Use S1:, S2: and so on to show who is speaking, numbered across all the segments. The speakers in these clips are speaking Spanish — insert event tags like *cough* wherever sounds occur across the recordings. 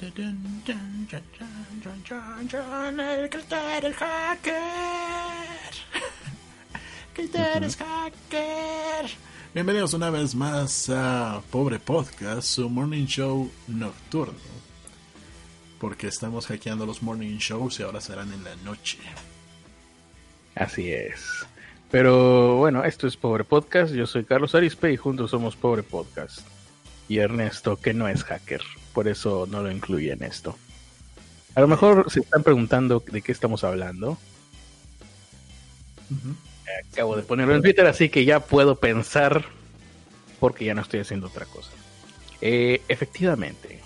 S1: El criterio hacker. Criterio hacker. Bienvenidos una vez más a Pobre Podcast, su morning show nocturno. Porque estamos hackeando los morning shows y ahora serán en la noche.
S2: Así es. Pero bueno, esto es Pobre Podcast. Yo soy Carlos Arispe y juntos somos Pobre Podcast. Y Ernesto, que no es hacker. Por eso no lo incluye en esto. A lo mejor se están preguntando de qué estamos hablando. Acabo de ponerlo en Twitter, así que ya puedo pensar porque ya no estoy haciendo otra cosa. Eh, efectivamente,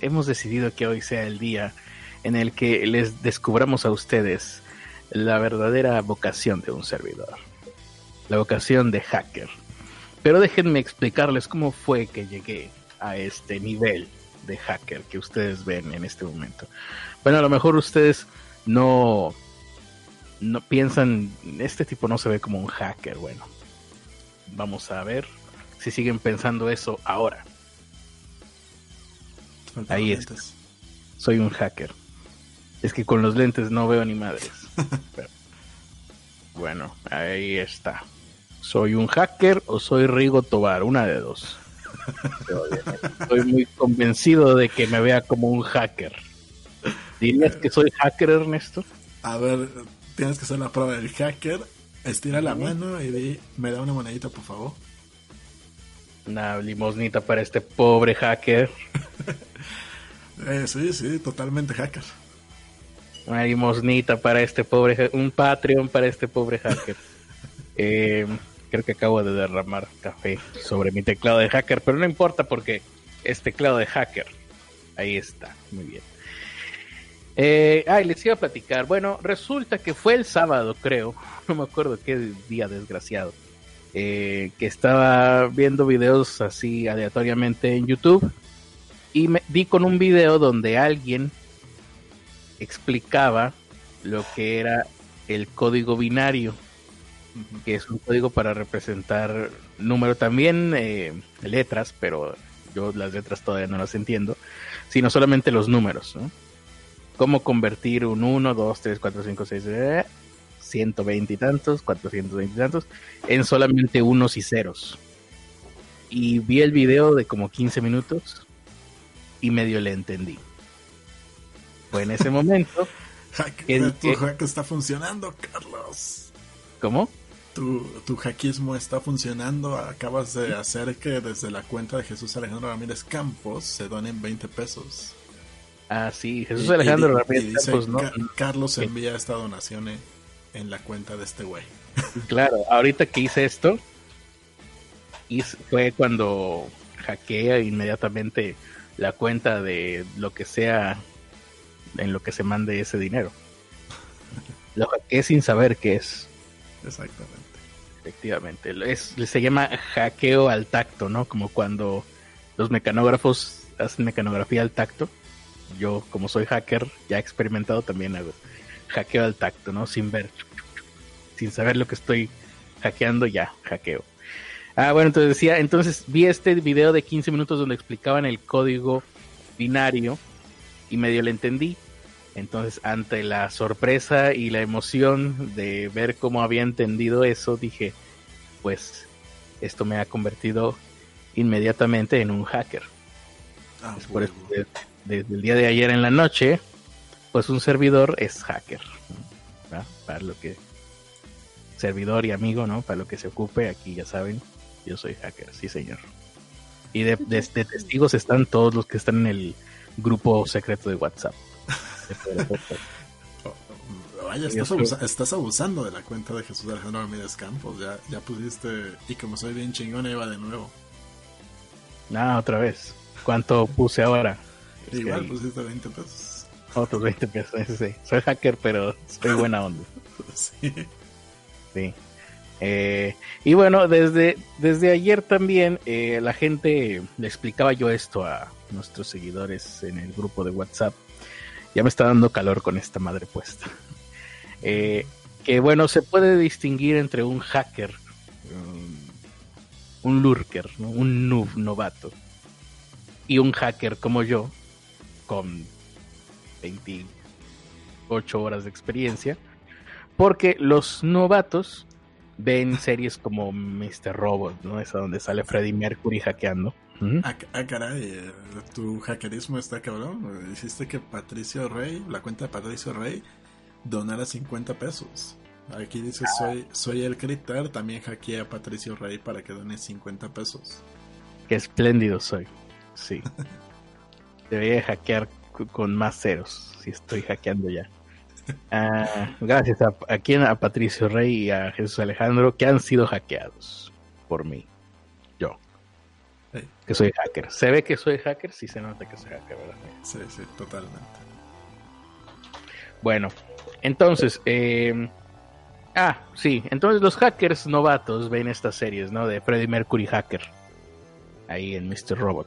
S2: hemos decidido que hoy sea el día en el que les descubramos a ustedes la verdadera vocación de un servidor. La vocación de hacker. Pero déjenme explicarles cómo fue que llegué a este nivel de hacker que ustedes ven en este momento. Bueno, a lo mejor ustedes no, no piensan, este tipo no se ve como un hacker. Bueno, vamos a ver si siguen pensando eso ahora. Ahí es. Soy un hacker. Es que con los lentes no veo ni madres. *laughs* bueno, ahí está. ¿Soy un hacker o soy Rigo Tobar? Una de dos. Estoy muy convencido de que me vea como un hacker. ¿Dirías que soy hacker, Ernesto?
S1: A ver, tienes que hacer la prueba del hacker. Estira la mano y di, me da una monedita, por favor.
S2: Una limosnita para este pobre hacker. *laughs*
S1: eh, sí, sí, totalmente hacker.
S2: Una limosnita para este pobre, un Patreon para este pobre hacker. *laughs* eh, creo que acabo de derramar café sobre mi teclado de hacker, pero no importa porque es teclado de hacker. Ahí está, muy bien. Eh, ay, les iba a platicar. Bueno, resulta que fue el sábado, creo. *laughs* No me acuerdo qué día desgraciado. Eh, que estaba viendo videos así aleatoriamente en YouTube. Y me di con un video donde alguien explicaba lo que era el código binario que es un código para representar número también eh, letras, pero yo las letras todavía no las entiendo, sino solamente los números. ¿no? Cómo convertir un 1, 2, 3, 4, 5, 6, 120 y tantos, 420 y tantos, en solamente unos y ceros. Y vi el video de como 15 minutos y medio le entendí. Fue en ese momento. *laughs*
S1: que, tu hack está funcionando, Carlos.
S2: ¿Cómo?
S1: Tu, tu hackismo está funcionando. Acabas de hacer que desde la cuenta de Jesús Alejandro Ramírez Campos se donen 20 pesos.
S2: Ah, sí, Jesús Alejandro Ramírez Campos, ¿no?
S1: Carlos envía esta donación en, la cuenta de este güey. *laughs*
S2: Claro, ahorita que hice esto, fue cuando hackeé inmediatamente la cuenta de lo que sea en lo que se mande ese dinero. *laughs* Lo hackeé sin saber qué es.
S1: Exactamente.
S2: Efectivamente. Es, se llama hackeo al tacto, ¿no? Como cuando los mecanógrafos hacen mecanografía al tacto. Yo, como soy hacker, ya experimentado, también hago hackeo al tacto, ¿no? Sin ver, sin saber lo que estoy hackeando, ya, hackeo. Ah, bueno, entonces decía, entonces vi este video de 15 minutos donde explicaban el código binario y medio le entendí. Entonces, ante la sorpresa y la emoción de ver cómo había entendido eso, dije, pues esto me ha convertido inmediatamente en un hacker. Ah, por eso, desde, el día de ayer en la noche, pues un servidor es hacker. Para lo que servidor y amigo, ¿no? Para lo que se ocupe, aquí ya saben, yo soy hacker, sí señor. Y de testigos están todos los que están en el grupo secreto de WhatsApp. *laughs*
S1: Vaya, estás, abusando de la cuenta de Jesús Alejandro Ramírez Campos. Ya, ya pusiste, y como soy bien chingón, iba de nuevo.
S2: Nada, otra vez. ¿Cuánto puse ahora?
S1: Igual pusiste 20 pesos.
S2: Otros 20 pesos, sí. Soy hacker, pero soy buena onda. *laughs* sí. Sí. Eh, y bueno, desde, desde ayer también eh, la gente le explicaba yo esto a nuestros seguidores en el grupo de WhatsApp ya me está dando calor con esta madre puesta. Eh, que bueno, se puede distinguir entre un hacker, un lurker, un noob novato, y un hacker como yo, con 28 horas de experiencia, porque los novatos ven series como Mr. Robot, ¿no? Es donde sale Freddie Mercury hackeando.
S1: Ah, ah, caray, tu hackerismo está cabrón. Hiciste que Patricio Rey, la cuenta de Patricio Rey, donara 50 pesos. Aquí dice, soy, soy el Critter, también hackeé a Patricio Rey para que done 50 pesos.
S2: Qué espléndido soy. Sí. *laughs* Debería hackear con más ceros, si estoy hackeando ya. Ah, gracias a, aquí a Patricio Rey y a Jesús Alejandro que han sido hackeados por mí. Que soy hacker. ¿Se ve que soy hacker? Sí se nota que soy hacker, ¿verdad?
S1: Sí, sí, totalmente.
S2: Bueno, entonces, eh, ah, sí, entonces los hackers novatos ven estas series, ¿no? De Freddie Mercury Hacker, ahí en Mr. Robot.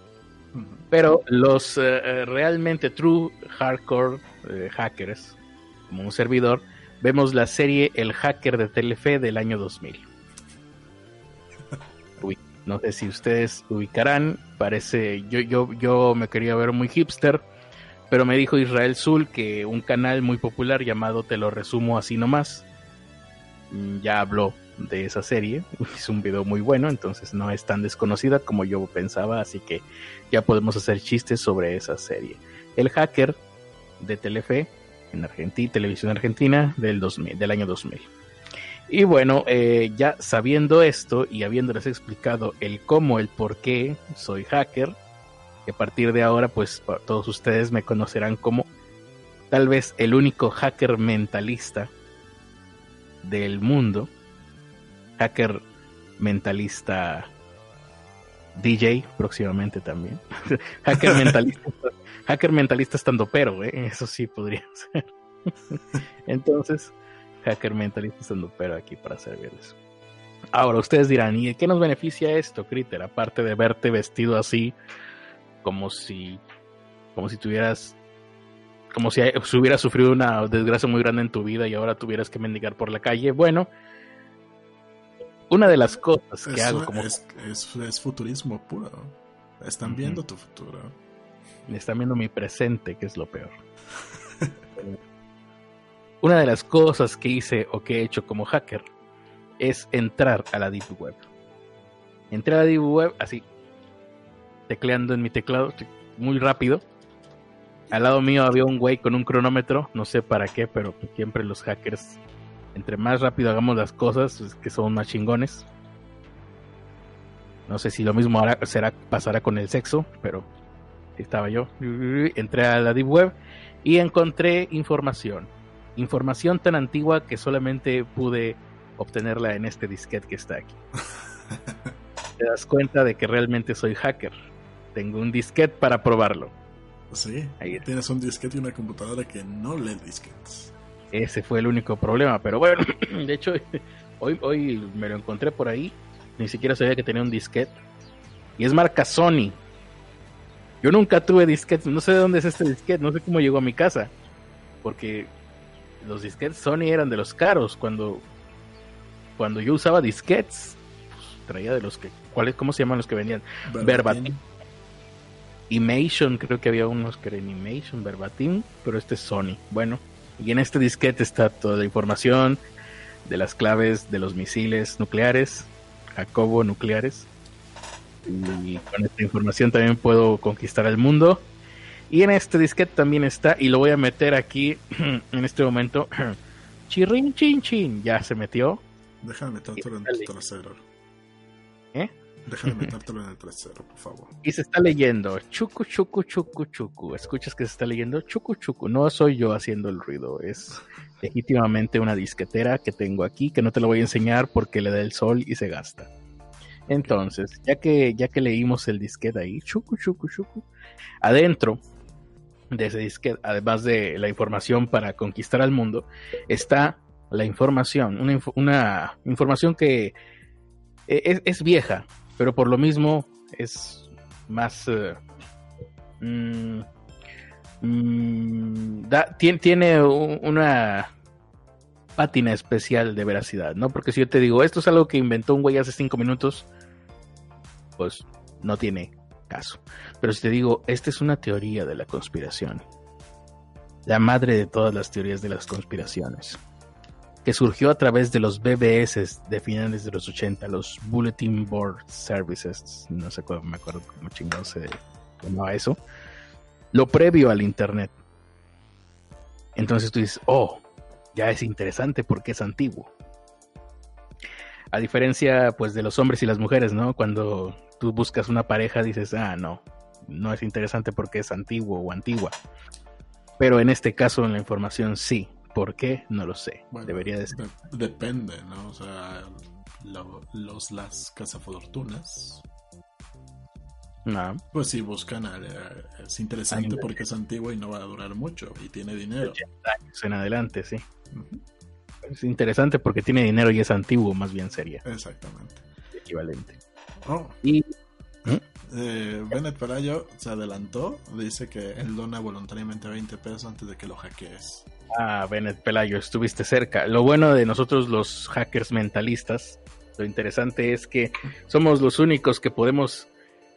S2: Pero los eh, eh, realmente true hardcore hackers como un servidor, vemos la serie El Hacker de Telefe del año 2000. *laughs* no sé si ustedes ubicarán, parece, yo, yo, yo me quería ver muy hipster, pero me dijo Israel Zul que un canal muy popular llamado Te lo resumo así nomás, mm, ya habló de esa serie, *laughs* es un video muy bueno, entonces no es tan desconocida como yo pensaba, así que ya podemos hacer chistes sobre esa serie. El hacker de Telefe en Argentina, televisión argentina del, 2000, del año 2000. Y bueno, eh, ya sabiendo esto y habiéndoles explicado el cómo, el por qué soy hacker, a partir de ahora pues todos ustedes me conocerán como tal vez el único hacker mentalista del mundo, hacker mentalista DJ próximamente también, *laughs* hacker mentalista hacker mentalista estando pero, ¿eh? eso sí podría *laughs* ser. Entonces, hacker mentalista estando pero aquí para servirles. Ahora ustedes dirán, ¿y qué nos beneficia esto, Critter? Aparte de verte vestido así, como si, como si tuvieras, como si, hubieras sufrido una desgracia muy grande en tu vida y ahora tuvieras que mendigar por la calle. Bueno, una de las cosas que hago como...
S1: Es, es, futurismo puro. Están viendo tu futuro
S2: están viendo mi presente, que es lo peor. *laughs* Una de las cosas que hice o que he hecho como hacker es entrar a la Deep Web. Entré a la Deep Web así, tecleando en mi teclado muy rápido. Al lado mío había un güey con un cronómetro, no sé para qué, pero siempre los hackers, entre más rápido hagamos las cosas, es que son más chingones. No sé si lo mismo será, pasará con el sexo, pero estaba yo, entré a la Deep Web y encontré información. Información tan antigua que solamente pude obtenerla en este disquete que está aquí. *laughs* Te das cuenta de que realmente soy hacker. Tengo un disquete para probarlo.
S1: Sí, Ahí tienes un disquete y una computadora que no lee disquetes.
S2: Ese fue el único problema, pero bueno, *clears throat* de hecho, hoy, hoy me lo encontré por ahí. Ni siquiera sabía que tenía un disquete. Y es marca Sony. Yo nunca tuve disquetes, no sé de dónde es este disquete, no sé cómo llegó a mi casa. Porque los disquetes Sony eran de los caros. Cuando, cuando yo usaba disquetes, pues, traía de los que. ¿cuáles, ¿Cómo se llaman los que venían? Verbatim. Imation, creo que había unos que eran Imation, Verbatim, pero este es Sony. Bueno, y en este disquete está toda la información de las claves de los misiles nucleares, Jacobo nucleares y con esta información también puedo conquistar el mundo. Y en este disquete también está, y lo voy a meter aquí *clears throat* en este momento. *clears throat* Chirrin chin chin, ya se metió.
S1: Déjame metértelo en el trasero. ¿Eh? Déjame *laughs* metértelo en el trasero, por favor.
S2: Y se está leyendo chucu chucu chucu chucu. ¿Escuchas que se está leyendo chucu chucu? No soy yo haciendo el ruido, es *laughs* legítimamente una disquetera que tengo aquí que no te lo voy a enseñar porque le da el sol y se gasta. Entonces, ya que, ya que leímos el disquete ahí, chucu, chucu, chucu, adentro de ese disquete, además de la información para conquistar al mundo, está la información, una, información que e, es, vieja, pero por lo mismo es más... Eh, mm, mm, tiene, tiene una pátina especial de veracidad, ¿no? Porque si yo te digo, esto es algo que inventó un güey hace cinco minutos, pues no tiene caso. Pero si te digo, esta es una teoría de la conspiración. La madre de todas las teorías de las conspiraciones. Que surgió a través de los BBS de finales de los 80, los Bulletin Board Services. No sé cómo me acuerdo cómo chingado se llamaba eso. Lo previo al Internet. Entonces tú dices, oh, ya es interesante porque es antiguo. A diferencia, pues, de los hombres y las mujeres, ¿no? Cuando tú buscas una pareja, dices, ah, no, no es interesante porque es antiguo o antigua. Pero en este caso, en la información, sí. ¿Por qué? No lo sé. Debería de ser.
S1: depende, ¿no? O sea, los, las cazafortunas.
S2: No.
S1: Pues sí, buscan. es interesante porque es antiguo y no va a durar mucho y tiene dinero.
S2: en adelante, sí. Es interesante porque tiene dinero y es antiguo, más bien sería.
S1: Exactamente.
S2: Equivalente.
S1: Oh. Y. ¿Mm? Eh, Bennett Pelayo se adelantó, dice que él dona voluntariamente 20 pesos antes de que lo hackees.
S2: Ah, Bennett Pelayo, estuviste cerca. Lo bueno de nosotros los hackers mentalistas, lo interesante es que somos los únicos que podemos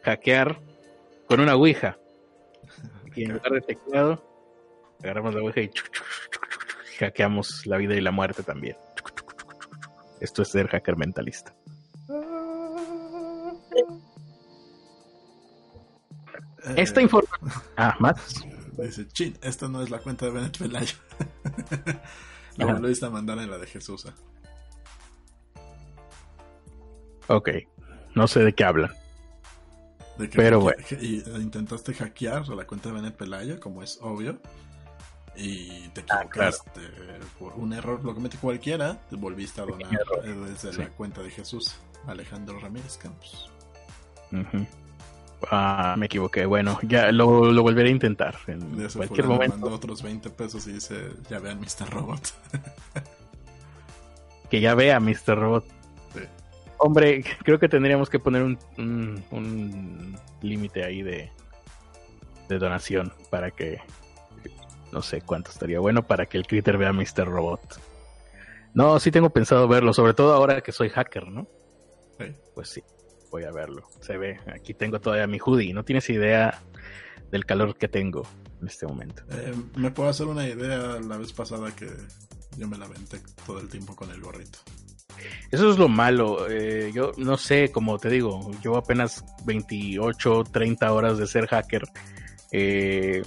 S2: hackear con una Ouija. Y en lugar de teclado, agarramos la Ouija y hackeamos la vida y la muerte también. Esto es ser hacker mentalista. Esta eh, información. *laughs* Ah, más.
S1: Dice, chin, esta no es la cuenta de Bennett Pelayo. *laughs* la volviste a mandar en la de Jesús.
S2: Ok, no sé de qué hablan. Pero bueno.
S1: intentaste hackear la cuenta de Bennett Pelayo, como es obvio y te ah, equivocaste por un error, lo comete cualquiera, te volviste a donar desde la cuenta de Jesús, Alejandro Ramírez Campos.
S2: Ah, me equivoqué. Bueno, ya lo, lo volveré a intentar. En cualquier momento.
S1: Mandó otros 20 pesos y dice: Ya vean Mr. Robot. *laughs*
S2: que ya vea Mr. Robot. Hombre, creo que tendríamos que poner un, un límite ahí de, de donación para que no sé cuánto estaría bueno para que el Critter vea Mr. Robot. No, sí tengo pensado verlo, sobre todo ahora que soy hacker, ¿no? Pues sí, voy a verlo. Se ve, aquí tengo todavía mi hoodie. No tienes idea del calor que tengo en este momento.
S1: Eh, me puedo hacer una idea la vez pasada que yo me la venté todo el tiempo con el gorrito.
S2: Eso es lo malo. Eh, yo no sé, como te digo, llevo apenas 28, 30 horas de ser hacker. Eh,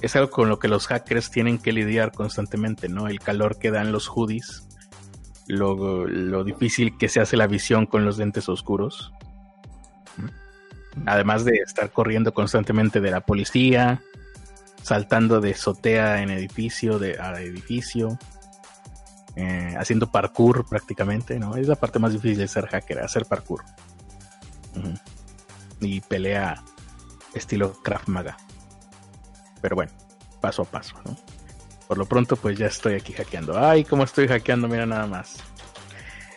S2: es algo con lo que los hackers tienen que lidiar constantemente, ¿no? El calor que dan los hoodies, lo, difícil que se hace la visión con los lentes oscuros. Además de estar corriendo constantemente de la policía, saltando de azotea en edificio a edificio, eh, haciendo parkour prácticamente, ¿no? Es la parte más difícil de ser hacker, hacer parkour. Y pelea estilo Krav Maga. Pero bueno, paso a paso, ¿no? Por lo pronto, pues ya estoy aquí hackeando. Ay, cómo estoy hackeando, mira nada más.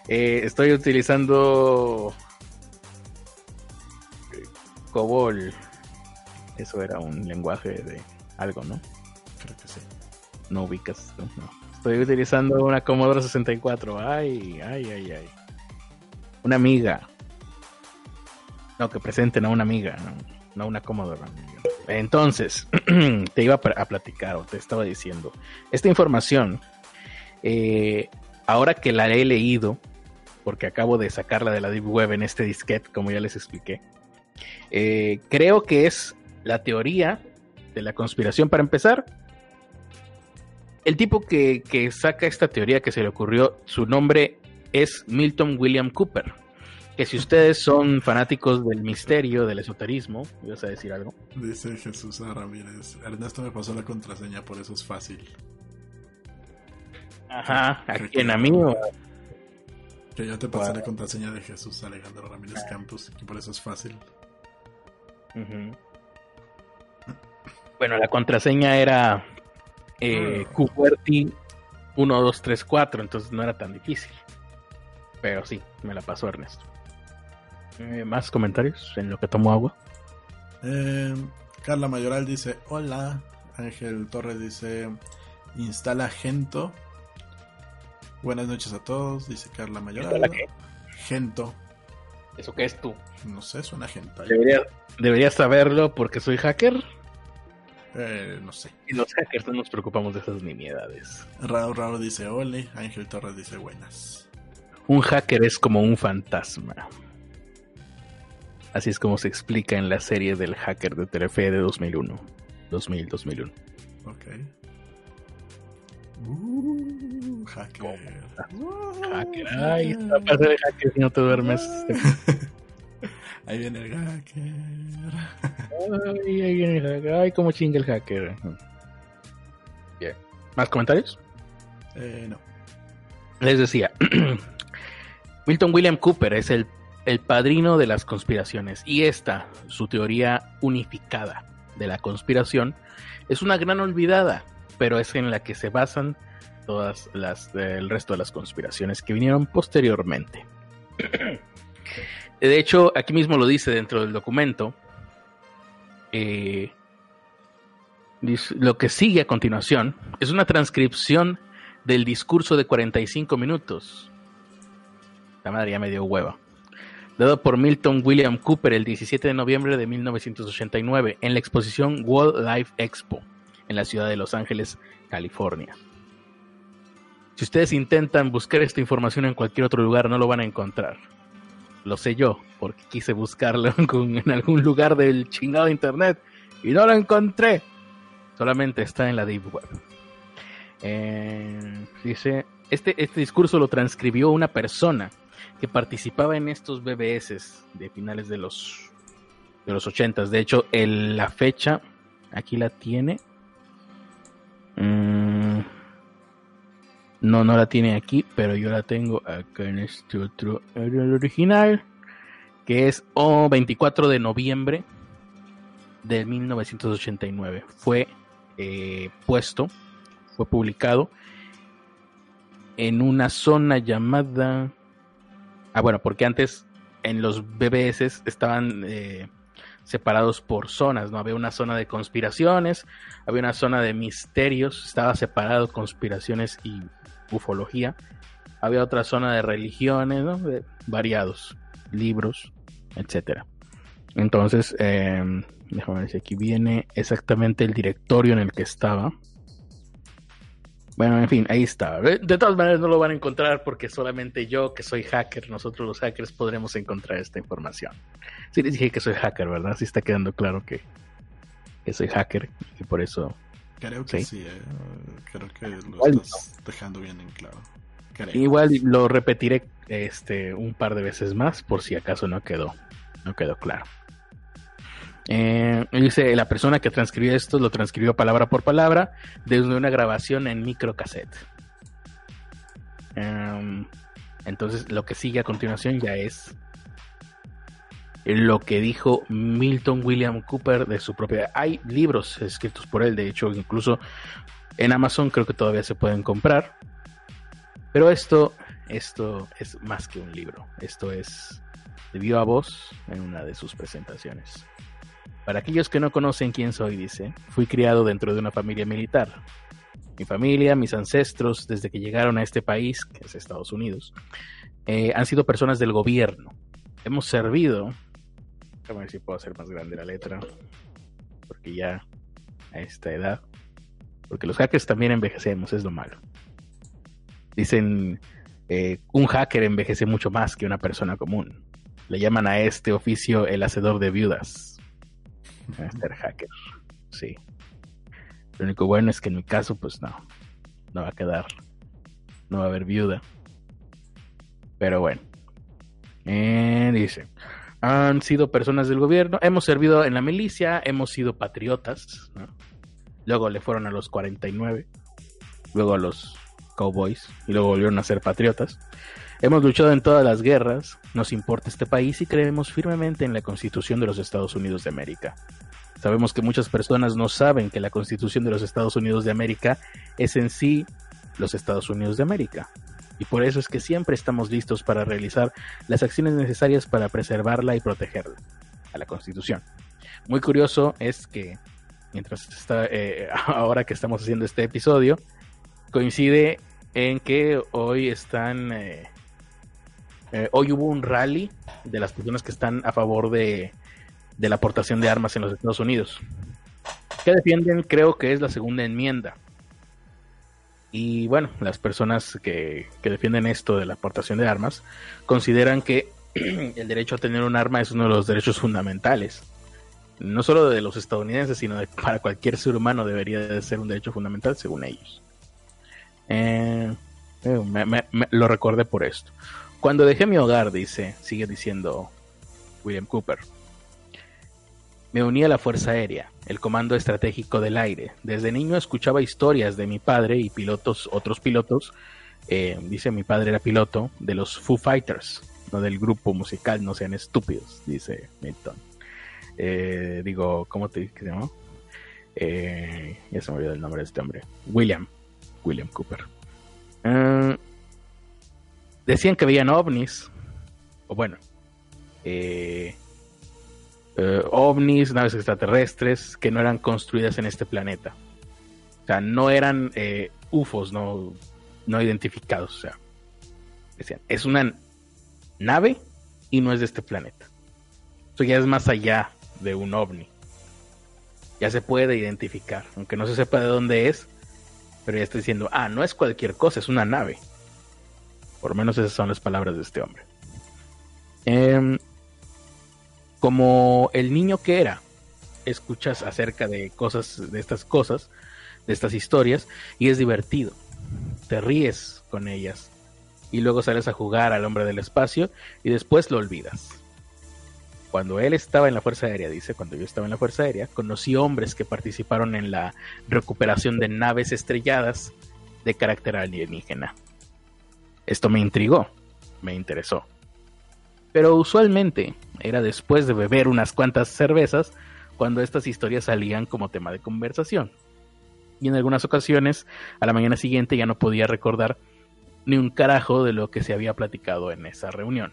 S2: Eh, estoy utilizando COBOL. Eso era un lenguaje de algo, ¿no?
S1: Creo que sí.
S2: No ubicas, ¿no? Estoy utilizando una Commodore 64. Ay, ay, ay, ay. Una amiga. No, que presenten a una amiga, no, no una Commodore. Entonces, *clears throat* te iba a platicar o te estaba diciendo, esta información, eh, ahora que la he leído, porque acabo de sacarla de la Deep Web en este disquete, como ya les expliqué, eh, creo que es la teoría de la conspiración para empezar. El tipo que, que saca esta teoría que se le ocurrió, su nombre es Milton William Cooper que si ustedes son fanáticos del misterio, del esoterismo, ¿ibas a decir algo?
S1: Dice Jesús Ramírez, Ernesto me pasó la contraseña, por eso es fácil.
S2: Ajá, ¿a quién? ¿A mí o...?
S1: Que yo te pasé la contraseña de Jesús Alejandro Ramírez Campos, y por eso es fácil.
S2: Bueno, la contraseña era eh, 1234, entonces no era tan difícil. Pero sí, me la pasó Ernesto. Eh, ¿Más comentarios en lo que tomo agua?
S1: Eh, Carla Mayoral dice, hola. Ángel Torres dice, instala Gento. Buenas noches a todos, dice Carla Mayoral. Gento.
S2: ¿Eso qué es tú?
S1: No sé, suena hentai.
S2: Debería, deberías saberlo porque soy hacker.
S1: Eh, no sé.
S2: Y los hackers no nos preocupamos de esas nimiedades.
S1: Raro Raro dice ole, Ángel Torres dice buenas.
S2: Un hacker es como un fantasma. Así es como se explica en la serie del hacker de Telefe de 2001. 2000, 2001.
S1: Ok. Uh, hacker.
S2: Hacker. Ay, está ser hacker si no te duermes. *laughs*
S1: Ahí viene el hacker.
S2: Ay, ahí viene el hacker. Ay, cómo chinga el hacker. Bien. ¿Más comentarios?
S1: Eh, no.
S2: Les decía, *clears throat* Milton William Cooper es el, el padrino de las conspiraciones y esta, su teoría unificada de la conspiración, es una gran olvidada, pero es en la que se basan todas las el resto de las conspiraciones que vinieron posteriormente. De hecho, aquí mismo lo dice dentro del documento. Eh, lo que sigue a continuación es una transcripción del discurso de 45 minutos. La madre ya me dio hueva. Dado por Milton William Cooper el 17 de noviembre de 1989 en la exposición World Life Expo en la ciudad de Los Ángeles, California. Si ustedes intentan buscar esta información en cualquier otro lugar, no lo van a encontrar. Lo sé yo, porque quise buscarlo *laughs* en algún lugar del chingado internet y no lo encontré. Solamente está en la Deep Web. Eh, dice, este, este discurso lo transcribió una persona que participaba en estos BBS de finales de los de los 80. De hecho, la fecha aquí la tiene. Mm, no, no la tiene aquí, pero yo la tengo acá en este otro, el original, que es oh, 24 de noviembre de 1989. Fue eh, puesto, fue publicado en una zona llamada... Ah, bueno, porque antes en los BBS estaban eh, separados por zonas, ¿no? Había una zona de conspiraciones, había una zona de misterios, estaba separado conspiraciones y ufología. Había otra zona de religiones, ¿no? Variados, libros, etcétera. Entonces, eh, déjame ver si aquí viene exactamente el directorio en el que estaba. Bueno, en fin, ahí está. De todas maneras no lo van a encontrar porque solamente yo, que soy hacker, nosotros los hackers podremos encontrar esta información. Sí les dije que soy hacker, ¿verdad? Sí está quedando claro que, que soy hacker y por eso...
S1: Creo que
S2: Sí.
S1: sí, eh. Creo que lo
S2: Igual
S1: estás dejando bien en claro. Creo.
S2: Igual lo repetiré este un par de veces más por si acaso no quedó, no quedó claro. Eh, dice, la persona que transcribió esto lo transcribió palabra por palabra desde una grabación en microcassette. Em, entonces lo que sigue a continuación ya es lo que dijo Milton William Cooper de su propia... Hay libros escritos por él, de hecho incluso en Amazon creo que todavía se pueden comprar. Pero esto, esto es más que un libro. Esto es de viva voz en una de sus presentaciones. Para aquellos que no conocen quién soy, dice, fui criado dentro de una familia militar. Mi familia, mis ancestros, desde que llegaron a este país, que es Estados Unidos, eh, han sido personas del gobierno. Hemos servido. Déjame ver si puedo hacer más grande la letra. Porque ya a esta edad. Porque los hackers también envejecemos, es lo malo. Dicen, eh, un hacker envejece mucho más que una persona común. Le llaman a este oficio el hacedor de viudas. Ser hacker, sí. Lo único bueno es que en mi caso, pues no, no va a quedar, no va a haber viuda. Pero bueno. Eh, dice, han sido personas del gobierno, hemos servido en la milicia, hemos sido patriotas, luego le fueron a los 49, luego a los cowboys y luego volvieron a ser patriotas. Hemos luchado en todas las guerras, nos importa este país y creemos firmemente en la Constitución de los Estados Unidos de América. Sabemos que muchas personas no saben que la Constitución de los Estados Unidos de América es en sí los Estados Unidos de América. Y por eso es que siempre estamos listos para realizar las acciones necesarias para preservarla y protegerla, a la Constitución. Muy curioso es que, mientras está, eh, *laughs* ahora que estamos haciendo este episodio, coincide en que hoy están eh, eh, hoy hubo un rally de las personas que están a favor de, la aportación de armas en los Estados Unidos. Que defienden, creo que es la segunda enmienda. Y bueno, las personas que, defienden esto de la aportación de armas consideran que *clears throat* el derecho a tener un arma es uno de los derechos fundamentales. No solo de los estadounidenses, sino de, para cualquier ser humano debería de ser un derecho fundamental según ellos. Eh, eh, lo recordé por esto. Cuando dejé mi hogar, dice, sigue diciendo William Cooper, me uní a la Fuerza Aérea, el Comando Estratégico del Aire. Desde niño escuchaba historias de mi padre y pilotos, otros pilotos. Eh, dice mi padre era piloto de los Foo Fighters, no del grupo musical, no sean estúpidos, dice Milton. Eh, digo, ¿cómo te llamo? Eh, ya se me olvidó el nombre de este hombre. William. William Cooper. Ah, decían que veían ovnis. O bueno. Eh, eh, ovnis, naves extraterrestres que no eran construidas en este planeta. O sea, no eran eh, UFOs no, no identificados. O sea, decían, es una nave y no es de este planeta. Eso ya es más allá de un ovni. Ya se puede identificar, aunque no se sepa de dónde es, pero ya está diciendo, ah, no es cualquier cosa, es una nave. Por lo menos esas son las palabras de este hombre. Eh, como el niño que era, escuchas acerca de cosas, de estas cosas, de estas historias, y es divertido. Te ríes con ellas. Y luego sales a jugar al hombre del espacio y después lo olvidas. Cuando él estaba en la Fuerza Aérea, dice, cuando yo estaba en la Fuerza Aérea, conocí hombres que participaron en la recuperación de naves estrelladas de carácter alienígena. Esto me intrigó, me interesó pero usualmente era después de beber unas cuantas cervezas cuando estas historias salían como tema de conversación. Y en algunas ocasiones, a la mañana siguiente ya no podía recordar ni un carajo de lo que se había platicado en esa reunión.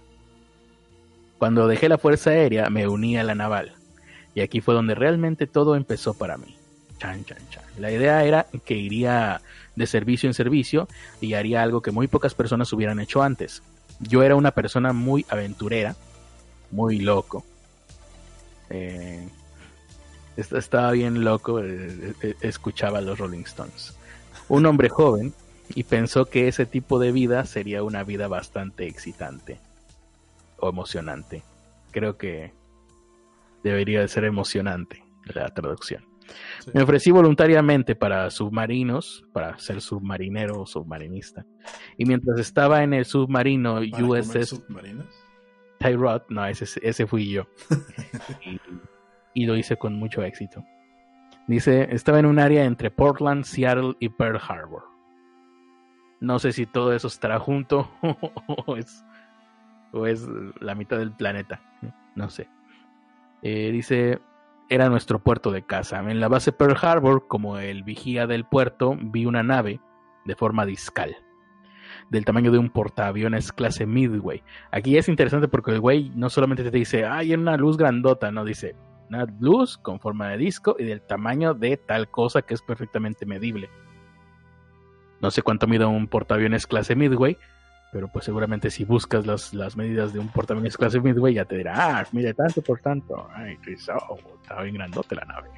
S2: Cuando dejé la Fuerza Aérea me uní a la Naval, y aquí fue donde realmente todo empezó para mí. La idea era que iría de servicio en servicio y haría algo que muy pocas personas hubieran hecho antes, yo era una persona muy aventurera, muy loco. Eh, estaba bien loco, eh, eh, escuchaba a los Rolling Stones. Un hombre joven y pensó que ese tipo de vida sería una vida bastante excitante o emocionante. Creo que debería de ser emocionante la traducción. Me ofrecí voluntariamente para submarinos, para ser submarinero o submarinista. Y mientras estaba en el submarino USS Tyrod, no, ese, ese fui yo. *laughs* y, lo hice con mucho éxito. Dice, estaba en un área entre Portland, Seattle y Pearl Harbor. No sé si todo eso estará junto *laughs* o, es, o es la mitad del planeta. No sé. Eh, dice, era nuestro puerto de casa. En la base Pearl Harbor, como el vigía del puerto, vi una nave de forma discal, del tamaño de un portaaviones clase Midway. Aquí es interesante porque el güey no solamente te dice, hay una luz grandota, no dice, una luz con forma de disco y del tamaño de tal cosa que es perfectamente medible. No sé cuánto mide un portaaviones clase Midway, pero pues seguramente si buscas las, las medidas de un portaaviones clase Midway ya te dirá, ah, mide tanto por tanto. Ay, oh, estaba bien grandote la nave.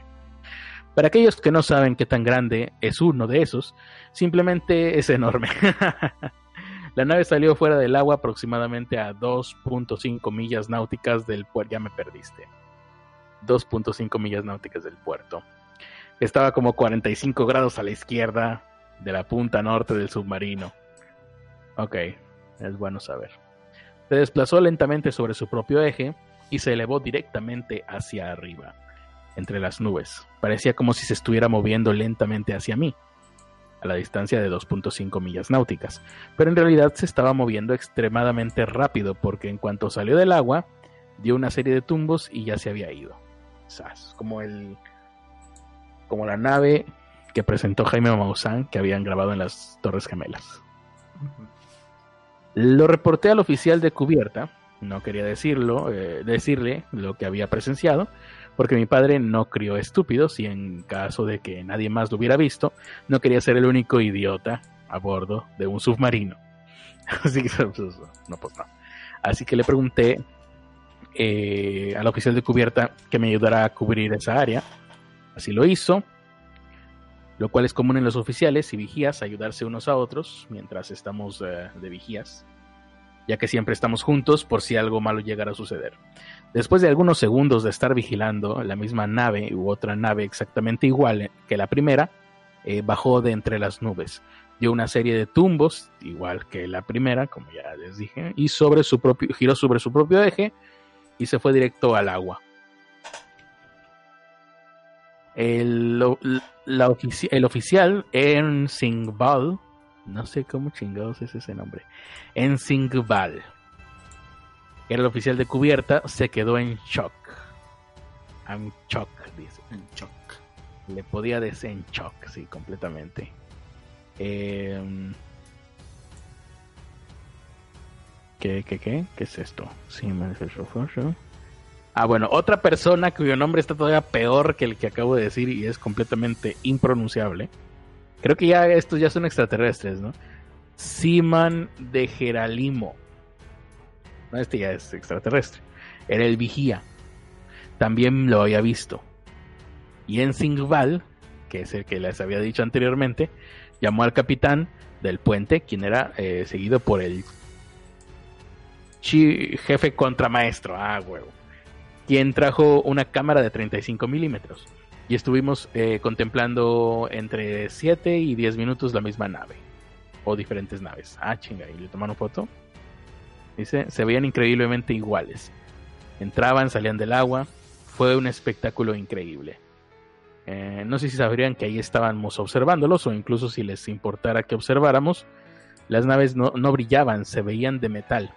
S2: Para aquellos que no saben qué tan grande es uno de esos, simplemente es enorme. *laughs* la nave salió fuera del agua aproximadamente a 2.5 millas náuticas del puerto. Ya me perdiste. 2.5 millas náuticas del puerto. Estaba como 45 grados a la izquierda de la punta norte del submarino. Ok, es bueno saber. Se desplazó lentamente sobre su propio eje y se elevó directamente hacia arriba, entre las nubes. Parecía como si se estuviera moviendo lentamente hacia mí, a la distancia de 2.5 millas náuticas, pero en realidad se estaba moviendo extremadamente rápido porque en cuanto salió del agua, dio una serie de tumbos y ya se había ido. Como el como la nave que presentó Jaime Maussan que habían grabado en las Torres Gemelas. Lo reporté al oficial de cubierta, no quería decirlo, eh, decirle lo que había presenciado, porque mi padre no crió estúpidos y en caso de que nadie más lo hubiera visto, no quería ser el único idiota a bordo de un submarino. *laughs* Así que, pues, no, pues no. Así que le pregunté eh, al oficial de cubierta que me ayudara a cubrir esa área. Así lo hizo, lo cual es común en los oficiales y vigías ayudarse unos a otros mientras estamos eh, de vigías, ya que siempre estamos juntos por si algo malo llegara a suceder. Después de algunos segundos de estar vigilando, la misma nave u otra nave exactamente igual que la primera eh, bajó de entre las nubes. Dio una serie de tumbos, igual que la primera, como ya les dije, y sobre su propio, giró sobre su propio eje y se fue directo al agua. El, la el oficial en Singbal, no sé cómo chingados es ese nombre, en Singbal, era el oficial de cubierta, se quedó en shock. I'm shock, dice.
S1: En shock.
S2: Le podía decir en shock, sí, completamente. Eh, ¿Qué, qué, qué? ¿Qué es esto? Sí, Ah, bueno, otra persona cuyo nombre está todavía peor que el que acabo de decir y es completamente impronunciable. Creo que ya estos ya son extraterrestres, ¿no? Siman de Geralimo. No, este ya es extraterrestre. Era el vigía. También lo había visto. Y en Singval, que es el que les había dicho anteriormente, llamó al capitán del puente, quien era eh, seguido por el jefe contramaestro, ah, huevo, quien trajo una cámara de 35 milímetros. Y estuvimos eh, contemplando entre 7 y 10 minutos la misma nave. O diferentes naves. Ah, chinga, y le tomaron foto. Dice, se veían increíblemente iguales. Entraban, salían del agua. Fue un espectáculo increíble. Eh, no sé si sabrían que ahí estábamos observándolos o incluso si les importara que observáramos. Las naves no, no brillaban, se veían de metal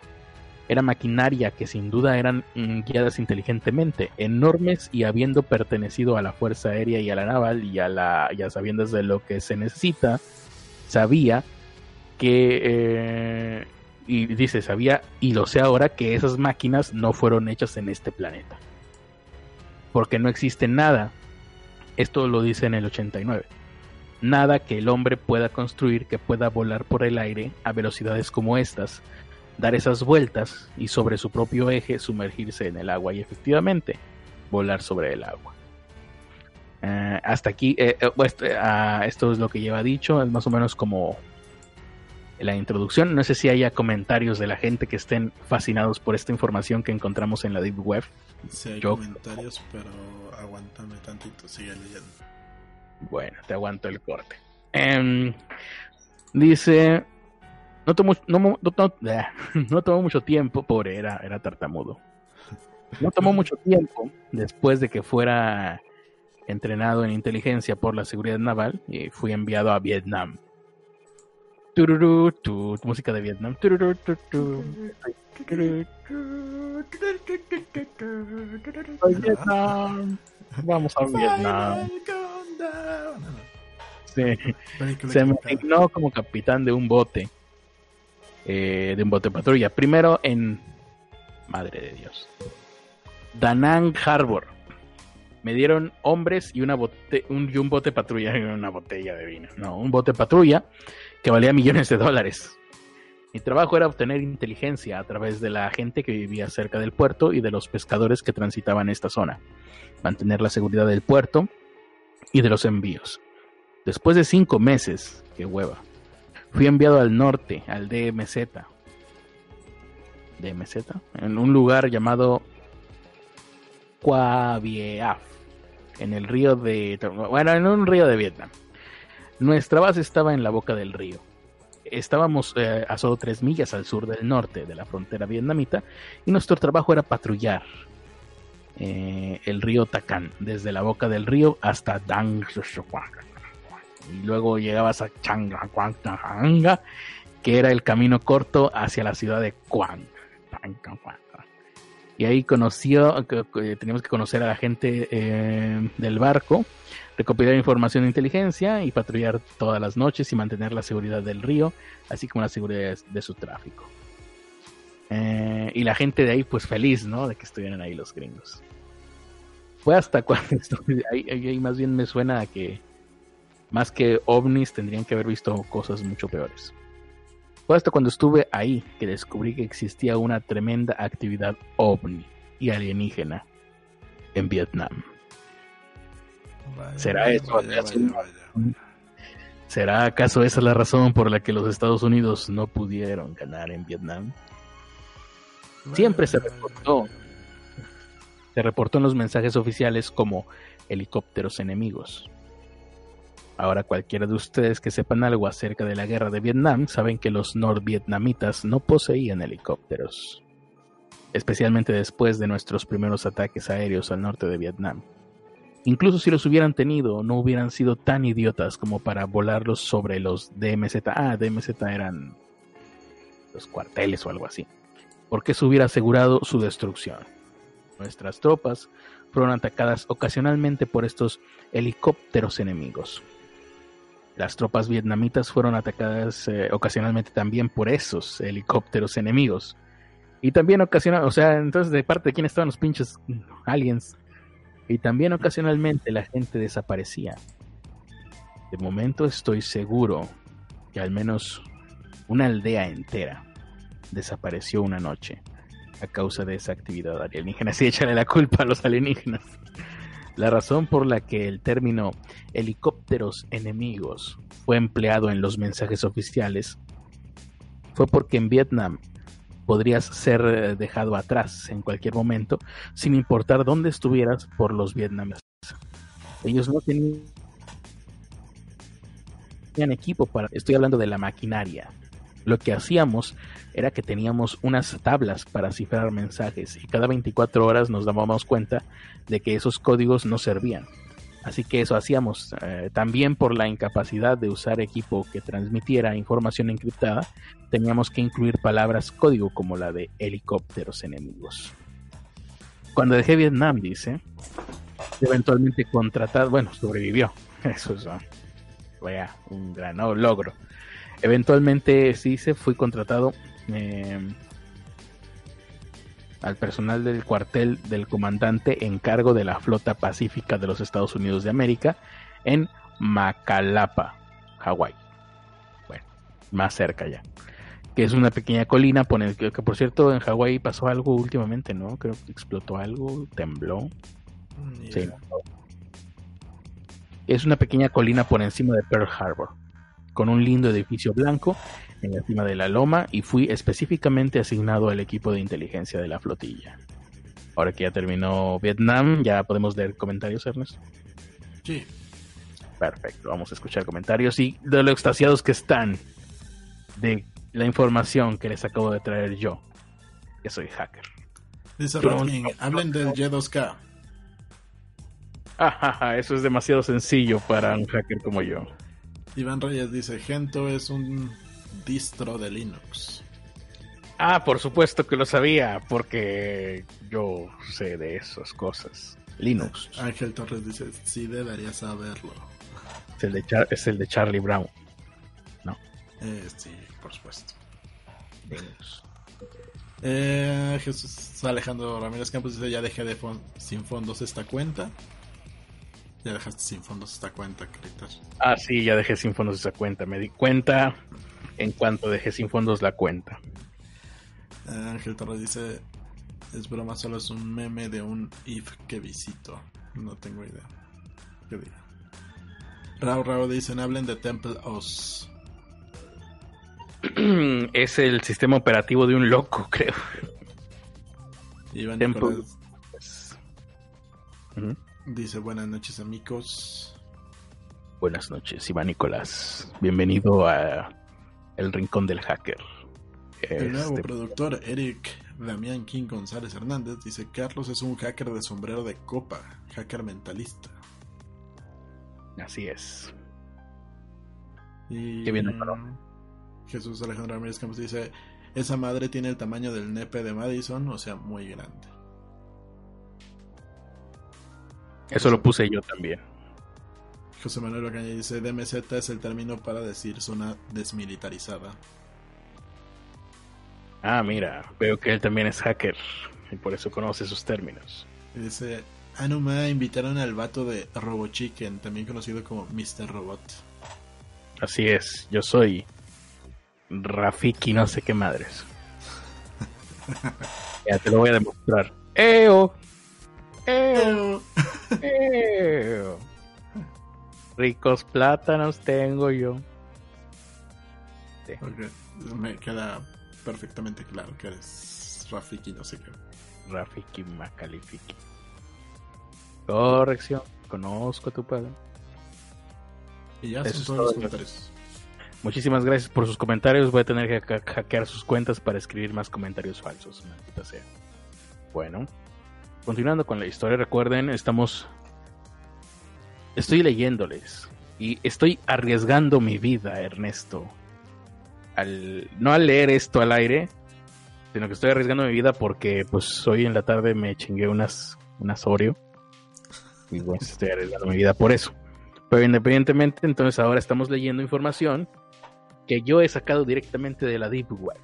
S2: era maquinaria que sin duda eran mm, guiadas inteligentemente, enormes y habiendo pertenecido a la Fuerza Aérea y a la Naval y a la ya sabiendo de lo que se necesita, sabía que eh, y dice sabía y lo sé ahora que esas máquinas no fueron hechas en este planeta. Porque no existe nada. Esto lo dice en el 89. Nada que el hombre pueda construir que pueda volar por el aire a velocidades como estas dar esas vueltas y sobre su propio eje sumergirse en el agua y efectivamente volar sobre el agua. Eh, hasta aquí, eh, eh, pues, ah, esto es lo que lleva dicho, es más o menos como la introducción. No sé si haya comentarios de la gente que estén fascinados por esta información que encontramos en la Deep Web.
S1: Sí, hay comentarios, pero aguántame tantito, sigue leyendo.
S2: Bueno, te aguanto el corte. Em, dice no tomó, no, no, *laughs* tomó mucho tiempo, pobre, era, era tartamudo. No tomó mucho tiempo después de que fuera entrenado en inteligencia por la seguridad naval y fui enviado a Vietnam. Tururú, tu, música de Vietnam. Tururú, tu, tu. Vietnam. Vamos a Vietnam. Sí. Se me asignó como capitán de un bote eh, de un bote patrulla. Primero en. Madre de Dios. Danang Harbor. Me dieron hombres y, una bote, un, y un bote patrulla *laughs* una botella de vino. No, un bote patrulla que valía millones de dólares. Mi trabajo era obtener inteligencia a través de la gente que vivía cerca del puerto y de los pescadores que transitaban esta zona. Mantener la seguridad del puerto y de los envíos. Después de cinco meses, qué hueva, Fui enviado al norte, al DMZ. DMZ, en un lugar llamado Quavieaf, en el río de. Bueno, en un río de Vietnam. Nuestra base estaba en la boca del río. Estábamos eh, a solo tres millas al sur del norte de la frontera vietnamita y nuestro trabajo era patrullar eh, el río Tacan, desde la boca del río hasta Dang y luego llegabas a Changa, que era el camino corto hacia la ciudad de Quang. Y ahí conoció, teníamos que conocer a la gente eh, del barco, recopilar información de inteligencia y patrullar todas las noches y mantener la seguridad del río, así como la seguridad de, su tráfico. Eh, y la gente de ahí, pues feliz, ¿no? De que estuvieran ahí los gringos. Fue hasta cuando *laughs* estuve ahí, ahí más bien me suena a que más que ovnis tendrían que haber visto cosas mucho peores. Fue hasta cuando estuve ahí que descubrí que existía una tremenda actividad ovni y alienígena en Vietnam.
S1: Vaya,
S2: ¿Será eso
S1: vaya, vaya.
S2: ¿Será acaso esa la razón por la que los Estados Unidos no pudieron ganar en Vietnam? Siempre se reportó. Se reportó en los mensajes oficiales como helicópteros enemigos. Ahora cualquiera de ustedes que sepan algo acerca de la guerra de Vietnam saben que los norvietnamitas no poseían helicópteros, especialmente después de nuestros primeros ataques aéreos al norte de Vietnam. Incluso si los hubieran tenido, no hubieran sido tan idiotas como para volarlos sobre los DMZ. Ah, DMZ eran los cuarteles o algo así. Porque eso hubiera asegurado su destrucción. Nuestras tropas fueron atacadas ocasionalmente por estos helicópteros enemigos. Las tropas vietnamitas fueron atacadas eh, ocasionalmente también por esos helicópteros enemigos. Y también ocasionalmente, o sea, entonces de parte de quién estaban los pinches aliens. Y también ocasionalmente la gente desaparecía. De momento estoy seguro que al menos una aldea entera desapareció una noche a causa de esa actividad alienígena. *laughs* Sí, échale la culpa a los alienígenas. La razón por la que el término helicópteros enemigos fue empleado en los mensajes oficiales fue porque en Vietnam podrías ser eh, dejado atrás en cualquier momento sin importar dónde estuvieras por los vietnamitas. Ellos no tenían tenían equipo para... Estoy hablando de la maquinaria. Lo que hacíamos era que teníamos unas tablas para cifrar mensajes y cada 24 horas nos dábamos cuenta de que esos códigos no servían. Así que eso hacíamos. Eh, también por la incapacidad de usar equipo que transmitiera información encriptada, teníamos que incluir palabras código como la de helicópteros enemigos. Cuando dejé Vietnam, dice, eventualmente contratado, bueno, sobrevivió. *laughs* Eso es ah, vaya, un gran oh, logro. Eventualmente, sí, se fui contratado eh, al personal del cuartel del comandante en cargo de la flota pacífica de los Estados Unidos de América en Macalapa, Hawái. Bueno, más cerca ya. Que es una pequeña colina, pone, que, que por cierto en Hawái pasó algo últimamente, ¿no? Creo que explotó algo, tembló. Sí. Es una pequeña colina por encima de Pearl Harbor, con un lindo edificio blanco en la cima de la loma y fui específicamente asignado al equipo de inteligencia de la flotilla. Ahora que ya terminó Vietnam, ya podemos leer comentarios, Ernest.
S1: Sí.
S2: Perfecto, vamos a escuchar comentarios y de lo extasiados que están de la información que les acabo de traer yo, que soy hacker.
S1: Dice Rafking, hablen del Y2K.
S2: Ajaja, eso es demasiado sencillo para un hacker como yo.
S1: Iván Reyes dice, Gento es un distro de Linux.
S2: Ah, por supuesto que lo sabía, porque yo sé de esas cosas. Linux
S1: Ángel Torres dice, sí debería saberlo.
S2: es el de, Char- es el de Charlie Brown.
S1: Eh, sí, por supuesto.
S2: Linux.
S1: Eh, Jesús Alejandro Ramírez Campos dice, ya dejé de fon- sin fondos esta cuenta. Ya dejaste sin fondos esta cuenta, Critter.
S2: Ah, sí, ya dejé sin fondos esa cuenta. Me di cuenta en cuanto dejé sin fondos la cuenta.
S1: Eh, Ángel Torres dice, es broma, solo es un meme de un if que visito. No tengo idea. ¿Qué diga? Rao Rao dicen, hablen de Temple OS. *clears throat*
S2: es el sistema operativo de un loco, creo.
S1: Iván
S2: Temple.
S1: Nicolás
S2: Pues, ujú.
S1: Dice, buenas noches amigos.
S2: Buenas noches, Iván Nicolás. Bienvenido a El Rincón del Hacker.
S1: El nuevo
S2: Este,
S1: productor Eric Damián King González Hernández dice, Carlos es un hacker de sombrero de copa, hacker mentalista.
S2: así es.
S1: Y
S2: Qué bien.
S1: Jesús Alejandro Ramírez Campos dice, esa madre tiene el tamaño del nepe de Madison, o sea, muy grande.
S2: Eso lo puse yo también.
S1: José Manuel Ocaña dice, DMZ es el término para decir zona desmilitarizada.
S2: Ah, mira, veo que él también es hacker y por eso conoce esos términos.
S1: Y dice, Anuma invitaron al vato de Robo Chicken, también conocido como Mr. Robot.
S2: Así es, yo soy Rafiki, no sé qué madres. *laughs* ya te lo voy a demostrar. ¡Eo! ¡Eo! Ricos plátanos tengo yo.
S1: Sí. Okay. Me queda perfectamente claro que eres Rafiki, no sé qué.
S2: Rafiki Macalifiki. Corrección. Conozco a tu padre.
S1: Y ya son todos los comentarios.
S2: Muchísimas gracias por sus comentarios. Voy a tener que hackear sus cuentas para escribir más comentarios falsos. Maldita sea. Bueno, continuando con la historia, recuerden, estamos. Estoy leyéndoles y estoy arriesgando mi vida, Ernesto. Al, no al leer esto al aire, sino que estoy arriesgando mi vida porque pues hoy en la tarde me chingué unas, unas Oreo. Y bueno, estoy arriesgando mi vida por eso. Pero independientemente, entonces ahora estamos leyendo información que yo he sacado directamente de la Deep Web.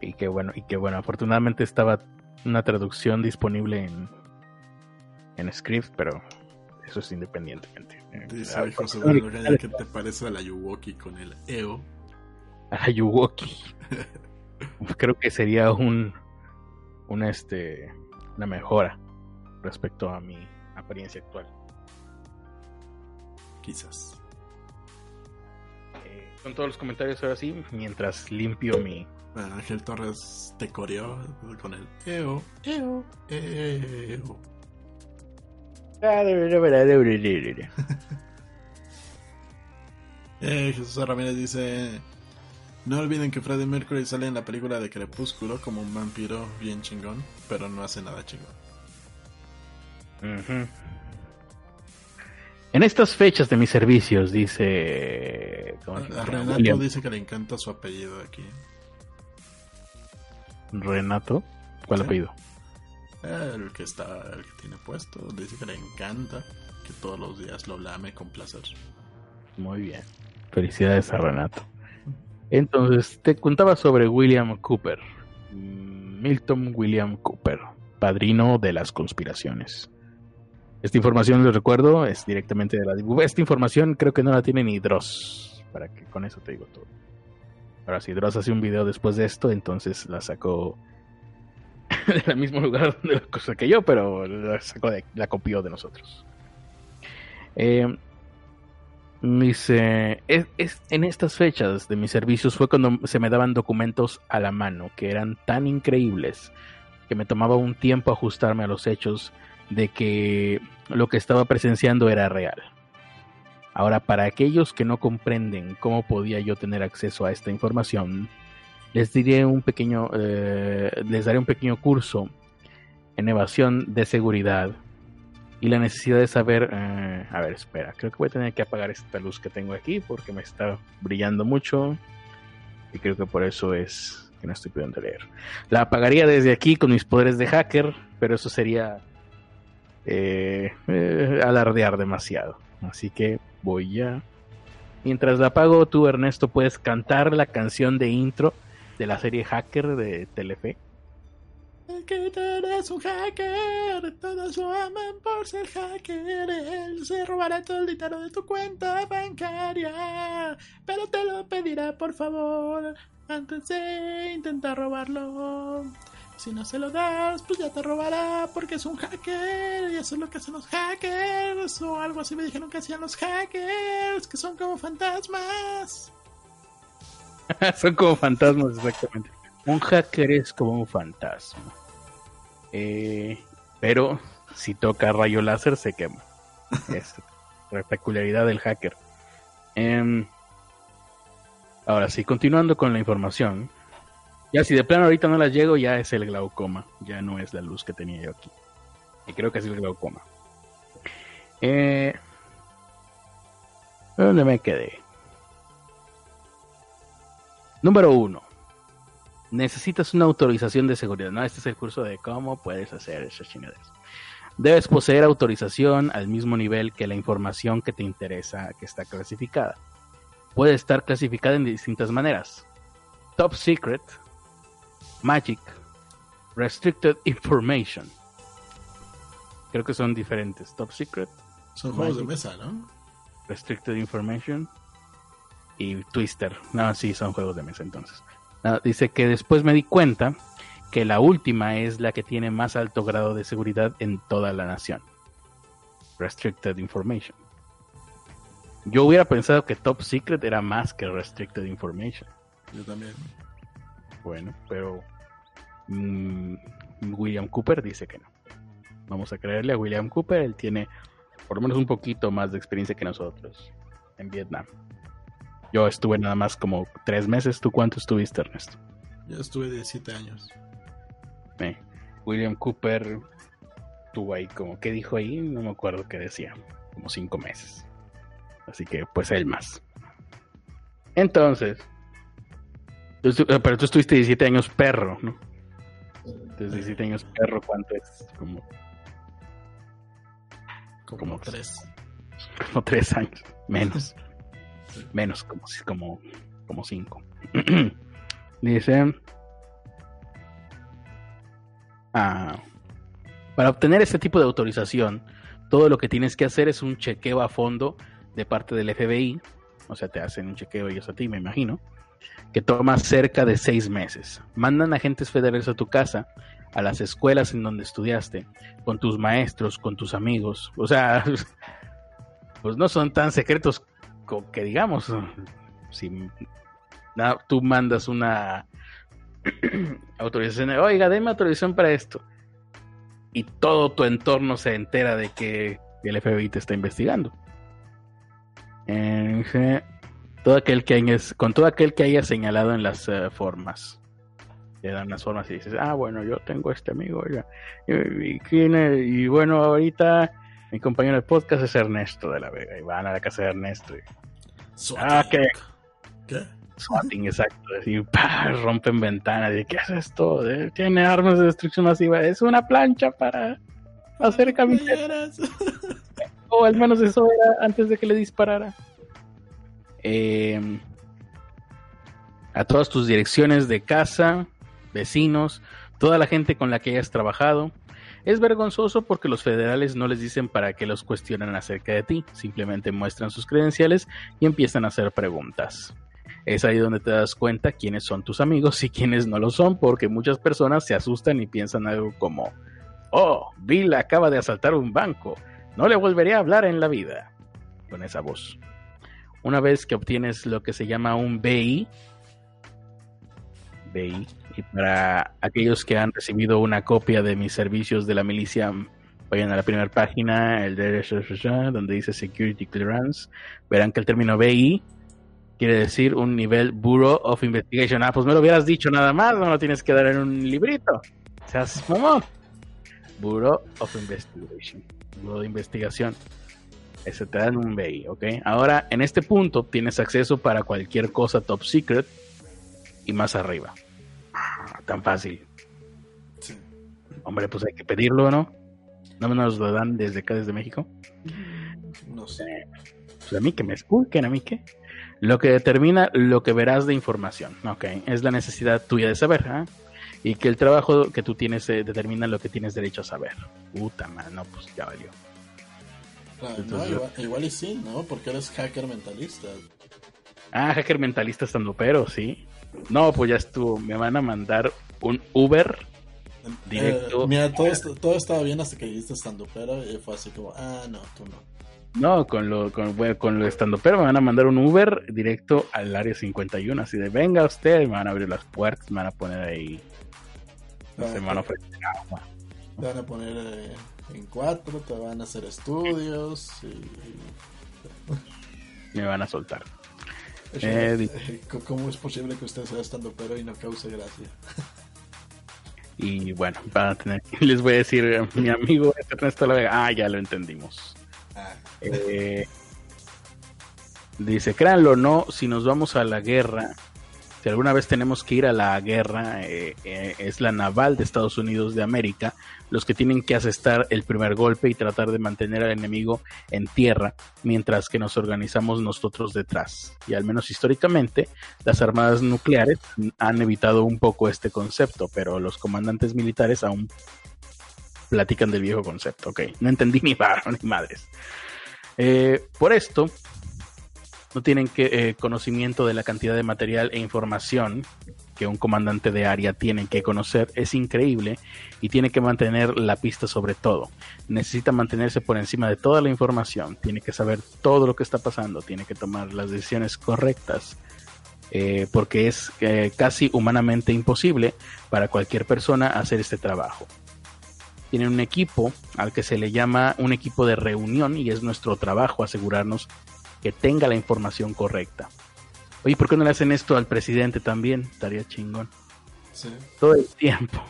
S2: Y que bueno, y que bueno, afortunadamente estaba una traducción disponible en, en script, pero eso es independientemente.
S1: Dice ah, José Manuel ¿qué te parece a la Yuwoki con el EO?
S2: A la Yuwoki. Creo que sería un una este una mejora respecto a mi apariencia actual.
S1: Quizás.
S2: Con todos los comentarios ahora sí, mientras limpio mi.
S1: Bueno, Ángel Torres te coreó con el EO, EO, EO. eh, Jesús Ramírez dice: No olviden que Freddie Mercury sale en la película de Crepúsculo como un vampiro bien chingón, pero no hace nada chingón.
S2: En estas fechas de mis servicios, dice.
S1: Renato dice que le encanta su apellido aquí.
S2: ¿Renato? ¿Cuál apellido?
S1: El que está, el que tiene puesto. Dice que le encanta que todos los días lo lame con placer.
S2: Muy bien. Felicidades a Renato. Entonces, te contaba sobre William Cooper. Milton William Cooper, padrino de las conspiraciones. Esta información, les recuerdo, es directamente de la Esta información creo que no la tiene ni Dross, para que con eso te digo todo. Ahora, si Dross hace un video después de esto, entonces la sacó *laughs* del mismo lugar de la cosa que yo, pero la sacó de, la copió de nosotros. Eh, es, en estas fechas de mis servicios fue cuando se me daban documentos a la mano que eran tan increíbles que me tomaba un tiempo ajustarme a los hechos de que lo que estaba presenciando era real. Ahora, para aquellos que no comprenden cómo podía yo tener acceso a esta información, les diré un pequeño, eh, les daré un pequeño curso en evasión de seguridad y la necesidad de saber, eh, a ver, espera, creo que voy a tener que apagar esta luz que tengo aquí porque me está brillando mucho y creo que por eso es que no estoy pudiendo leer. La apagaría desde aquí con mis poderes de hacker, pero eso sería eh, eh, alardear demasiado. Así que voy a... Mientras la apago, tú Ernesto puedes cantar la canción de intro de la serie Hacker de Telefe.
S1: Que eres un hacker, todos lo aman por ser hacker. Él se robará todo el dinero de tu cuenta bancaria, pero te lo pedirá por favor antes de intentar robarlo. Si no se lo das, pues ya te robará porque es un hacker y eso es lo que hacen los hackers o algo así me dijeron que hacían los hackers, que son como fantasmas. *laughs*
S2: son como fantasmas, exactamente. Un hacker es como un fantasma. Eh, pero si toca rayo láser se quema. *laughs* es la peculiaridad del hacker. Em, ahora sí, continuando con la información. Ya si de plano ahorita no las llego, ya es el glaucoma. Ya no es la luz que tenía yo aquí. Y creo que es el glaucoma. Eh, ¿Dónde me quedé? Número uno. Necesitas una autorización de seguridad. No, este es el curso de cómo puedes hacer esas chingaderas. Debes poseer autorización al mismo nivel que la información que te interesa que está clasificada. Puede estar clasificada en distintas maneras. Top Secret, Magic, Restricted Information. Creo que son diferentes. Top Secret.
S1: Son juegos de mesa, ¿no?
S2: Restricted Information. y Twister. No, sí, son juegos de mesa entonces. Dice que después me di cuenta que la última es la que tiene más alto grado de seguridad en toda la nación. Restricted Information. Yo hubiera pensado que Top Secret era más que Restricted Information.
S1: Yo también.
S2: Bueno, pero mm, William Cooper dice que no. Vamos a creerle a William Cooper, él tiene por lo menos un poquito más de experiencia que nosotros en Vietnam. Yo estuve nada más como tres meses. ¿Tú cuánto estuviste, Ernesto?
S1: Yo estuve 17 años.
S2: William Cooper tuvo ahí como, ¿qué dijo ahí? No me acuerdo qué decía. Como cinco meses. Así que pues él más. Entonces, eh, pero tú estuviste 17 años perro, ¿no? Entonces 17 años perro, ¿cuánto es? Como...
S1: Como, tres.
S2: Como tres años, menos. *laughs* Menos, como, como, como cinco. *clears throat* Dice... Ah, para obtener este tipo de autorización, todo lo que tienes que hacer es un chequeo a fondo de parte del FBI, o sea, te hacen un chequeo ellos a ti, me imagino, que toma cerca de seis meses. Mandan agentes federales a tu casa, a las escuelas en donde estudiaste, con tus maestros, con tus amigos, o sea, *laughs* pues no son tan secretos que digamos, si tú mandas una *clears throat* autorización, oiga, déme autorización para esto, y todo tu entorno se entera de que el FBI te está investigando. todo aquel que con todo aquel que haya señalado en las eh, formas. Le dan las formas y dices, ah, bueno, yo tengo este amigo, Y, y, bueno, ahorita mi compañero de podcast es Ernesto de la Vega. Y van a la casa de Ernesto. Y, Ah, ¿qué? ¿Qué? Swatting, exacto. Así, rompen ventanas. ¿Qué es esto? Tiene armas de destrucción masiva. Es una plancha para hacer camisetas. *laughs* o al menos eso era antes de que le disparara. Em, a todas tus direcciones de casa, vecinos, toda la gente con la que hayas trabajado, es vergonzoso porque los federales no les dicen para qué los cuestionan acerca de ti, simplemente muestran sus credenciales y empiezan a hacer preguntas. Es ahí donde te das cuenta quiénes son tus amigos y quiénes no lo son, porque muchas personas se asustan y piensan algo como, oh, Bill acaba de asaltar un banco, no le volveré a hablar en la vida, con esa voz. Una vez que obtienes lo que se llama un BI, BI y para aquellos que han recibido una copia de mis servicios de la milicia, vayan a la primera página, el de donde dice Security Clearance, verán que el término BI quiere decir un nivel Bureau of Investigation. Ah, pues me lo hubieras dicho nada más, no lo tienes que dar en un librito. Seas mamón. Bureau of Investigation. Bureau de investigación. Ese te dan un BI, ¿ok? Ahora, en este punto tienes acceso para cualquier cosa top secret y más arriba tan fácil. Hombre, pues hay que pedirlo, ¿no? No nos lo dan desde acá, desde México.
S1: No sé.
S2: Pues a mí que me expliquen, a mí que. Lo que determina lo que verás de información, ok, es la necesidad tuya de saber, ¿ah? Y que el trabajo que tú tienes eh, determina lo que tienes derecho a saber. Puta madre, no, pues ya valió.
S1: igual, y sí, ¿no? Porque eres hacker mentalista.
S2: Ah, hacker mentalista estando pero, sí. No, pues ya estuvo. Me van a mandar un Uber directo.
S1: Eh, mira, todo, todo, estaba bien hasta que dijiste estando pero y fue así como, ah, no, tú no.
S2: No, con lo, con, con lo estando pero me van a mandar un Uber directo al área 51, así de venga usted, me van a abrir las puertas, me van a poner ahí. No se me van a ofrecer agua.
S1: Te van a poner eh, en cuatro, te van a hacer estudios y...
S2: me van a soltar.
S1: Eh, *laughs* ¿Cómo es posible que usted sea estando pero y no cause gracia?
S2: Y bueno, van a tener *laughs* les voy a decir, eh, mi amigo Ernesto La Vega, ah, ya lo entendimos. Ah. Eh, dice, créanlo o no, si nos vamos a la guerra, si alguna vez tenemos que ir a la guerra, eh, eh, es la naval de Estados Unidos de América los que tienen que asestar el primer golpe y tratar de mantener al enemigo en tierra, mientras que nos organizamos nosotros detrás. Y al menos históricamente, las armadas nucleares han evitado un poco este concepto, pero los comandantes militares aún platican del viejo concepto. Ok, no entendí ni, ni madres. Eh, por esto, no tienen que, eh, conocimiento de la cantidad de material e información que un comandante de área tiene que conocer. Es increíble y tiene que mantener la pista sobre todo. Necesita mantenerse por encima de toda la información. Tiene que saber todo lo que está pasando. Tiene que tomar las decisiones correctas. Eh, porque es eh, casi humanamente imposible para cualquier persona hacer este trabajo. Tienen un equipo al que se le llama un equipo de reunión y es nuestro trabajo asegurarnos que tenga la información correcta. Oye, ¿por qué no le hacen esto al presidente también? Estaría chingón. Sí. Todo el tiempo.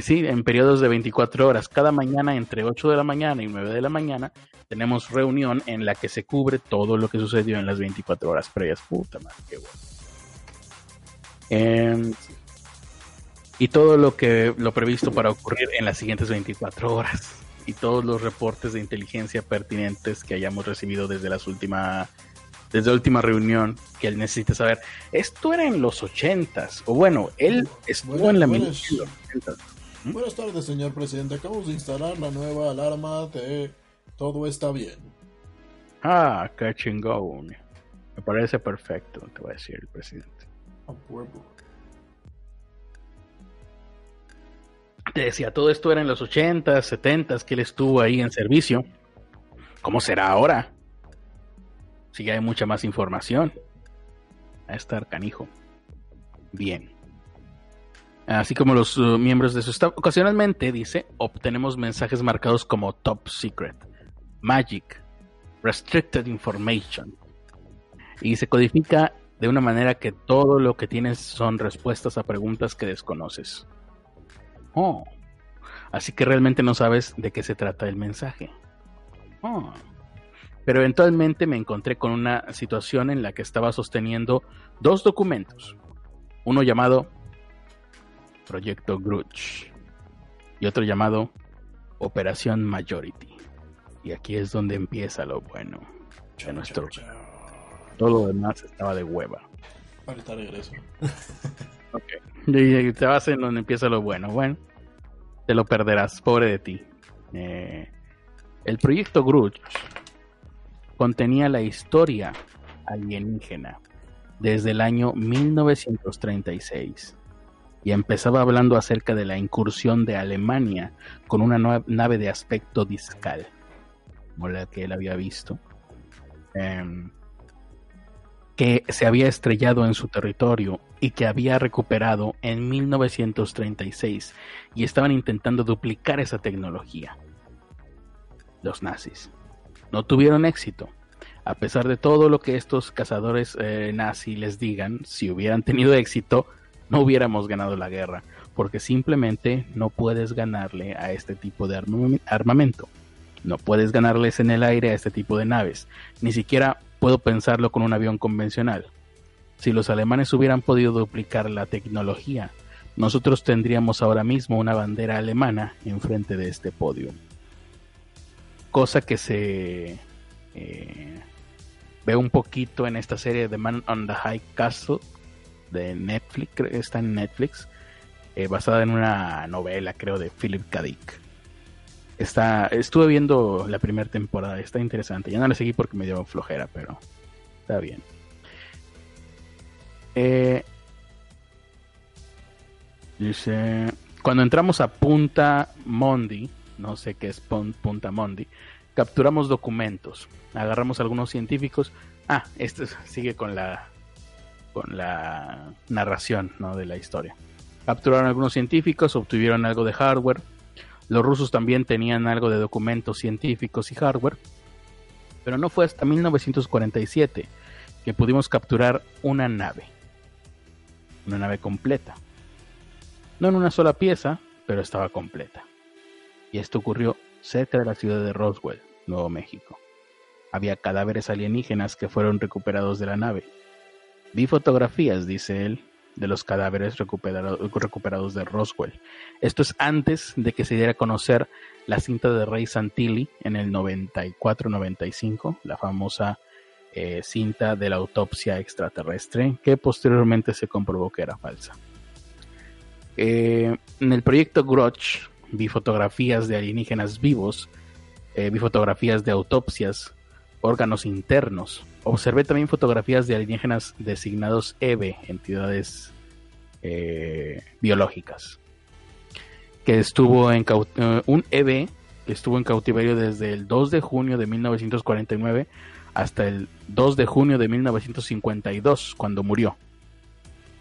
S2: Sí, en periodos de 24 horas. Cada mañana entre 8 de la mañana y 9 de la mañana tenemos reunión en la que se cubre todo lo que sucedió en las 24 horas previas. Puta madre, qué bueno. Em, y todo lo que lo previsto para ocurrir en las siguientes 24 horas y todos los reportes de inteligencia pertinentes que hayamos recibido desde las últimas desde la última reunión que él necesita saber. Esto era en los ochentas, o bueno, él estuvo en la buenas,
S1: ¿Mm? buenas tardes, señor presidente. Acabamos de instalar la nueva alarma de todo está bien.
S2: Ah, qué chingón. Me parece perfecto, te va a decir el presidente. A Te decía, todo esto era en los 80s, 70 que él estuvo ahí en servicio. ¿Cómo será ahora? Si ya hay mucha más información. A estar canijo. Bien. Así como los uh, miembros de su staff. Ocasionalmente, dice, obtenemos mensajes marcados como Top Secret, Magic, Restricted Information. Y se codifica de una manera que todo lo que tienes son respuestas a preguntas que desconoces. Oh. Así que realmente no sabes de qué se trata el mensaje. Oh. Pero eventualmente me encontré con una situación en la que estaba sosteniendo dos documentos. Uno llamado Proyecto Grudge y otro llamado Operación Majority. Y aquí es donde empieza lo bueno de nuestro. Todo lo demás estaba de hueva.
S1: Ahorita regreso. *laughs*
S2: Ok. Y te vas en donde empieza lo bueno. Bueno, te lo perderás, pobre de ti. Eh, el proyecto Grudge contenía la historia alienígena desde el año 1936 y empezaba hablando acerca de la incursión de Alemania con una nave de aspecto discal, como la que él había visto. Em, que se había estrellado en su territorio y que había recuperado en 1936 y estaban intentando duplicar esa tecnología. Los nazis no tuvieron éxito. A pesar de todo lo que estos cazadores eh, nazis les digan, si hubieran tenido éxito, no hubiéramos ganado la guerra, porque simplemente no puedes ganarle a este tipo de armamento. No puedes ganarles en el aire a este tipo de naves, ni siquiera Puedo pensarlo con un avión convencional. Si los alemanes hubieran podido duplicar la tecnología, nosotros tendríamos ahora mismo una bandera alemana enfrente de este podio. Cosa que se eh, ve un poquito en esta serie de Man on the High Castle de Netflix, está en Netflix, eh, basada en una novela creo de Philip K. Dick. Está, estuve viendo la primera temporada, está interesante. Ya no la seguí porque me dio flojera, pero está bien. Eh, dice, cuando entramos a Punta Mondi, no sé qué es Punta Mondi, capturamos documentos, agarramos algunos científicos. Ah, este sigue con la con la narración ¿no? de la historia. Capturaron algunos científicos, obtuvieron algo de hardware, los rusos también tenían algo de documentos científicos y hardware, pero no fue hasta 1947 que pudimos capturar una nave, una nave completa. No en una sola pieza, pero estaba completa. Y esto ocurrió cerca de la ciudad de Roswell, Nuevo México. Había cadáveres alienígenas que fueron recuperados de la nave. Vi fotografías, dice él, de los cadáveres recuperados de Roswell. Esto es antes de que se diera a conocer la cinta de Ray Santilli en el 94-95, la famosa eh, cinta de la autopsia extraterrestre, que posteriormente se comprobó que era falsa. Eh, en el proyecto Grudge vi fotografías de alienígenas vivos, eh, vi fotografías de autopsias órganos internos. Observé también fotografías de alienígenas designados EVE, entidades eh, biológicas, que estuvo en eh, un EVE que estuvo en cautiverio desde el 2 de junio de 1949 hasta el 2 de junio de 1952, cuando murió.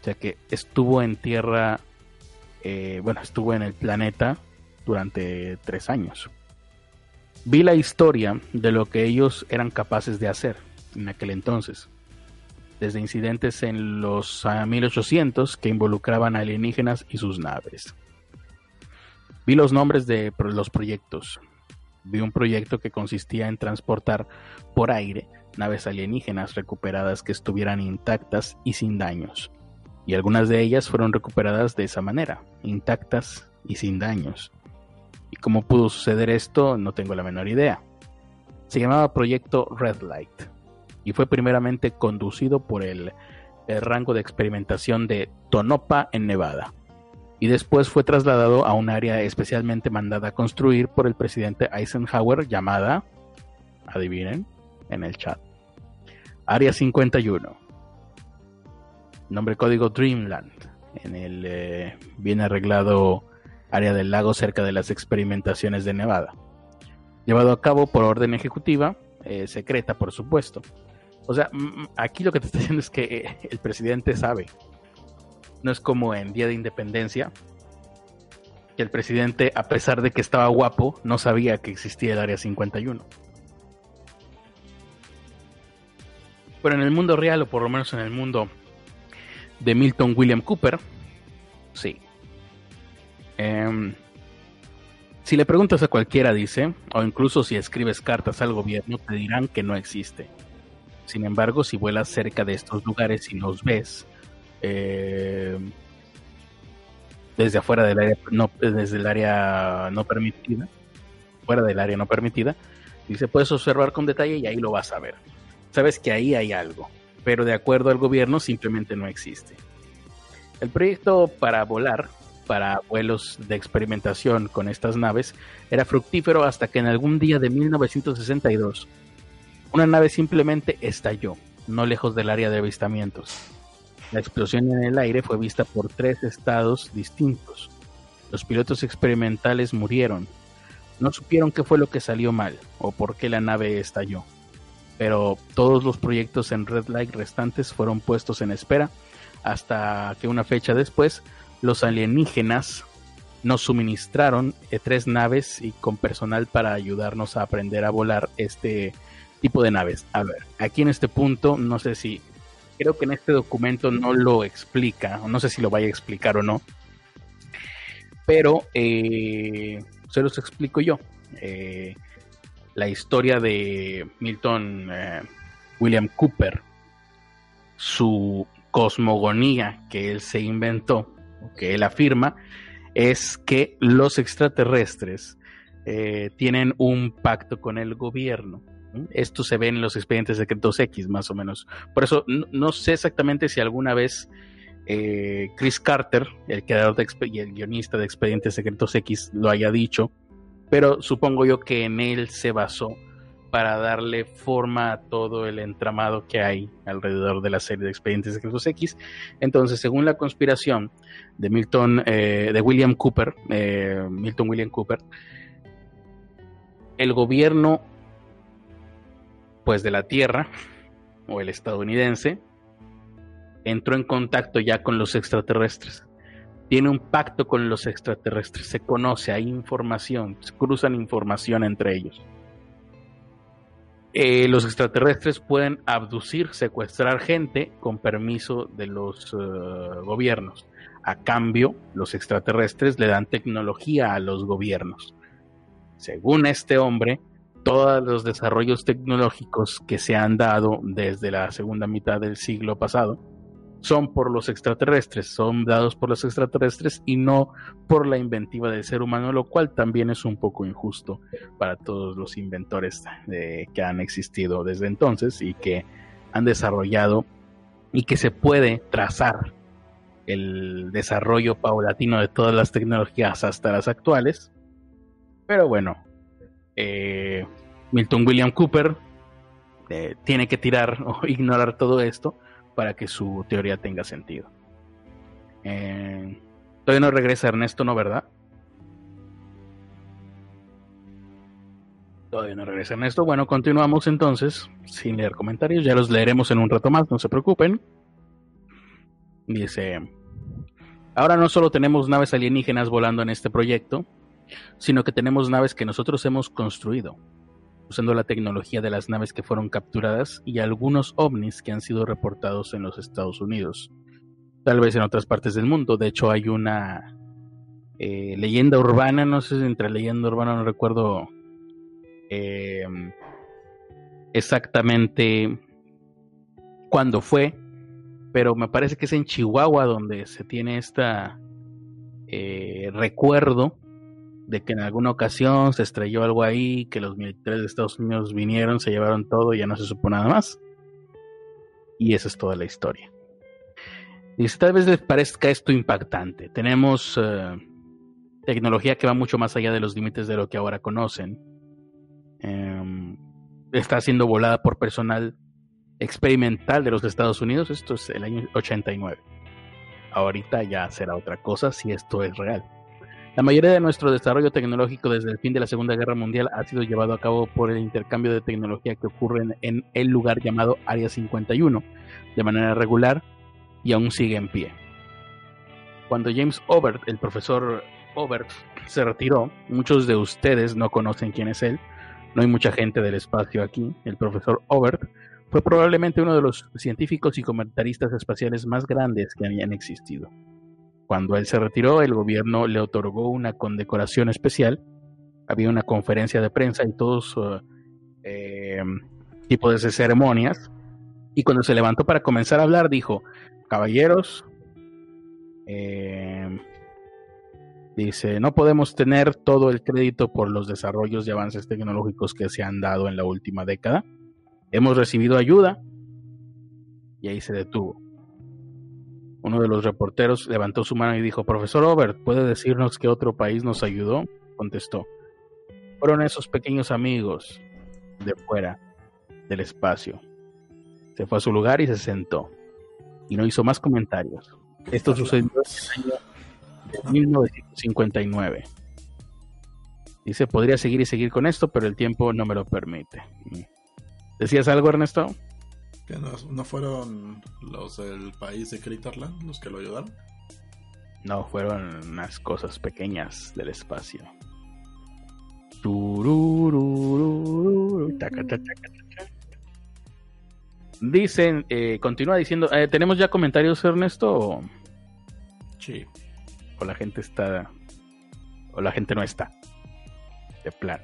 S2: O sea que estuvo en tierra, bueno, estuvo en el planeta durante tres años. Vi la historia de lo que ellos eran capaces de hacer en aquel entonces, desde incidentes en los 1800 que involucraban alienígenas y sus naves. Vi los nombres de los proyectos. Vi un proyecto que consistía en transportar por aire naves alienígenas recuperadas que estuvieran intactas y sin daños. Y algunas de ellas fueron recuperadas de esa manera, intactas y sin daños. ¿Y cómo pudo suceder esto? No tengo la menor idea. Se llamaba Proyecto Red Light y fue primeramente conducido por el, rango de experimentación de Tonopah en Nevada. Y después fue trasladado a un área especialmente mandada a construir por el presidente Eisenhower llamada, adivinen, en el chat, Área 51. Nombre código Dreamland. En el eh, bien arreglado área del lago cerca de las experimentaciones de Nevada. Llevado a cabo por orden ejecutiva, eh, secreta por supuesto. O sea, aquí lo que te estoy diciendo es que eh, el presidente sabe. No es como en Día de Independencia, que el presidente, a pesar de que estaba guapo, no sabía que existía el Área 51. Pero en el mundo real, o por lo menos en el mundo de Milton William Cooper, sí, Em, si le preguntas a cualquiera, dice, o incluso si escribes cartas al gobierno, te dirán que no existe. Sin embargo, si vuelas cerca de estos lugares y los ves, em, desde afuera del área, no, área no permitida, fuera del área no permitida, dice, puedes observar con detalle y ahí lo vas a ver. Sabes que ahí hay algo, pero de acuerdo al gobierno simplemente no existe. El proyecto para volar para vuelos de experimentación con estas naves era fructífero hasta que en algún día de 1962 una nave simplemente estalló, no lejos del área de avistamientos. La explosión en el aire fue vista por tres estados distintos. Los pilotos experimentales murieron. No supieron qué fue lo que salió mal o por qué la nave estalló. Pero todos los proyectos en Red Light restantes fueron puestos en espera hasta que una fecha después los alienígenas nos suministraron eh, tres naves y con personal para ayudarnos a aprender a volar este tipo de naves. A ver, aquí en este punto, no sé si, creo que en este documento no lo explica, no sé si lo vaya a explicar o no, pero eh, se los explico yo. Eh, la historia de Milton William Cooper, su cosmogonía que él se inventó, que él afirma es que los extraterrestres eh, tienen un pacto con el gobierno. Esto se ve en los expedientes secretos X, más o menos. Por eso no, sé exactamente si alguna vez eh, Chris Carter, el creador y el guionista de Expedientes Secretos X, lo haya dicho, pero supongo yo que en él se basó para darle forma a todo el entramado que hay alrededor de la serie de expedientes secretos X. Entonces, según la conspiración de Milton, eh, de William Cooper, eh, Milton William Cooper, el gobierno, pues de la Tierra o el estadounidense, entró en contacto ya con los extraterrestres. Tiene un pacto con los extraterrestres, se conoce, hay información, se cruzan información entre ellos. Eh, los extraterrestres pueden abducir, secuestrar gente con permiso de los eh, gobiernos. A cambio, los extraterrestres le dan tecnología a los gobiernos. Según este hombre, todos los desarrollos tecnológicos que se han dado desde la segunda mitad del siglo pasado son por los extraterrestres, son dados por los extraterrestres y no por la inventiva del ser humano, lo cual también es un poco injusto para todos los inventores que han existido desde entonces y que han desarrollado y que se puede trazar el desarrollo paulatino de todas las tecnologías hasta las actuales. Pero bueno, eh, Milton William Cooper eh, tiene que tirar o *laughs* ignorar todo esto para que su teoría tenga sentido. Eh, todavía no regresa Ernesto, ¿no, verdad? Todavía no regresa Ernesto. Bueno, continuamos entonces, sin leer comentarios. Ya los leeremos en un rato más, no se preocupen. Dice, ahora no solo tenemos naves alienígenas volando en este proyecto, sino que tenemos naves que nosotros hemos construido, usando la tecnología de las naves que fueron capturadas y algunos ovnis que han sido reportados en los Estados Unidos, tal vez en otras partes del mundo. De hecho, hay una eh, leyenda urbana, no sé si entre leyenda urbana no recuerdo eh, exactamente cuándo fue, pero me parece que es en Chihuahua donde se tiene esta eh, recuerdo de que en alguna ocasión se estrelló algo ahí, que los militares de Estados Unidos vinieron, se llevaron todo y ya no se supo nada más. Y esa es toda la historia. Y tal vez les parezca esto impactante. Tenemos eh, tecnología que va mucho más allá de los límites de lo que ahora conocen. Em, está siendo volada por personal experimental de los Estados Unidos. Esto es el año 89. Ahorita ya será otra cosa si esto es real. La mayoría de nuestro desarrollo tecnológico desde el fin de la Segunda Guerra Mundial ha sido llevado a cabo por el intercambio de tecnología que ocurre en, el lugar llamado Área 51 de manera regular y aún sigue en pie. Cuando James Obert, el profesor Obert, se retiró, muchos de ustedes no conocen quién es él, no hay mucha gente del espacio aquí, el profesor Obert fue probablemente uno de los científicos y comentaristas espaciales más grandes que habían existido. Cuando él se retiró, el gobierno le otorgó una condecoración especial. Había una conferencia de prensa y todos uh, eh, tipos de ceremonias. Y cuando se levantó para comenzar a hablar, dijo, caballeros, eh, dice, no podemos tener todo el crédito por los desarrollos y avances tecnológicos que se han dado en la última década. Hemos recibido ayuda. Y ahí se detuvo. Uno de los reporteros levantó su mano y dijo, Profesor Obert, ¿puede decirnos qué otro país nos ayudó? Contestó, fueron esos pequeños amigos de fuera del espacio. Se fue a su lugar y se sentó. Y no hizo más comentarios. Esto sucedió en el año de 1959. Dice, podría seguir y seguir con esto, pero el tiempo no me lo permite. ¿Decías algo, Ernesto?
S1: ¿Que no, fueron los del país de Critterland los que lo ayudaron?
S2: No, fueron unas cosas pequeñas del espacio. Dicen, eh, continúa diciendo, eh, ¿tenemos ya comentarios, Ernesto?
S1: Sí.
S2: O la gente está, o la gente no está. De plan.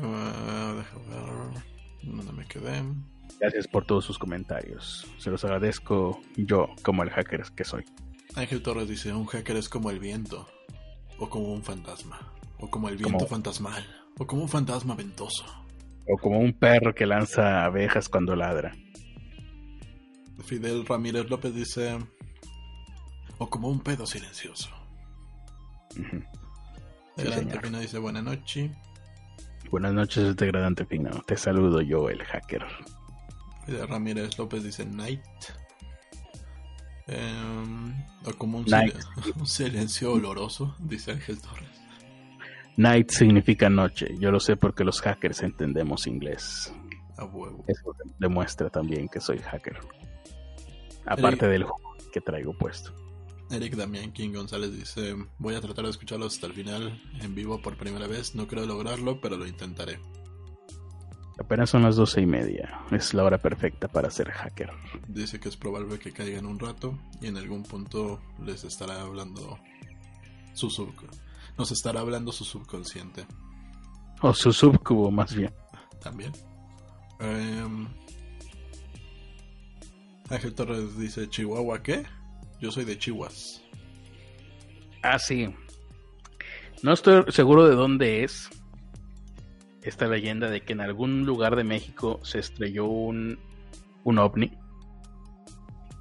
S1: Uh, ver. ¿Dónde me quedé?
S2: Gracias por todos sus comentarios. Se los agradezco yo como el hacker que soy.
S1: Ángel Torres dice, un hacker es como el viento, o como un fantasma, o como el viento fantasmal, o como un fantasma ventoso.
S2: O como un perro que lanza abejas cuando ladra.
S1: Fidel Ramírez López dice, o como un pedo silencioso. Adelante, Pina dice, buena noche.
S2: Buenas noches, degradante fino. Te saludo yo, el hacker.
S1: Ramírez López dice Night. Em, o como *laughs* un, silencio oloroso, dice Ángel Torres.
S2: Night significa noche. Yo lo sé porque los hackers entendemos inglés.
S1: A huevo.
S2: Eso demuestra también que soy hacker. Aparte del juego que traigo puesto.
S1: Eric Damián King González dice, voy a tratar de escucharlo hasta el final en vivo por primera vez, no creo lograrlo, pero lo intentaré.
S2: Apenas son las doce y media, es la hora perfecta para ser hacker.
S1: Dice que es probable que caigan un rato y en algún punto les estará hablando su sub nos estará hablando su subconsciente.
S2: O su subcubo más bien.
S1: También. Em, Ángel Torres dice, Chihuahua, ¿qué? Yo soy de Chihuahua.
S2: Ah, sí. No estoy seguro de dónde es esta leyenda de que en algún lugar de México se estrelló un, un ovni.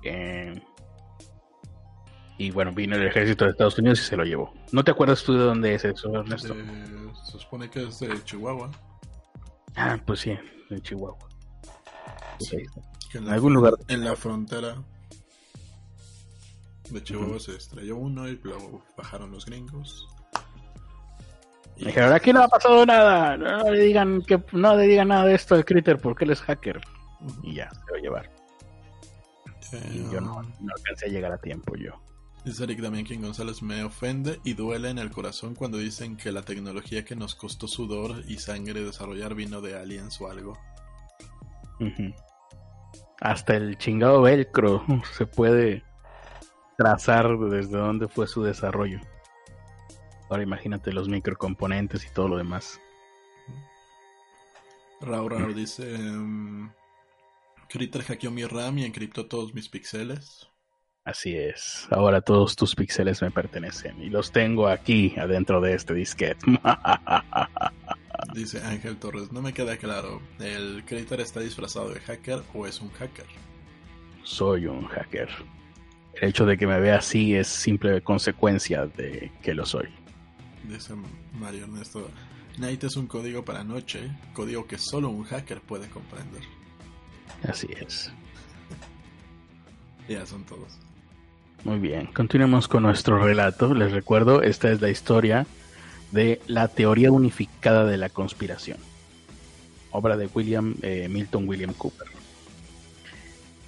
S2: Eh, y bueno, vino el ejército de Estados Unidos y se lo llevó. ¿No te acuerdas tú de dónde es eso, Ernesto?
S1: Eh, se supone que es de Chihuahua.
S2: Ah, pues sí, de Chihuahua.
S1: en,
S2: algún lugar.
S1: En la frontera de Chihuahua se estrelló uno y luego bajaron los gringos.
S2: Y dijeron, aquí no ha pasado nada, no, le digan que no le digan nada de esto al Critter porque él es hacker. Y ya, se va a llevar. y yo no, no alcancé a llegar a tiempo yo.
S1: Dice Eric también quien González me ofende y duele en el corazón cuando dicen que la tecnología que nos costó sudor y sangre desarrollar vino de aliens o algo.
S2: Hasta el chingado velcro *laughs* se puede trazar desde dónde fue su desarrollo. Ahora imagínate los microcomponentes y todo lo demás.
S1: Raúl dice: um, Critter hackeó mi RAM y encriptó todos mis píxeles.
S2: Así es. Ahora todos tus píxeles me pertenecen y los tengo aquí adentro de este disquete. *laughs*
S1: Dice Ángel Torres, no me queda claro, ¿el Critter está disfrazado de hacker o es un hacker?
S2: Soy un hacker. El hecho de que me vea así es simple consecuencia de que lo soy.
S1: Dice Mario Ernesto, Night es un código para noche, código que solo un hacker puede comprender.
S2: Así es.
S1: ya son todos.
S2: Muy bien, continuemos con nuestro relato. Les recuerdo, esta es la historia de la teoría unificada de la conspiración, obra de William eh, Milton William Cooper.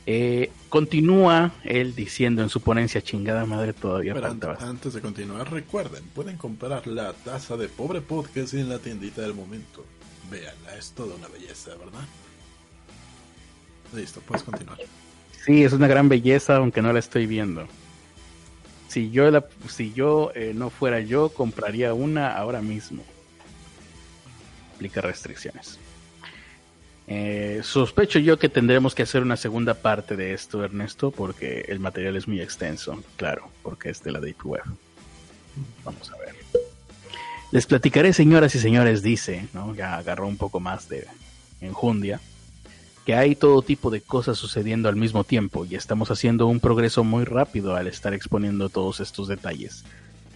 S2: Eh, continúa él diciendo en su ponencia chingada madre todavía
S1: antes, de continuar, recuerden, pueden comprar la taza de pobre podcast en la tiendita del momento. Veanla, es toda una belleza, ¿verdad? Listo, puedes continuar.
S2: Sí, es una gran belleza, aunque no la estoy viendo si yo, la, si yo eh, no fuera yo, compraría una ahora mismo. Aplica restricciones. Eh, sospecho yo que tendremos que hacer una segunda parte de esto, Ernesto, porque el material es muy extenso, claro, porque es de la Deep Web. Vamos a ver. Les platicaré, señoras y señores, dice, ¿no? Ya agarró un poco más de enjundia que hay todo tipo de cosas sucediendo al mismo tiempo y estamos haciendo un progreso muy rápido al estar exponiendo todos estos detalles.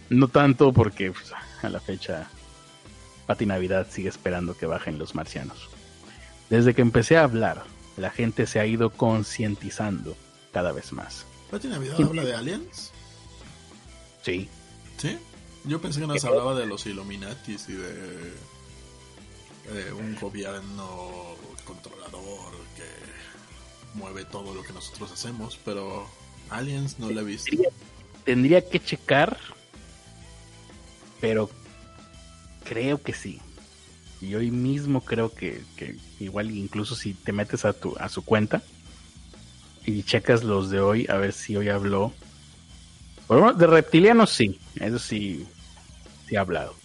S2: No tanto porque pues, a la fecha Pati Navidad sigue esperando que bajen los marcianos. Desde que empecé a hablar, la gente se ha ido concientizando cada vez más.
S1: ¿Pati Navidad habla de aliens?
S2: Sí.
S1: ¿Sí? Yo pensé que nos hablaba de los Illuminatis y de un gobierno controlador que mueve todo lo que nosotros hacemos, pero Aliens no lo he visto.
S2: Tendría, que checar, pero creo que sí. Y hoy mismo creo que, igual incluso si te metes a tu a su cuenta y checas los de hoy a ver si hoy habló. Bueno, de reptilianos sí, eso sí, sí ha hablado.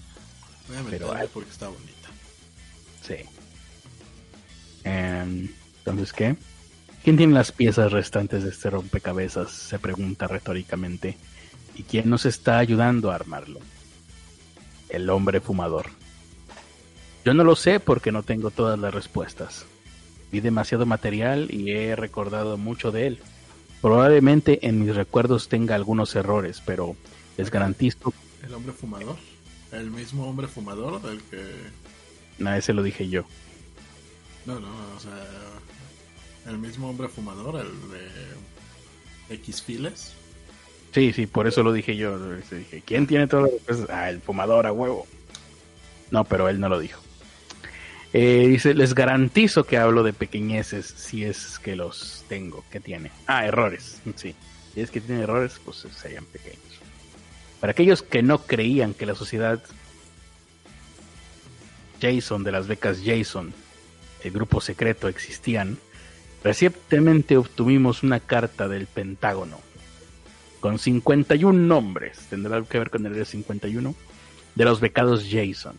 S1: Voy a pero, porque está bonita.
S2: Sí. Em, entonces, ¿qué? ¿Quién tiene las piezas restantes de este rompecabezas? Se pregunta retóricamente. ¿Y quién nos está ayudando a armarlo? El hombre fumador. Yo no lo sé porque no tengo todas las respuestas. Vi demasiado material y he recordado mucho de él. Probablemente en mis recuerdos tenga algunos errores, pero les garantizo.
S1: ¿El hombre fumador? ¿El mismo hombre fumador del que.?
S2: No, ese lo dije yo.
S1: No, no, o sea, el mismo hombre fumador, el de X files.
S2: Sí, sí, por eso lo dije yo. Dije, ¿quién tiene todo lo Ah, el fumador a huevo. No, pero él no lo dijo. Eh, dice, les garantizo que hablo de pequeñeces si es que los tengo. ¿Qué tiene? Ah, errores. Sí. Si es que tiene errores, pues serían pequeños. Para aquellos que no creían que la sociedad Jason de las becas Jason el grupo secreto existían, recientemente obtuvimos una carta del Pentágono con 51 nombres, tendrá que ver con el 51, de los becados Jason.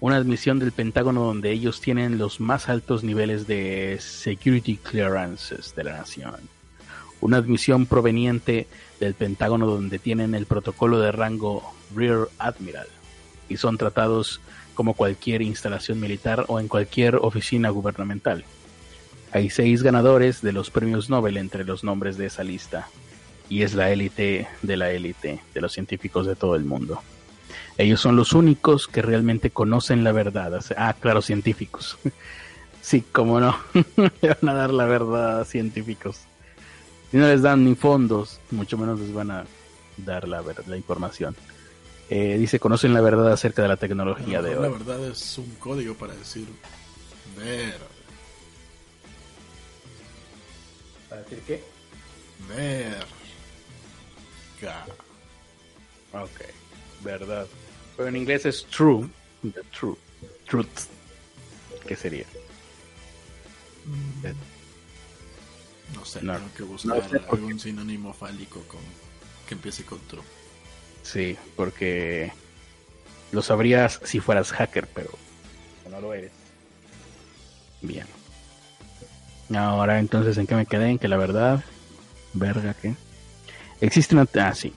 S2: Una admisión del Pentágono donde ellos tienen los más altos niveles de security clearances de la nación. Una admisión proveniente del Pentágono donde tienen el protocolo de rango Rear Admiral y son tratados como cualquier instalación militar o en cualquier oficina gubernamental. Hay seis ganadores de los premios Nobel entre los nombres de esa lista, y es la élite de la élite de los científicos de todo el mundo. Ellos son los únicos que realmente conocen la verdad. Ah, claro, científicos. *laughs* Sí, cómo no. *laughs* Le van a dar la verdad a científicos. Si no les dan ni fondos, mucho menos les van a dar la, la información. Eh, dice, conocen la verdad acerca de la tecnología de hoy.
S1: La verdad es un código para decir ver.
S2: ¿Para decir qué?
S1: Ver.
S2: Ok, verdad. Pero en inglés es true. The true. Truth. ¿Qué sería?
S1: No sé, tengo que buscar algún sinónimo fálico con, que empiece con true.
S2: Sí, porque lo sabrías si fueras hacker, pero no lo eres. Bien. Ahora entonces, ¿en qué me quedé? En que la verdad, verga, ¿qué? Existe una... Ah, sí.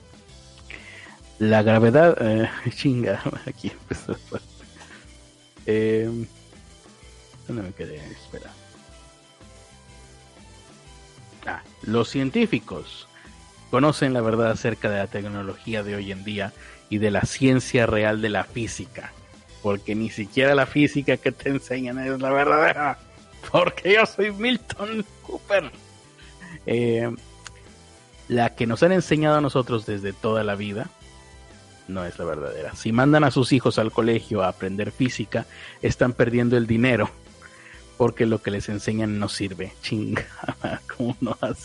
S2: La gravedad... Eh, *laughs* chinga, aquí empezó. Eh, ¿Dónde me quedé? Espera. Ah, los científicos conocen la verdad acerca de la tecnología de hoy en día y de la ciencia real de la física. Porque ni siquiera la física que te enseñan es la verdadera. Porque yo soy Milton Cooper. Eh, la que nos han enseñado a nosotros desde toda la vida no es la verdadera. Si mandan a sus hijos al colegio a aprender física, están perdiendo el dinero porque lo que les enseñan no sirve. *laughs* Chinga, ¿cómo no va a?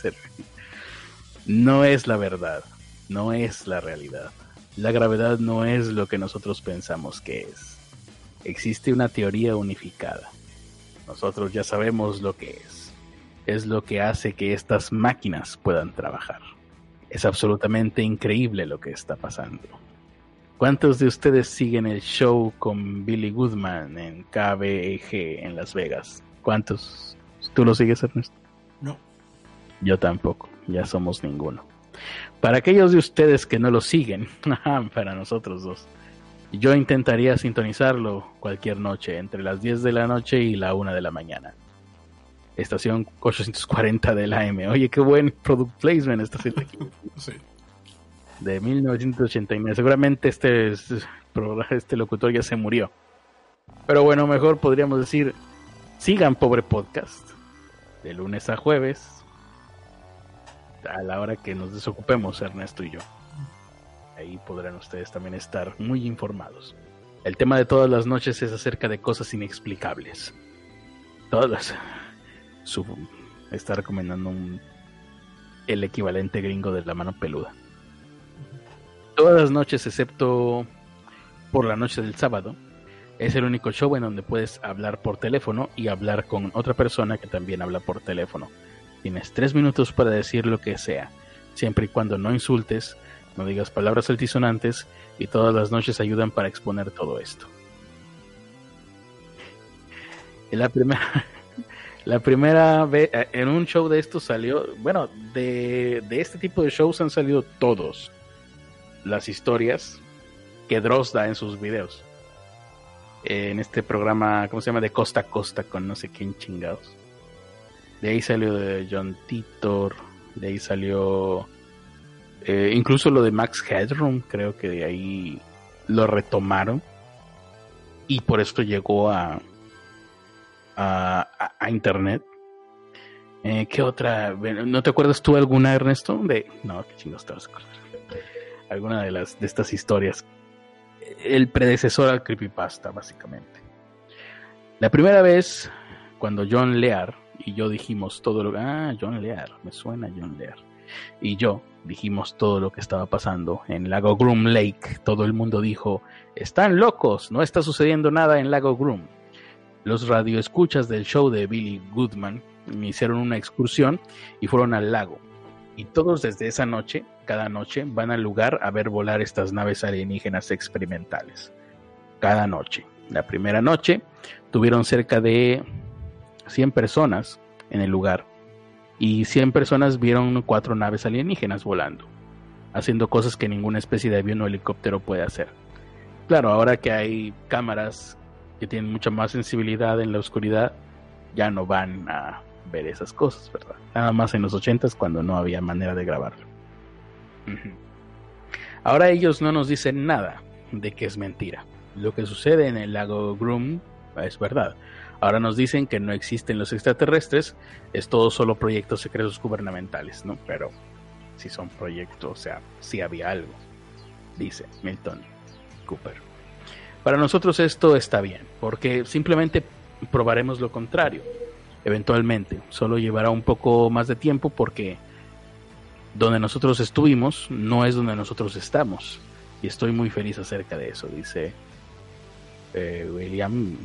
S2: No es la verdad, no es la realidad. La gravedad no es lo que nosotros pensamos que es. Existe una teoría unificada. Nosotros ya sabemos lo que es. Es lo que hace que estas máquinas puedan trabajar. Es absolutamente increíble lo que está pasando. ¿Cuántos de ustedes siguen el show con Billy Goodman en KBG en Las Vegas? ¿Cuántos? ¿Tú lo sigues, Ernesto?
S1: No.
S2: Yo tampoco, ya somos ninguno. Para aquellos de ustedes que no lo siguen, *laughs* para nosotros dos, yo intentaría sintonizarlo cualquier noche, entre las 10 de la noche y la 1 de la mañana. Estación 840 del AM. Oye, qué buen product placement está haciendo aquí. *laughs*
S1: sí
S2: de 1989. Seguramente este, este locutor ya se murió. Pero bueno, mejor podríamos decir, sigan Pobre Podcast, de lunes a jueves, a la hora que nos desocupemos Ernesto y yo. Ahí podrán ustedes también estar muy informados. El tema de todas las noches es acerca de cosas inexplicables. Todas las... Su, está recomendando un, el equivalente gringo de la mano peluda todas las noches excepto por la noche del sábado. Es el único show en donde puedes hablar por teléfono y hablar con otra persona que también habla por teléfono. Tienes tres minutos para decir lo que sea, siempre y cuando no insultes, no digas palabras altisonantes y todas las noches ayudan para exponer todo esto. La primera, *laughs* la primera vez en un show de esto salió, bueno, de, de este tipo de shows han salido todos las historias que Dross da en sus videos. En este programa, ¿cómo se llama? De costa a costa con no sé quién chingados. De ahí salió de John Titor, de ahí salió eh, incluso lo de Max Headroom, creo que de ahí lo retomaron. Y por esto llegó a, a, a, internet. Eh, ¿Qué otra? ¿No te acuerdas tú alguna, Ernesto? De... No, qué chingados te vas a acordar alguna de las de estas historias. El predecesor al creepypasta, básicamente. La primera vez, cuando John Lear y yo dijimos todo lo ah, John Lear, me suena John Lear. Y yo dijimos todo lo que estaba pasando en Lago Groom Lake. Todo el mundo dijo, están locos, no está sucediendo nada en Lago Groom. Los radioescuchas del show de Billy Goodman hicieron una excursión y fueron al lago. Y todos desde esa noche cada noche van al lugar a ver volar estas naves alienígenas experimentales. Cada noche. La primera noche tuvieron cerca de 100 personas en el lugar y 100 personas vieron cuatro naves alienígenas volando, haciendo cosas que ninguna especie de avión o helicóptero puede hacer. Claro, ahora que hay cámaras que tienen mucha más sensibilidad en la oscuridad, ya no van a ver esas cosas, ¿verdad? Nada más en los 80 cuando no había manera de grabarlo. Ahora ellos no nos dicen nada de que es mentira. Lo que sucede en el lago Groom es verdad. Ahora nos dicen que no existen los extraterrestres, es todo solo proyectos secretos gubernamentales, ¿no? Pero si son proyectos, o sea, si había algo, dice Milton Cooper. Para nosotros esto está bien, porque simplemente probaremos lo contrario. Eventualmente, solo llevará un poco más de tiempo porque donde nosotros estuvimos no es donde nosotros estamos. Y estoy muy feliz acerca de eso, dice eh, William.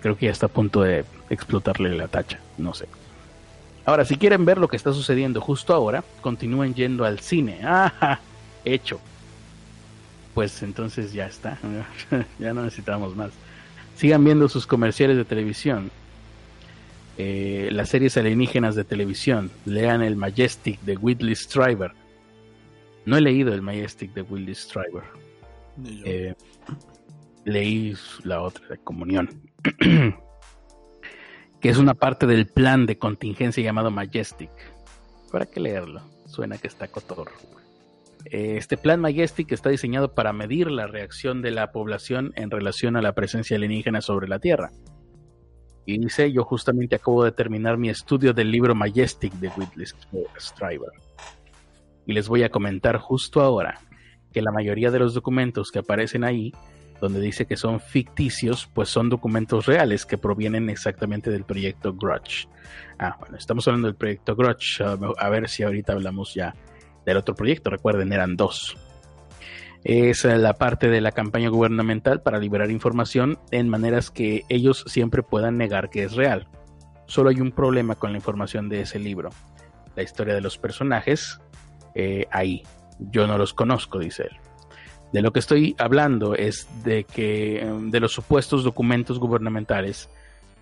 S2: Creo que ya está a punto de explotarle la tacha, no sé. Ahora, si quieren ver lo que está sucediendo justo ahora, continúen yendo al cine. *laughs* ¡Ah! Hecho. Pues entonces ya está. *laughs* ya no necesitamos más. Sigan viendo sus comerciales de televisión eh, las series alienígenas de televisión. Lean el Majestic de Whitley Strieber. No he leído el Majestic de Whitley Strieber. Eh, leí la otra, de Comunión. *clears throat* que es una parte del plan de contingencia llamado Majestic. ¿Para qué leerlo? Suena que está cotorro. Eh, este plan Majestic está diseñado para medir la reacción de la población en relación a la presencia alienígena sobre la Tierra. Y dice, yo justamente acabo de terminar mi estudio del libro Majestic de Whitley Strieber. Y les voy a comentar justo ahora que la mayoría de los documentos que aparecen ahí, donde dice que son ficticios, pues son documentos reales que provienen exactamente del proyecto Grudge. Ah, bueno, estamos hablando del proyecto Grudge. A ver si ahorita hablamos ya del otro proyecto. Recuerden, eran dos es la parte de la campaña gubernamental para liberar información en maneras que ellos siempre puedan negar que es real. Solo hay un problema con la información de ese libro. La historia de los personajes, eh, ahí. Yo no los conozco, dice él. De lo que estoy hablando es de que em, de los supuestos documentos gubernamentales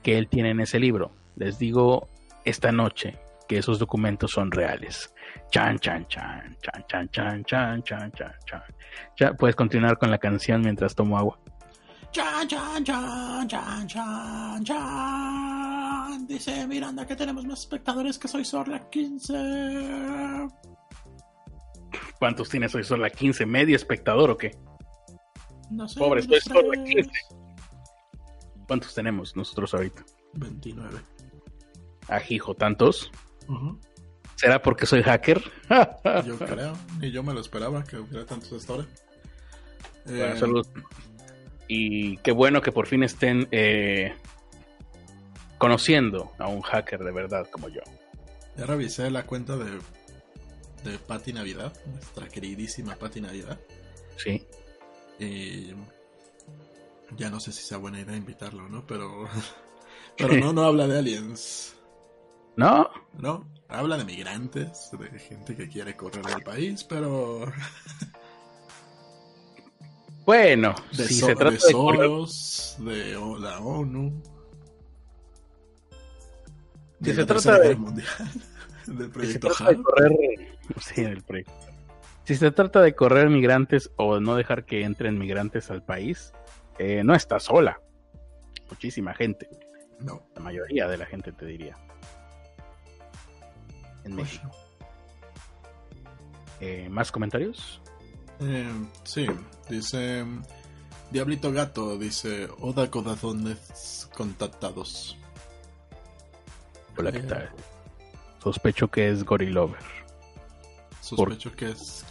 S2: que él tiene en ese libro. Les digo esta noche que esos documentos son reales. Chan, chan, chan, chan, chan, chan, chan, chan, chan, chan. Ya puedes continuar con la canción mientras tomo agua.
S1: Chan, chan, chan, chan, chan, chan. Dice Miranda que tenemos más espectadores que Soy Sorla 15.
S2: ¿Cuántos tiene Soy Sorla 15? ¿Medio espectador o qué?
S1: No sé.
S2: Pobre, Soy Sorla 15. ¿Cuántos tenemos nosotros ahorita?
S1: 29.
S2: Ajijo, ¿tantos? ¿Será porque soy hacker? *laughs*
S1: yo creo, y yo me lo esperaba que hubiera tantos hasta ahora.
S2: Bueno, eh, salud. Y qué bueno que por fin estén eh, conociendo a un hacker de verdad como yo.
S1: Ya revisé la cuenta de, de Patti Navidad, nuestra queridísima Patti Navidad.
S2: Sí.
S1: Y ya no sé si sea buena idea invitarlo, ¿no? Pero, *laughs* pero no, no habla de aliens. *laughs*
S2: ¿No?
S1: No, habla de migrantes, de gente que quiere correr del país, pero... *laughs*
S2: Bueno,
S1: de
S2: si
S1: se
S2: trata
S1: de Soros, de la ONU.
S2: Si
S1: de
S2: se
S1: la
S2: trata de-
S1: Mundial, *laughs* del
S2: si se
S1: proyecto
S2: trata de
S1: HAL.
S2: correr, sí, el proyecto. Si se trata de correr migrantes o no dejar que entren migrantes al país, eh, no está sola. Muchísima gente,
S1: No,
S2: la mayoría de la gente te diría. En
S1: pues,
S2: México. Eh, ¿Más comentarios?
S1: eh, sí, dice Diablito Gato, dice Oda Corazones contactados.
S2: Hola, ¿qué
S1: Eh.
S2: tal? Sospecho que es Gorilover.
S1: Sospecho que es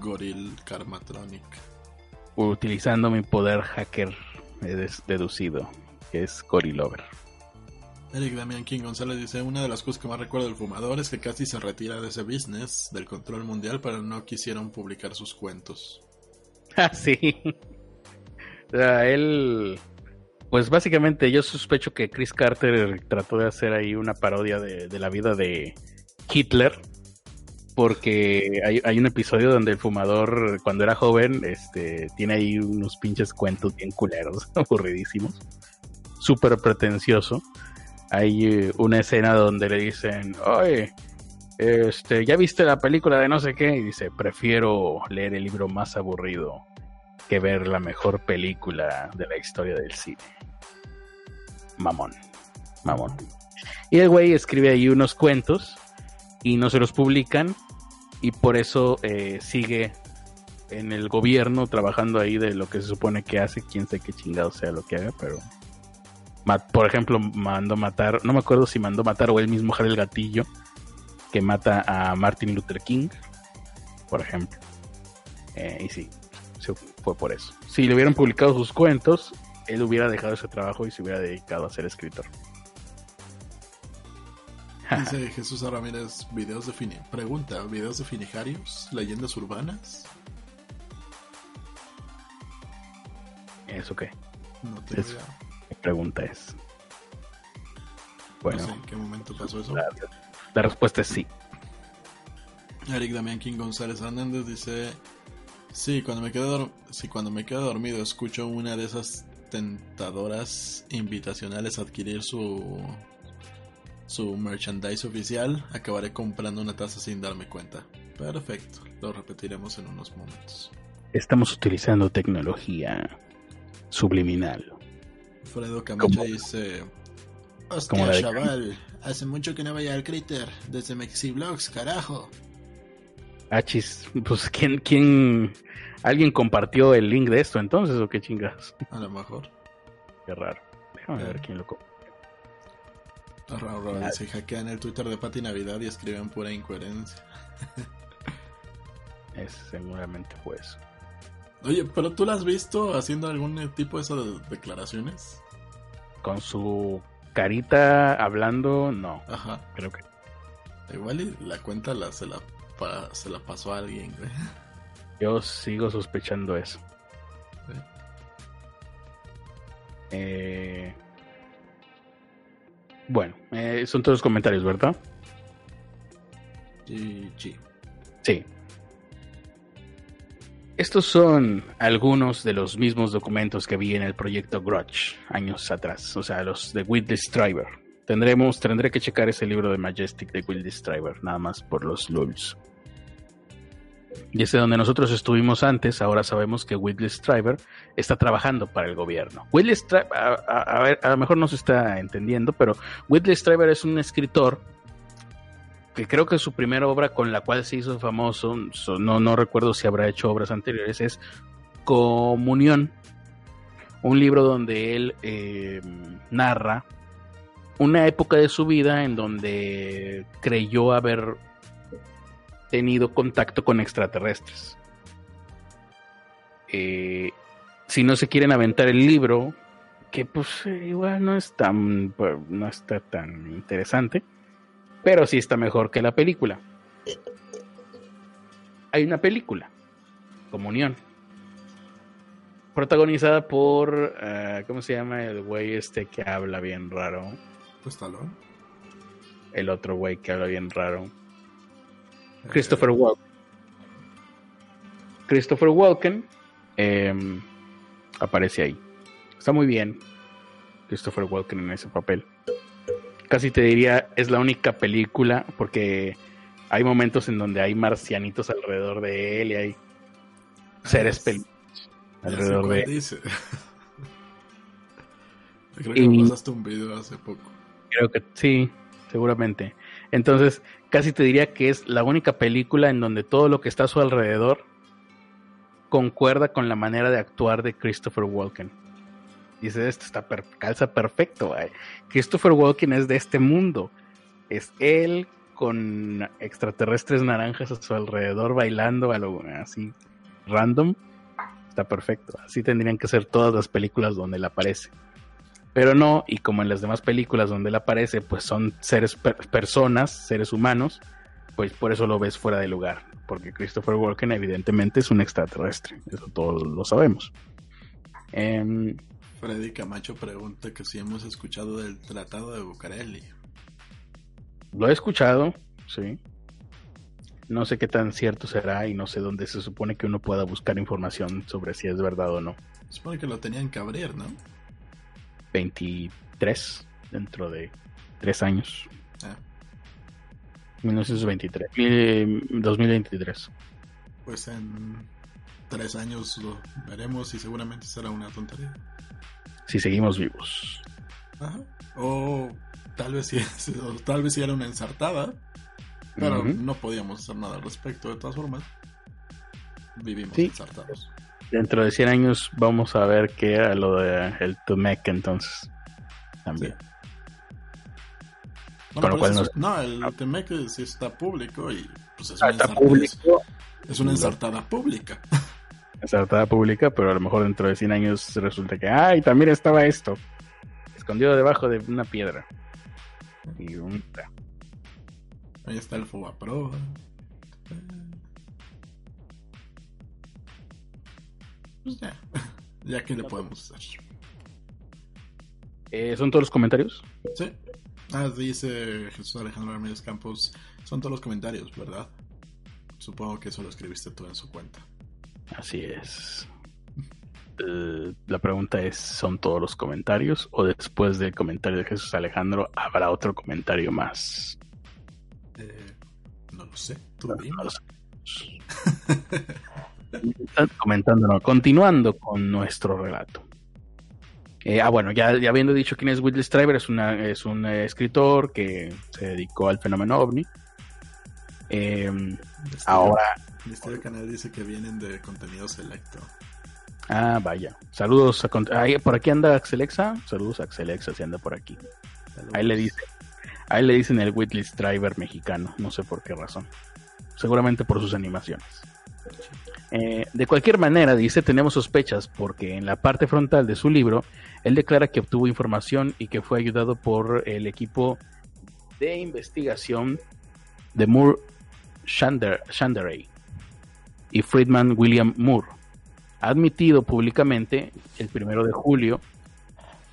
S1: Goril Karmatronic.
S2: Utilizando mi poder hacker he deducido, que es Gorilover.
S1: Eric Damian King González dice, una de las cosas que más recuerdo del fumador es que casi se retira de ese business, del control mundial, pero no quisieron publicar sus cuentos. *laughs*
S2: Ah, sí. O sea, él. Pues básicamente yo sospecho que Chris Carter trató de hacer ahí una parodia de, la vida de Hitler. Porque hay, hay un episodio donde el fumador, cuando era joven, este, tiene ahí unos pinches cuentos bien culeros, *laughs* aburridísimos. Súper pretencioso. Hay eh, una escena donde le dicen, oye, este, ¿ya viste la película de no sé qué? Y dice, prefiero leer el libro más aburrido que ver la mejor película de la historia del cine. Mamón, mamón. Y el güey escribe ahí unos cuentos y no se los publican y por eso eh, sigue en el gobierno trabajando ahí de lo que se supone que hace, quién sabe qué chingado sea lo que haga, pero por ejemplo, mandó matar, no me acuerdo si mandó matar o él mismo jale el gatillo que mata a Martin Luther King, por ejemplo. Eh, y sí, fue por eso. Si le hubieran publicado sus cuentos, él hubiera dejado ese trabajo y se hubiera dedicado a ser escritor. *laughs*
S1: Dice Jesús Ramírez, videos de fini pregunta, videos de finijarios, leyendas urbanas.
S2: ¿Eso qué?
S1: No te
S2: pregunta es. Bueno.
S1: ¿En qué momento pasó eso?
S2: La, respuesta es sí.
S1: Eric Damián King González Hernández dice: Sí, cuando me quedo, sí, cuando me quedo dormido escucho una de esas tentadoras invitacionales a adquirir su su merchandise oficial, acabaré comprando una taza sin darme cuenta. Perfecto, lo repetiremos en unos momentos.
S2: Estamos utilizando tecnología subliminal.
S1: Fredo Camacho dice: Hostia, chaval, hace mucho que no vaya al Critter, desde Mexiblogs, carajo.
S2: Achis, pues ¿quién, quién, alguien compartió el link de esto entonces o qué chingas?
S1: A lo mejor.
S2: Qué raro. Déjame ver quién lo compartió.
S1: Raro, se hackean el Twitter de Pati Navidad y escriben pura incoherencia. *laughs*
S2: es, seguramente fue eso.
S1: Oye, pero tú la has visto haciendo algún tipo de esas declaraciones?
S2: Con su carita hablando, no.
S1: Ajá.
S2: Creo que.
S1: Igual la cuenta la, se, la, se la pasó a alguien,
S2: Yo sigo sospechando eso. Eh, bueno, eh, son todos los comentarios, ¿verdad?
S1: Sí, sí.
S2: Sí. Estos son algunos de los mismos documentos que vi en el proyecto Grudge años atrás, o sea, los de Will Striver. Tendremos, tendré que checar ese libro de Majestic de Will Striver, nada más por los lulz. Y ese donde nosotros estuvimos antes, ahora sabemos que Whitley Striver está trabajando para el gobierno. Whitley Striver, a, ver, a lo mejor no se está entendiendo, pero Whitley Striver es un escritor que creo que su primera obra con la cual se hizo famoso, no, no recuerdo si habrá hecho obras anteriores, es Comunión, un libro donde él eh, narra una época de su vida en donde creyó haber tenido contacto con extraterrestres. Eh, si no se quieren aventar el libro, que pues igual no es tan pues, no está tan interesante, pero sí está mejor que la película. Hay una película, Comunión, protagonizada por eh, ¿cómo se llama el güey este que habla bien raro?
S1: Pues
S2: El otro güey que habla bien raro. Christopher Walken. Christopher Walken em, aparece ahí. Está muy bien Christopher Walken en ese papel. Casi te diría, es la única película porque hay momentos en donde hay marcianitos alrededor de él y hay seres peludos alrededor de él. *laughs*
S1: Creo que pasaste un video hace poco.
S2: Creo que sí, seguramente. Entonces, casi te diría que es la única película en donde todo lo que está a su alrededor concuerda con la manera de actuar de Christopher Walken. Dice, esto está calza perfecto. Christopher Walken es de este mundo. Es él con extraterrestres naranjas a su alrededor bailando a lo así random. Está perfecto. Así tendrían que ser todas las películas donde él aparece. Pero no, y como en las demás películas donde él aparece, pues son seres, personas, seres humanos, pues por eso lo ves fuera de lugar. Porque Christopher Walken evidentemente es un extraterrestre, eso todos lo sabemos. Em,
S1: Freddy Camacho pregunta que si hemos escuchado del Tratado de Bucareli.
S2: Lo he escuchado, sí. No sé qué tan cierto será y no sé dónde se supone que uno pueda buscar información sobre si es verdad o no.
S1: Supone que lo tenían que abrir, ¿no?
S2: 23, dentro de tres años. Ah. 1923, 2023.
S1: Pues en tres años lo veremos y seguramente será una tontería.
S2: Si seguimos vivos.
S1: O tal vez sí, *laughs* tal vez sí era una ensartada, pero no podíamos hacer nada al respecto de todas formas. Vivimos ensartados.
S2: Dentro de 100 años vamos a ver qué era lo de el Tumek entonces. también.
S1: Bueno,
S2: cual
S1: no, el Temec sí está público y pues es
S2: Ah,
S1: una,
S2: está
S1: ensartada,
S2: público,
S1: es una ensartada pública. *laughs*
S2: ensartada pública, pero a lo mejor dentro de 100 años resulta que, ay, también estaba esto, escondido debajo de una piedra. Y un...
S1: Ahí está el Pro. Pues ya, *laughs* ya que le podemos hacer.
S2: Eh, ¿Son todos los comentarios?
S1: Sí. Ah, dice Jesús Alejandro Ramírez Campos. Son todos los comentarios, ¿verdad? Supongo que eso lo escribiste tú en su cuenta.
S2: Así es. Eh, la pregunta es, ¿son todos los comentarios? ¿O después del comentario de Jesús Alejandro habrá otro comentario más?
S1: Eh, no lo sé, tú
S2: No lo sé. Están *laughs* comentando, no, continuando con nuestro relato. Eh, ah, bueno, ya, ya habiendo dicho quién es Whitley es, una, es un eh, escritor que se dedicó al fenómeno ovni. Eh,
S1: Misterio-
S2: ahora,
S1: Misterio Canal dice que vienen de contenido selecto.
S2: ah, vaya. Saludos a. ahí, por aquí anda Axelexa. Saludos a Axelexa si anda por aquí. Ahí le dice. Ahí le dicen el Whitley Strieber mexicano, no sé por qué razón. Seguramente por sus animaciones. Eh, de cualquier manera, dice, tenemos sospechas porque en la parte frontal de su libro, él declara que obtuvo información y que fue ayudado por el equipo de investigación de Moore Shander, Shanderay y Friedman William Moore. Ha admitido públicamente el primero de julio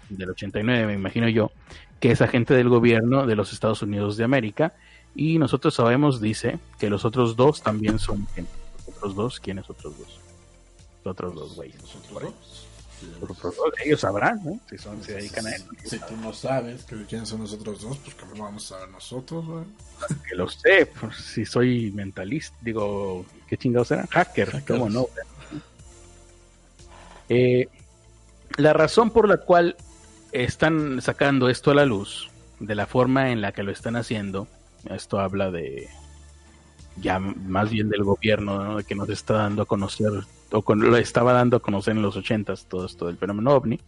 S2: del 89, me imagino yo, que es agente del gobierno de los Estados Unidos de América y nosotros sabemos, dice, que los otros dos también son ¿Los otros dos? ¿Quiénes otros dos? Los otros dos, güey. Los otros ellos sabrán, ¿no? Si son, se dedican a.
S1: Si tú no sabes que quiénes son nosotros dos, pues ¿cómo vamos a saber nosotros, güey?
S2: Que lo sé, pues, si soy mentalista, digo, ¿qué chingados eran? Hacker,
S1: Hackers.
S2: ¿cómo no? Eh, la razón por la cual están sacando esto a la luz, de la forma en la que lo están haciendo, esto habla de ya más bien del gobierno, ¿no? de que nos está dando a conocer, o con- lo estaba dando a conocer en los ochentas todo esto del fenómeno ovni,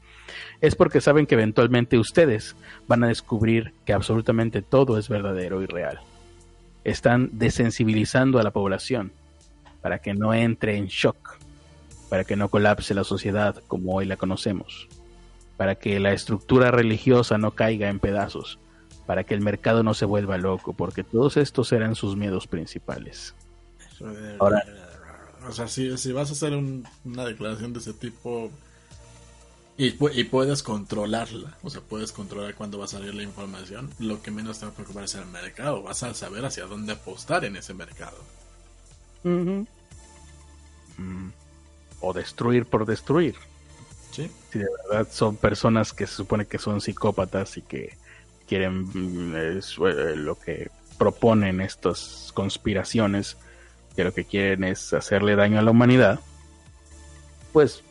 S2: es porque saben que eventualmente ustedes van a descubrir que absolutamente todo es verdadero y real. Están desensibilizando a la población para que no entre en shock, para que no colapse la sociedad como hoy la conocemos, para que la estructura religiosa no caiga en pedazos, para que el mercado no se vuelva loco, porque todos estos eran sus miedos principales. Ahora-
S1: O sea, si, si vas a hacer un- una declaración de ese tipo y, y puedes controlarla, o sea, puedes controlar cuándo va a salir la información, lo que menos te va a preocupar es el mercado. Vas a saber hacia dónde apostar en ese mercado.
S2: Mm. O destruir por destruir.
S1: ¿Sí?
S2: si de verdad son personas que se supone que son psicópatas y que quieren mm, eh, lo que proponen estas conspiraciones, que lo que quieren es hacerle daño a la humanidad, pues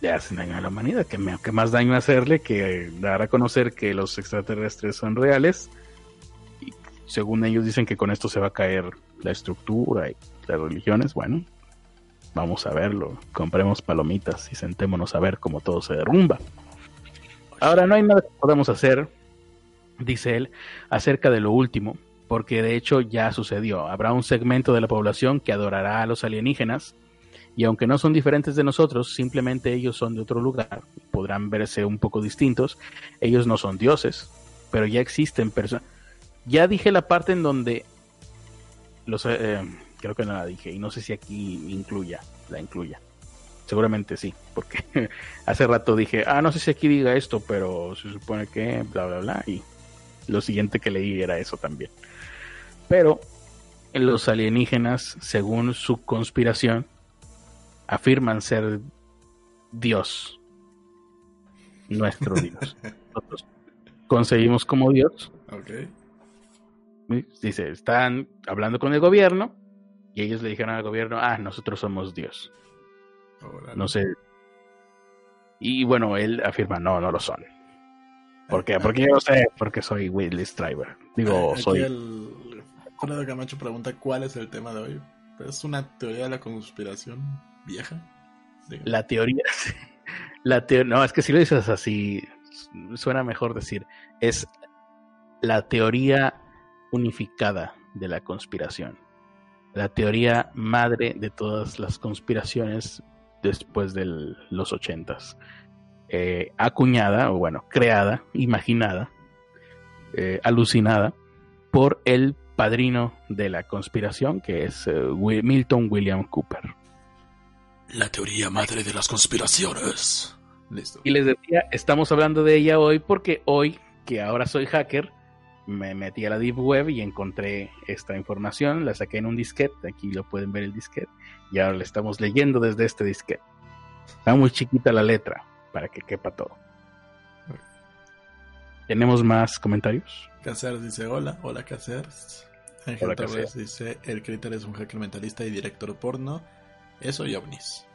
S2: le hacen daño a la humanidad. Que, me- más daño hacerle que dar a conocer que los extraterrestres son reales. Y según ellos dicen que con esto se va a caer la estructura y las religiones. Bueno, vamos a verlo. Compremos palomitas y sentémonos a ver cómo todo se derrumba. Ahora no hay nada que podamos hacer, dice él, acerca de lo último, porque de hecho ya sucedió. Habrá un segmento de la población que adorará a los alienígenas, y aunque no son diferentes de nosotros, simplemente ellos son de otro lugar, podrán verse un poco distintos, ellos no son dioses, pero ya existen personas. Ya dije la parte en donde los eh, creo que no la dije y no sé si aquí incluya, la incluya. Seguramente sí, porque *laughs* hace rato dije, ah, no sé si aquí diga esto, pero se supone que bla, bla, bla, y lo siguiente que leí era eso también. Pero los alienígenas, según su conspiración, afirman ser Dios, nuestro *laughs* Dios. Nosotros conseguimos como Dios.
S1: Ok.
S2: Dice, están hablando con el gobierno y ellos le dijeron al gobierno, ah, nosotros somos Dios. No sé. Y bueno, él afirma, no, no lo son. ¿Por qué? Porque yo lo sé, porque soy Willis Striver. Digo,
S1: Aquí
S2: soy...
S1: el Alfredo Camacho pregunta cuál es el tema de hoy. ¿Es una teoría de la conspiración vieja?
S2: La teoría... *laughs* La no, es que si lo dices así, suena mejor decir, es la teoría unificada de la conspiración. La teoría madre de todas las conspiraciones después de los ochentas. Eh, acuñada, o bueno, creada, imaginada, eh, alucinada por el padrino de la conspiración, que es eh, Milton William Cooper.
S1: La teoría madre de las conspiraciones.
S2: Listo. Y les decía, estamos hablando de ella hoy porque hoy, que ahora soy hacker, me metí a la Deep Web y encontré esta información, la saqué en un disquete, aquí lo pueden ver el disquete, y ahora le estamos leyendo desde este disquete. Está muy chiquita la letra para que quepa todo. ¿Tenemos más comentarios?
S1: Cacer dice hola, hola Cacer. Ángel Torres dice el Critter es un hacker mentalista y director porno. Eso y ovnis.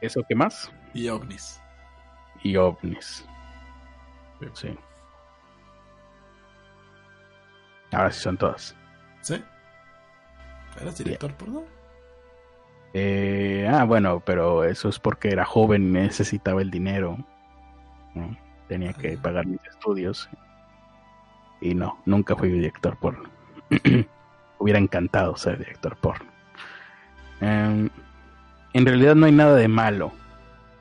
S2: ¿Eso qué más?
S1: Y ovnis.
S2: Y ovnis. Sí. Ahora sí son todas.
S1: ¿Sí? ¿Eres director porno?
S2: Eh, ah, bueno, pero eso es porque era joven y necesitaba el dinero. Tenía que pagar mis estudios. Y no, nunca fui director porno. *clears throat* Hubiera encantado ser director porno. Em, en realidad no hay nada de malo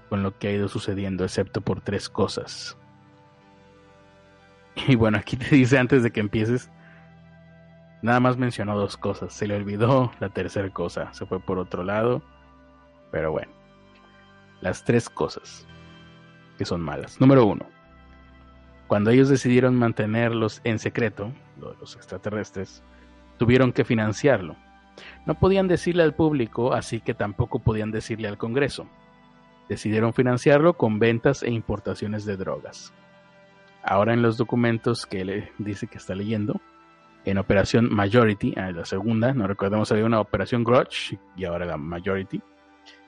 S2: con lo que ha ido sucediendo, excepto por tres cosas. *laughs* Y bueno, aquí te dice antes de que empieces, nada más mencionó dos cosas. Se le olvidó la tercera cosa, se fue por otro lado. Pero bueno, las tres cosas que son malas. Número uno, cuando ellos decidieron mantenerlos en secreto, los extraterrestres, tuvieron que financiarlo. No podían decirle al público, así que tampoco podían decirle al Congreso. Decidieron financiarlo con ventas e importaciones de drogas. Ahora en los documentos que le dice que está leyendo, en Operación Majority, en la segunda, no recordemos había una Operación Grudge y ahora la Majority,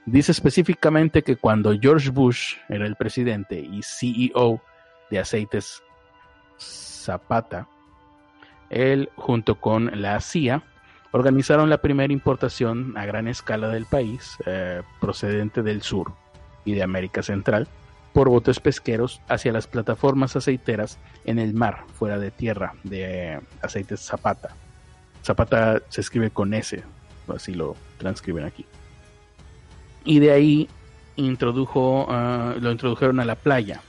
S2: dice específicamente que cuando George Bush era el presidente y CEO de aceites Zapata, él junto con la CIA organizaron la primera importación a gran escala del país, eh, procedente del sur y de América Central, por botes pesqueros hacia las plataformas aceiteras en el mar, fuera de tierra, de aceites Zapata. Zapata se escribe con S, así lo transcriben aquí. Y de ahí introdujo, ah, lo introdujeron a la playa,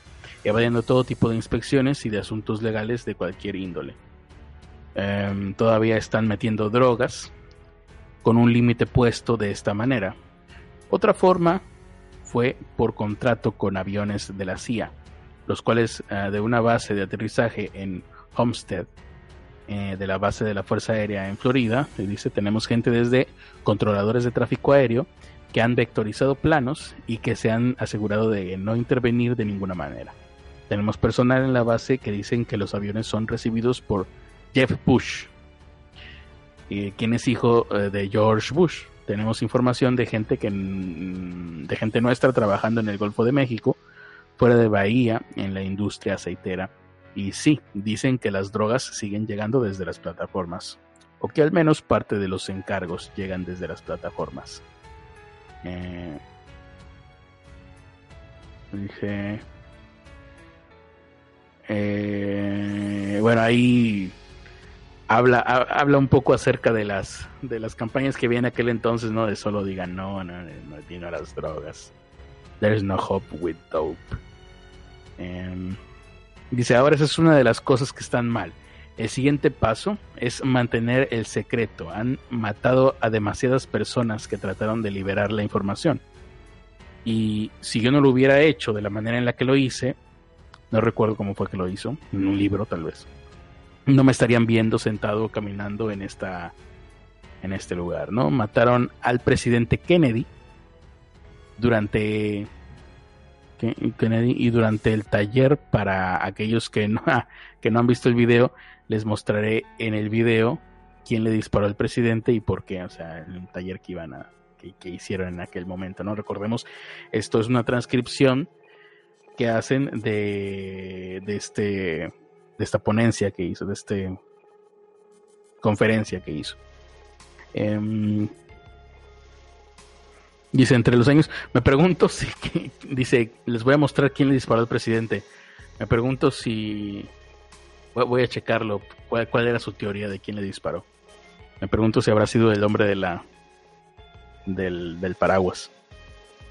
S2: evadiendo todo tipo de inspecciones y de asuntos legales de cualquier índole. Em, todavía están metiendo drogas con un límite puesto de esta manera. Otra forma fue por contrato con aviones de la CIA, los cuales eh, de una base de aterrizaje en Homestead, eh, de la base de la Fuerza Aérea en Florida, dice tenemos gente desde controladores de tráfico aéreo que han vectorizado planos y que se han asegurado de no intervenir de ninguna manera. Tenemos personal en la base que dicen que los aviones son recibidos por Jeff Bush, quien es hijo eh, de George Bush. Tenemos información de gente que de gente nuestra trabajando en el Golfo de México, fuera de Bahía, en la industria aceitera. Y sí, dicen que las drogas siguen llegando desde las plataformas, o que al menos parte de los encargos llegan desde las plataformas. Eh, dije, eh, bueno, ahí habla, habla un poco acerca de las, de las campañas que viene aquel entonces, ¿no? De solo digan no, no, no, no a las drogas. There's no hope with dope. Em, dice, ahora esa es una de las cosas que están mal. El siguiente paso es mantener el secreto. Han matado a demasiadas personas que trataron de liberar la información. Y si yo no lo hubiera hecho de la manera en la que lo hice, no recuerdo cómo fue que lo hizo, en un libro tal vez no me estarían viendo sentado caminando en esta en este lugar, ¿no? Mataron al presidente Kennedy durante Kennedy y durante el taller para aquellos que no, *laughs* que no han visto el video, les mostraré en el video quién le disparó al presidente y por qué, o sea, el taller que iban a que, que hicieron en aquel momento, ¿no? Recordemos, esto es una transcripción que hacen de, de este de esta ponencia que hizo, de esta conferencia que hizo. Em, Dice, entre los años, me pregunto si, *laughs* dice, les voy a mostrar quién le disparó al presidente. Me pregunto si, voy a checarlo, cuál, era su teoría de quién le disparó. Me pregunto si habrá sido el hombre de la, del, del paraguas.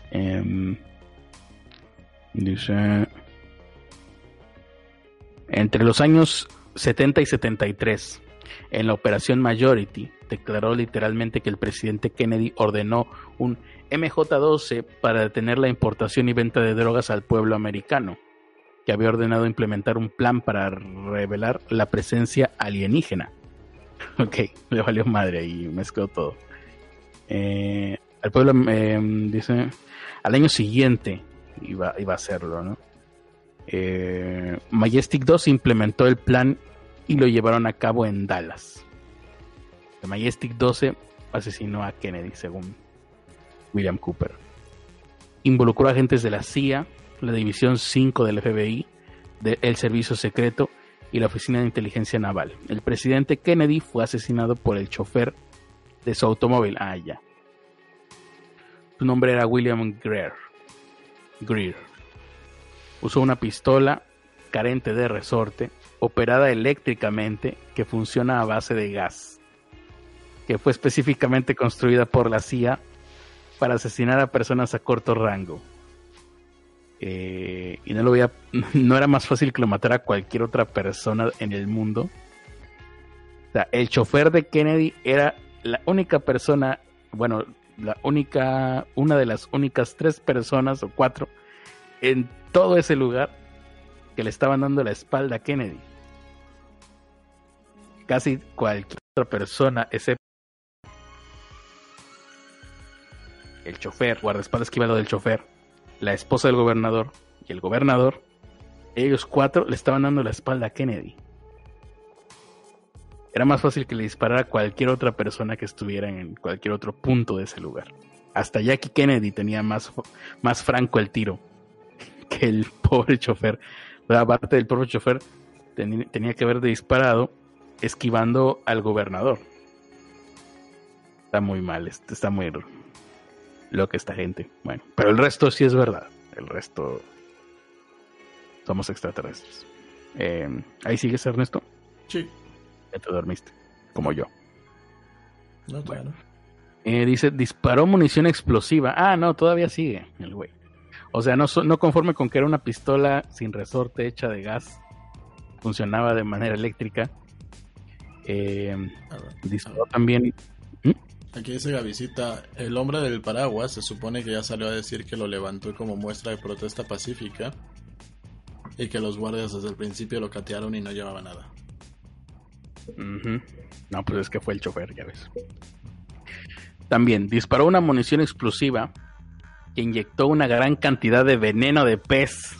S2: Em, dice, entre los años 70 y 73, en la operación Majority, declaró literalmente que el presidente Kennedy ordenó un MJ-12 para detener la importación y venta de drogas al pueblo americano, que había ordenado implementar un plan para revelar la presencia alienígena. *laughs* Ok, le valió madre y mezcló todo. Eh, al pueblo, eh, dice, al año siguiente iba, iba a hacerlo, ¿no? Eh, Majestic 2 implementó el plan y lo llevaron a cabo en Dallas. Majestic 12 asesinó a Kennedy, según William Cooper. Involucró a agentes de la CIA, la División 5 del FBI, del Servicio Secreto y la Oficina de Inteligencia Naval. El presidente Kennedy fue asesinado por el chofer de su automóvil. Ah, ya. Su nombre era William Greer. Greer usó una pistola carente de resorte, operada eléctricamente, que funciona a base de gas, que fue específicamente construida por la CIA para asesinar a personas a corto rango. Eh, y no lo a, *laughs* no era más fácil que lo matara cualquier otra persona en el mundo. El chofer de Kennedy era la única persona, bueno, la única, una de las únicas tres personas o cuatro en todo ese lugar que le estaban dando la espalda a Kennedy. Casi cualquier otra persona, excepto el chofer, guardaespaldas que iba del chofer, la esposa del gobernador y el gobernador, ellos cuatro le estaban dando la espalda a Kennedy. Era más fácil que le disparara cualquier otra persona que estuviera en cualquier otro punto de ese lugar. Hasta Jackie Kennedy tenía más, más franco el tiro *laughs* que el pobre chofer, aparte del pobre chofer, tenía que haber disparado esquivando al gobernador. Está muy mal, está muy loca esta gente. Bueno, pero el resto sí es verdad. El resto somos extraterrestres. Eh, ¿Ahí sigues, Ernesto?
S1: Sí.
S2: Ya te dormiste, como yo. No, bueno. Eh, dice, disparó munición explosiva. Ah, no, todavía sigue el güey. O sea, no, no conforme con que era una pistola sin resorte hecha de gas, funcionaba de manera eléctrica. Eh, disparó también.
S1: ¿Mm? Aquí dice Gavisita, el hombre del paraguas se supone que ya salió a decir que lo levantó como muestra de protesta pacífica y que los guardias desde el principio lo catearon y no llevaba nada.
S2: No, pues es que fue el chofer, ya ves. También disparó una munición explosiva que inyectó una gran cantidad de veneno de pez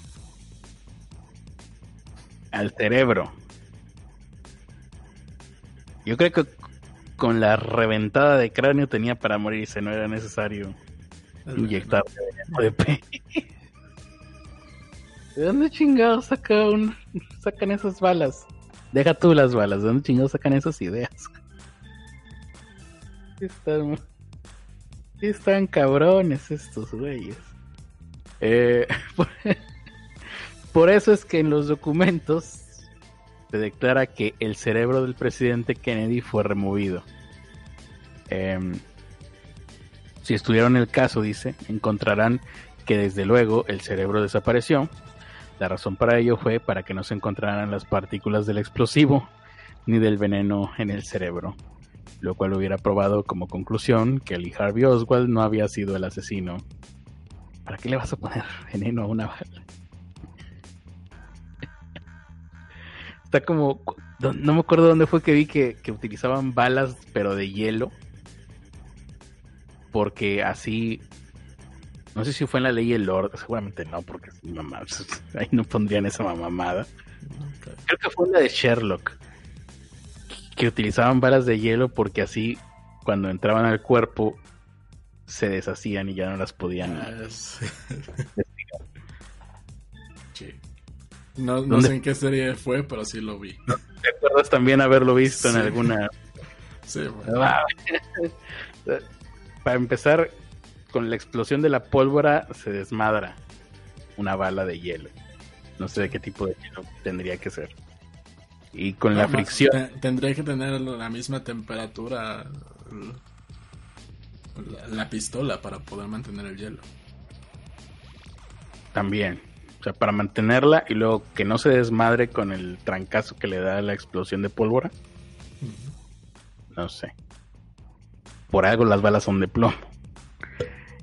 S2: al cerebro. Yo creo que con la reventada de cráneo tenía para morirse, no era necesario inyectar veneno de pez. ¿De dónde chingados sacan esas balas? Deja tú las balas, ¿de dónde chingados sacan esas ideas? Están están cabrones estos güeyes. Eh, *laughs* por, eso es que en los documentos se declara que el cerebro del presidente Kennedy fue removido. Em, si estudiaron el caso, dice, encontrarán que desde luego el cerebro desapareció. La razón para ello fue para que no se encontraran las partículas del explosivo ni del veneno en el cerebro lo cual hubiera probado como conclusión que Lee Harvey Oswald no había sido el asesino. ¿Para qué le vas a poner veneno a una bala? Está como... No me acuerdo dónde fue que vi que, utilizaban balas pero de hielo. Porque así... No sé si fue en la ley el Lord, seguramente no, porque *laughs* ahí no pondrían esa mamada. Creo que fue la de Sherlock que utilizaban balas de hielo porque así cuando entraban al cuerpo se deshacían y ya no las podían ah, *laughs*
S1: No, sé en qué serie fue, pero sí lo vi.
S2: ¿Te acuerdas también haberlo visto en alguna?
S1: Sí, *laughs*
S2: Para empezar, con la explosión de la pólvora se desmadra una bala de hielo. No sé de qué tipo de hielo tendría que ser. Y con la fricción.
S1: Tendría que tener la misma temperatura la, pistola para poder mantener el hielo.
S2: También. O sea, para mantenerla y luego que no se desmadre con el trancazo que le da la explosión de pólvora. No sé. Por algo las balas son de plomo.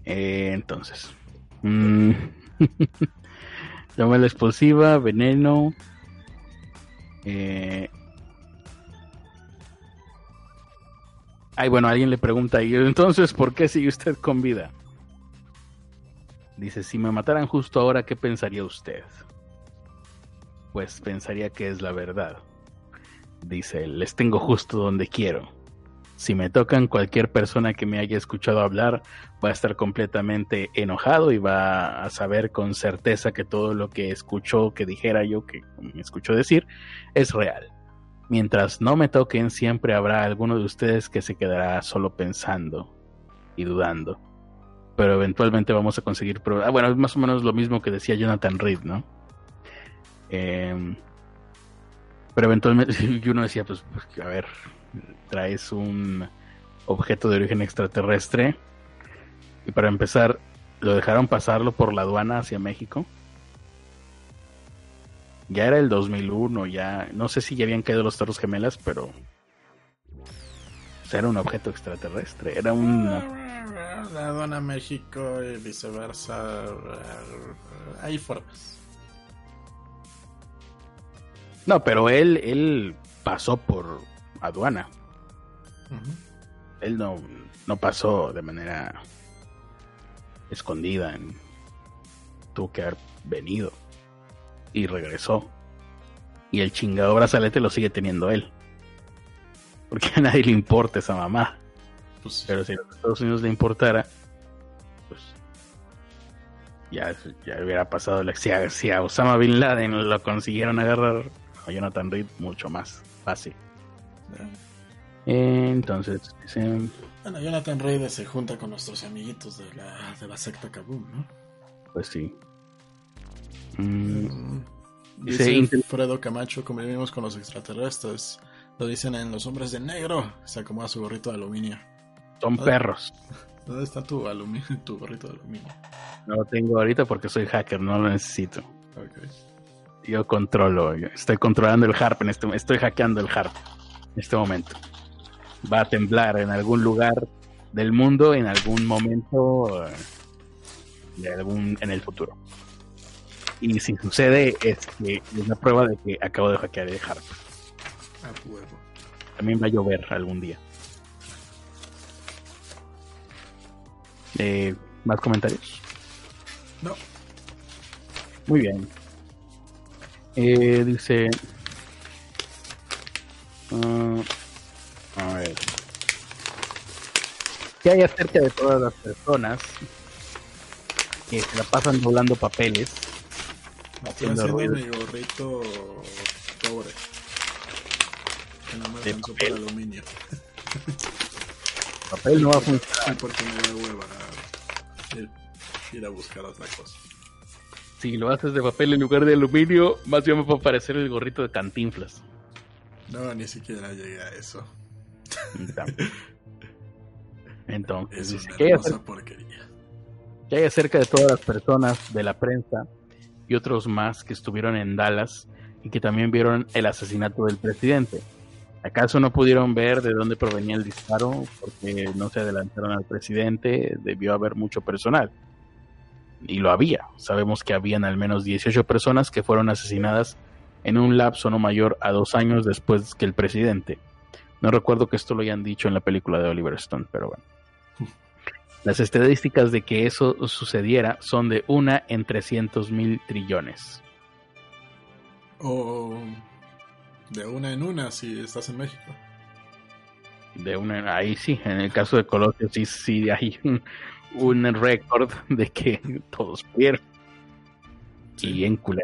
S2: Eh, entonces. Mm. *laughs* La explosiva, veneno. Eh, Ay, bueno, alguien le pregunta, y entonces, ¿por qué sigue usted con vida? Dice, si me mataran justo ahora, ¿qué pensaría usted? Pues pensaría que es la verdad. Dice, les tengo justo donde quiero. Si me tocan, cualquier persona que me haya escuchado hablar va a estar completamente enojado y va a saber con certeza que todo lo que escuchó que dijera yo, que me escuchó decir, es real. Mientras no me toquen, siempre habrá alguno de ustedes que se quedará solo pensando y dudando. Pero eventualmente vamos a conseguir Ah, bueno, es más o menos lo mismo que decía Jonathan Reed, ¿no? Em, pero eventualmente *laughs* uno decía, pues, pues, a ver, traes un objeto de origen extraterrestre y para empezar, lo dejaron pasarlo por la aduana hacia México ya era el 2001, ya no sé si ya habían caído los Torres Gemelas, pero era un objeto extraterrestre, era un
S1: la aduana México y viceversa. Hay formas.
S2: No, pero él él pasó por aduana. Él no no pasó de manera escondida, tuvo que haber venido y regresó. Y el chingado brazalete lo sigue teniendo él. Porque a nadie le importa esa mamá. Pues Pero si a los Estados Unidos le importara, pues ya, ya hubiera pasado. La, si, a, si a Osama Bin Laden lo consiguieron agarrar, a Jonathan Reed mucho más fácil. Entonces,
S1: Bueno, Jonathan Reed se junta con nuestros amiguitos de la, de la secta Kaboom, ¿no?
S2: Pues sí.
S1: Mm. Dice Fredo Camacho, como vivimos con los extraterrestres. Lo dicen en Los Hombres de Negro. Se acomoda su gorrito de aluminio.
S2: Son perros.
S1: ¿Dónde está tu, aluminio, *laughs* tu gorrito de aluminio?
S2: No lo tengo ahorita porque soy hacker, no lo necesito. Yo controlo, estoy controlando el harp en este estoy hackeando el harp en este momento. Va a temblar en algún lugar del mundo en algún momento eh, de algún en el futuro. Y si sucede, es que es una prueba de que acabo de hackear el Harp. También va a llover algún día. Eh, ¿Más comentarios?
S1: No.
S2: Muy bien. Eh, dice. Uh, a ver. ¿Qué hay acerca de todas las personas que se la pasan doblando papeles
S1: haciendo, haciendo mi gorrito pobre. Que no me alcanzó para aluminio. *laughs*
S2: Papel no va a funcionar.
S1: porque me da hueva ir, ir a buscar otra cosa.
S2: Si lo haces de papel en lugar de aluminio, más bien me va a parecer el gorrito de cantinflas.
S1: No, ni siquiera llegué a eso. *laughs*
S2: Entonces,
S1: es una hermosa porquería.
S2: ¿Qué hay acerca de todas las personas de la prensa y otros más que estuvieron en Dallas y que también vieron el asesinato del presidente. ¿Acaso no pudieron ver de dónde provenía el disparo porque no se adelantaron al presidente? Debió haber mucho personal. Y lo había. Sabemos que habían al menos 18 personas que fueron asesinadas en un lapso no mayor a dos años después que el presidente. No recuerdo que esto lo hayan dicho en la película de Oliver Stone, pero bueno. *laughs* Las estadísticas de que eso sucediera son de una en 300 mil trillones.
S1: O de una en una si estás en México.
S2: De una, ahí sí, en el caso de Colosio sí, sí hay un, récord de que *laughs* todos pierden. Y en culé.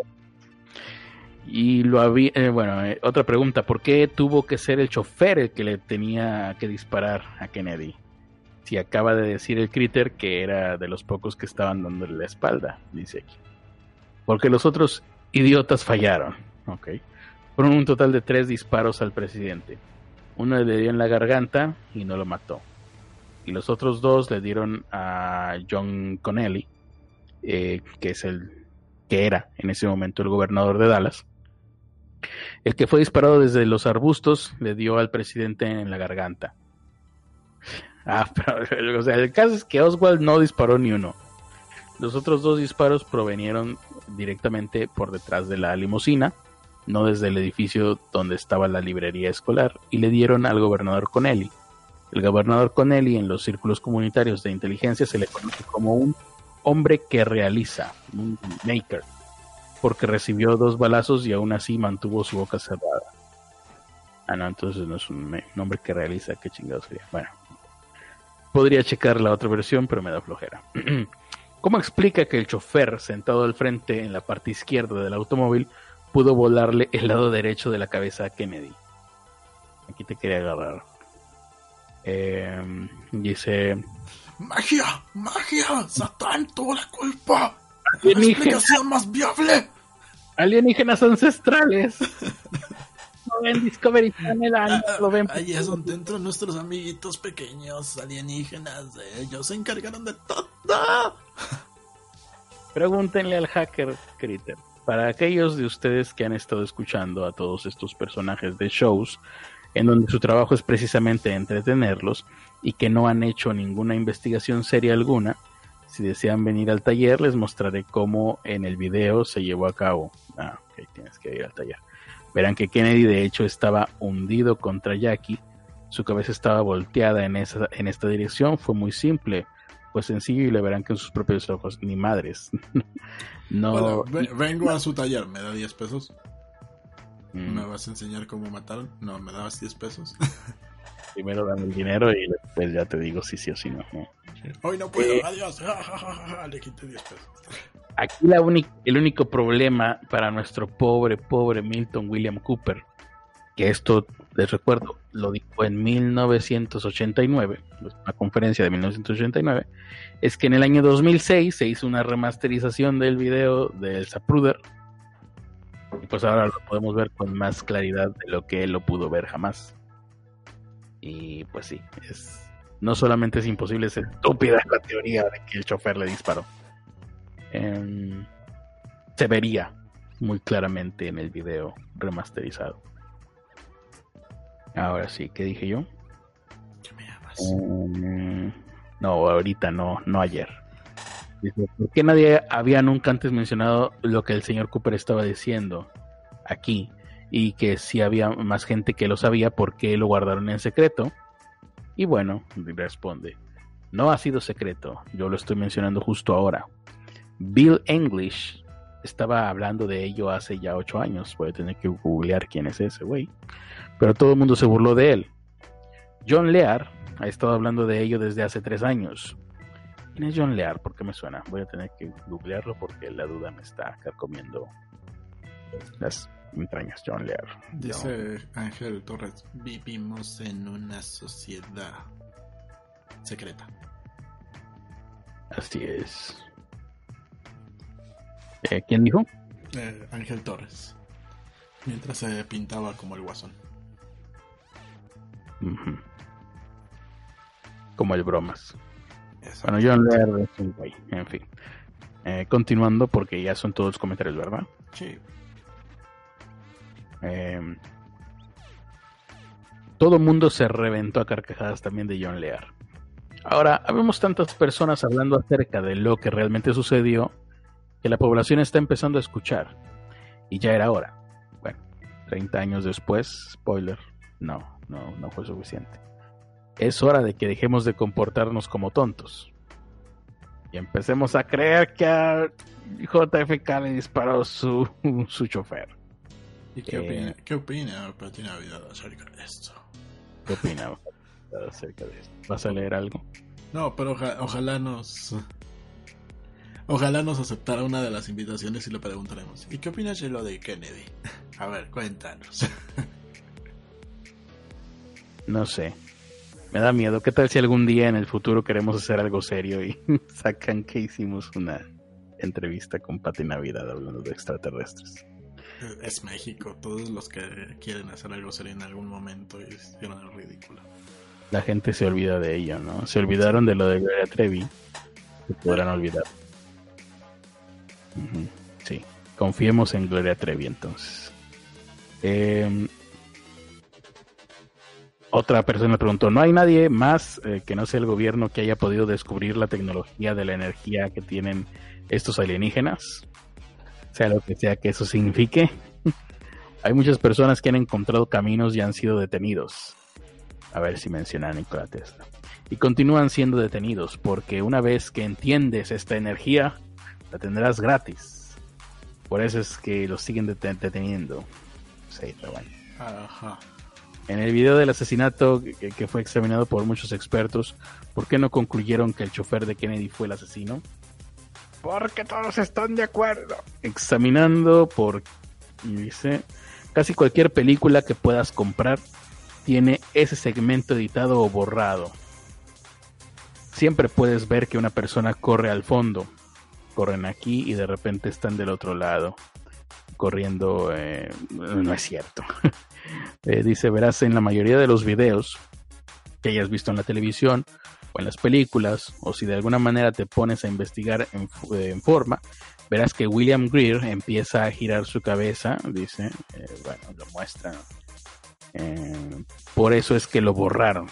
S2: Y lo había, eh, bueno, eh, otra pregunta, ¿por qué tuvo que ser el chofer el que le tenía que disparar a Kennedy? si acaba de decir el Critter que era de los pocos que estaban dándole la espalda, dice aquí. Porque los otros idiotas fallaron, ok. Fueron un total de tres disparos al presidente. Uno le dio en la garganta y no lo mató. Y los otros dos le dieron a John Connelly, eh, que es el que era en ese momento el gobernador de Dallas. El que fue disparado desde los arbustos le dio al presidente en la garganta. Ah, *laughs* pero o sea, el caso es que Oswald no disparó ni uno. Los otros dos disparos provenieron directamente por detrás de la limusina, no desde el edificio donde estaba la librería escolar, y le dieron al gobernador Connelly. El gobernador Connelly en los círculos comunitarios de inteligencia se le conoce como un hombre que realiza, un maker, porque recibió dos balazos y aún así mantuvo su boca cerrada. Ah, no, entonces no es un hombre que realiza, qué chingados sería. Bueno, podría checar la otra versión, pero me da flojera. *clears throat* ¿Cómo explica que el chofer, sentado al frente en la parte izquierda del automóvil, pudo volarle el lado derecho de la cabeza a Kennedy? Aquí te quería agarrar. Eh, dice
S1: ¡Magia! ¡Magia! ¡Satán tuvo la culpa! ¡La explicación más viable!
S2: Alienígenas ancestrales. *laughs* no ven Discovery Channel, ah, lo ven.
S1: Ahí es donde entran nuestros amiguitos pequeños alienígenas. Ellos se encargaron de todo.
S2: Pregúntenle al hacker Critter. Para aquellos de ustedes que han estado escuchando a todos estos personajes de shows, en donde su trabajo es precisamente entretenerlos y que no han hecho ninguna investigación seria alguna. Si desean venir al taller, les mostraré cómo en el video se llevó a cabo. Ah, ok, tienes que ir al taller. Verán que Kennedy de hecho estaba hundido contra Jackie. Su cabeza estaba volteada en, esa, en esta dirección. Fue muy simple, pues sencillo y le verán que en sus propios ojos, ni madres. *laughs*
S1: no. vengo a su taller, ¿me da 10 pesos? ¿Me mm. vas a enseñar cómo mataron? No, me dabas 10 pesos. *laughs*
S2: Primero dame el dinero y después ya te digo si sí o si no.
S1: Hoy no puedo, eh, adiós. *laughs* Le quité 10 pesos.
S2: Aquí la el único problema para nuestro pobre, pobre Milton William Cooper, que esto, les recuerdo, lo dijo en 1989, una conferencia de 1989, es que en el año 2006 se hizo una remasterización del video del Zapruder y pues ahora lo podemos ver con más claridad de lo que él lo pudo ver jamás. Y pues sí, es no solamente es imposible, es estúpida la teoría de que el chofer le disparó. Em, se vería muy claramente en el video remasterizado. Ahora sí, ¿qué dije yo?
S1: ¿Qué me llamas?
S2: Em, no, ahorita no, no ayer. ¿Por qué nadie había nunca antes mencionado lo que el señor Cooper estaba diciendo aquí? Y que si había más gente que lo sabía, ¿por qué lo guardaron en secreto? Y bueno, responde, no ha sido secreto, yo lo estoy mencionando justo ahora. Bill English estaba hablando de ello hace ya ocho años, voy a tener que googlear quién es ese güey, pero todo el mundo se burló de él. John Lear ha estado hablando de ello desde hace tres años. ¿Quién es John Lear? ¿Por qué me suena? Voy a tener que googlearlo porque la duda me está comiendo las entrañas. John Lear.
S1: Dice Ángel Torres: Vivimos en una sociedad secreta.
S2: Así es. Eh, ¿Quién dijo?
S1: Eh, Ángel Torres. Mientras se pintaba como el guasón.
S2: Como el bromas. Bueno, John Lear es un güey, en fin. Eh, continuando, porque ya son todos los comentarios, ¿verdad?
S1: Sí.
S2: Eh, todo mundo se reventó a carcajadas también de John Lear. Ahora, habemos tantas personas hablando acerca de lo que realmente sucedió que la población está empezando a escuchar. Y ya era hora. Bueno, 30 años después, spoiler, no, no, no fue suficiente es hora de que dejemos de comportarnos como tontos. Y empecemos a creer que a JFK le disparó su, *laughs* su chofer.
S1: ¿Y qué, opina, eh, qué opina Navidad acerca de esto?
S2: ¿Qué opina acerca de esto? ¿Vas a leer algo?
S1: No, pero ojalá nos... Ojalá nos aceptara una de las invitaciones y le preguntaremos. ¿Y qué opinas de lo de Kennedy? A ver, cuéntanos.
S2: No sé Me da miedo. ¿Qué tal si algún día en el futuro queremos hacer algo serio y *laughs* sacan que hicimos una entrevista con Pati Navidad hablando de extraterrestres? *laughs*
S1: Es México. Todos los que quieren hacer algo serio en algún momento hicieron algo ridículo.
S2: La gente se olvida de ello, ¿no? Se olvidaron de lo de Gloria Trevi. Se podrán olvidar. Sí. Confiemos en Gloria Trevi entonces. Eh, otra persona preguntó, ¿no hay nadie más eh, que no sea el gobierno que haya podido descubrir la tecnología de la energía que tienen estos alienígenas? Sea lo que sea que eso signifique. hay muchas personas que han encontrado caminos y han sido detenidos. A ver si menciona Nikola Tesla. Y continúan siendo detenidos porque una vez que entiendes esta energía, la tendrás gratis. Por eso es que los siguen deteniendo. Sí, pero bueno. Ajá. En el video del asesinato que, fue examinado por muchos expertos, ¿por qué no concluyeron que el chofer de Kennedy fue el asesino? Porque todos están de acuerdo. Examinando por, dice, casi cualquier película que puedas comprar tiene ese segmento editado o borrado. Siempre puedes ver que una persona corre al fondo. Corren aquí y de repente están del otro lado. Corriendo, eh, no es cierto. *laughs* Eh, dice, verás en la mayoría de los videos que hayas visto en la televisión o en las películas, o si de alguna manera te pones a investigar en, eh, forma, verás que William Greer empieza a girar su cabeza, dice, eh, bueno, lo muestra. por eso es que lo borraron.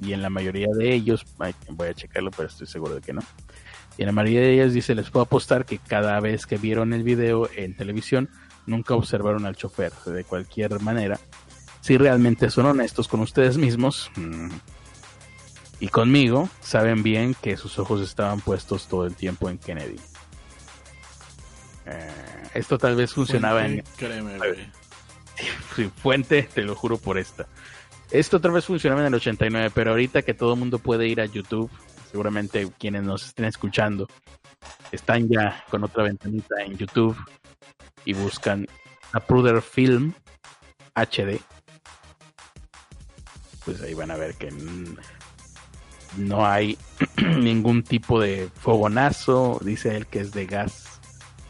S2: Y en la mayoría de ellos, voy a checarlo, pero estoy seguro de que no. Y en la mayoría de ellas dice, les puedo apostar que cada vez que vieron el video en televisión, nunca observaron al chofer. De cualquier manera, si realmente son honestos con ustedes mismos mm, y conmigo, saben bien que sus ojos estaban puestos todo el tiempo en Kennedy. Eh, esto tal vez funcionaba en... Créeme, *laughs* fuente, te lo juro por esta. Esto tal vez funcionaba en el 89, pero ahorita que todo el mundo puede ir a YouTube, seguramente quienes nos estén escuchando están ya con otra ventanita en YouTube y buscan Pruder Film HD, pues ahí van a ver que no hay *clears throat* ningún tipo de fogonazo, dice él que es de gas,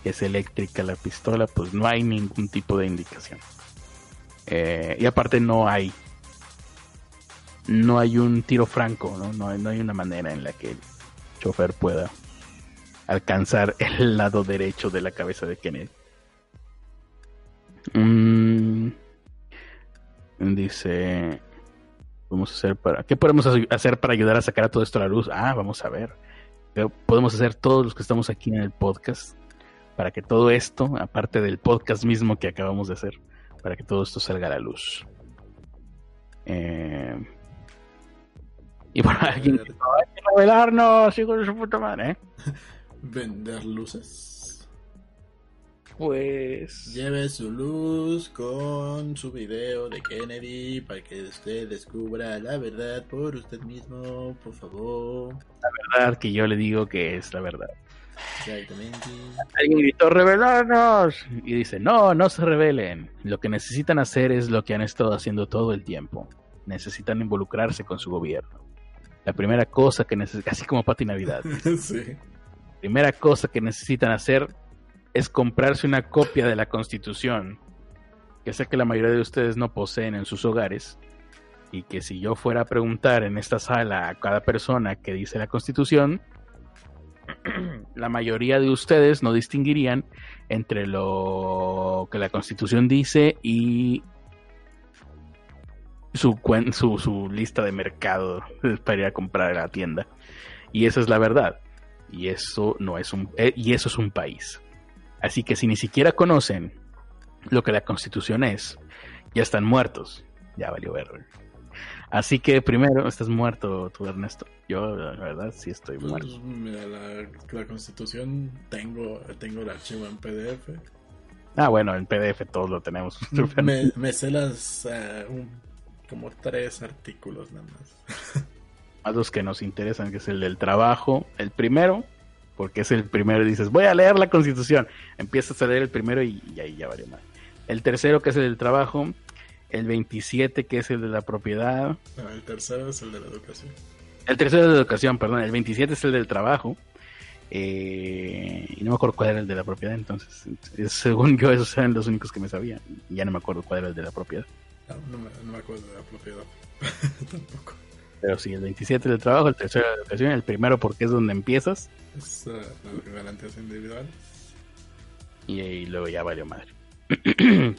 S2: es eléctrica la pistola, pues no hay ningún tipo de indicación. Eh, y aparte no hay no hay un tiro franco, ¿no? No, no hay una manera en la que el chofer pueda alcanzar *laughs* el lado derecho de la cabeza de Kennedy. Mm, dice, podemos hacer para, ¿qué podemos hacer para ayudar a sacar a todo esto a la luz? Ah, vamos a ver. Podemos hacer todos los que estamos aquí en el podcast para que todo esto, aparte del podcast mismo que acabamos de hacer, para que todo esto salga a la luz. Eh, y bueno, alguien que hay que revelarnos, hijo de su puta madre. ¿eh? *laughs*
S1: Vender luces
S2: pues...
S1: Lleve su luz con su video de Kennedy para que usted descubra la verdad por usted mismo, por favor.
S2: La verdad que yo le digo que es la verdad. Exactamente. Alguien gritó, revelarnos. Y dice, no, no se revelen. Lo que necesitan hacer es lo que han estado haciendo todo el tiempo. Necesitan involucrarse con su gobierno. La primera cosa que necesitan, *laughs* así como Pati Navidad. *laughs* sí. Primera cosa que necesitan hacer es comprarse una copia de la Constitución, que sé que la mayoría de ustedes no poseen en sus hogares, y que si yo fuera a preguntar en esta sala a cada persona que dice la Constitución, *clears throat* la mayoría de ustedes no distinguirían entre lo que la Constitución dice y su, su, su lista de mercado *laughs* para ir a comprar a la tienda. Y esa es la verdad. Y eso no es un eh, y eso es un país. Así que si ni siquiera conocen lo que la constitución es, ya están muertos. Ya valió ver. Así que primero, estás muerto tú, Ernesto. Yo, la verdad, sí estoy pues, muerto.
S1: Mira, la, constitución, tengo, tengo el archivo en PDF.
S2: Ah, bueno, en PDF todos lo tenemos. *laughs*
S1: me, me *laughs* sé las, eh, como tres artículos nada más. *laughs*
S2: A los que nos interesan, que es el del trabajo. El primero, porque es el primero y dices, voy a leer la constitución. Empiezas a leer el primero y, ahí ya vale más. El tercero, que es el del trabajo, el 27 que es el de la propiedad.
S1: No, el tercero es el de la educación.
S2: El tercero es de la educación, perdón. El 27 es el del trabajo. Eh, y no me acuerdo cuál era el de la propiedad, entonces, según yo, esos eran los únicos que me sabía. Ya no me acuerdo cuál era el de la propiedad.
S1: No, me, no me, acuerdo de la propiedad. *laughs* Tampoco.
S2: Pero sí, el 27 del trabajo, el tercero de la educación, el primero porque es donde empiezas.
S1: Es uh, la garantías individuales.
S2: Y, y luego ya valió madre. *clears throat*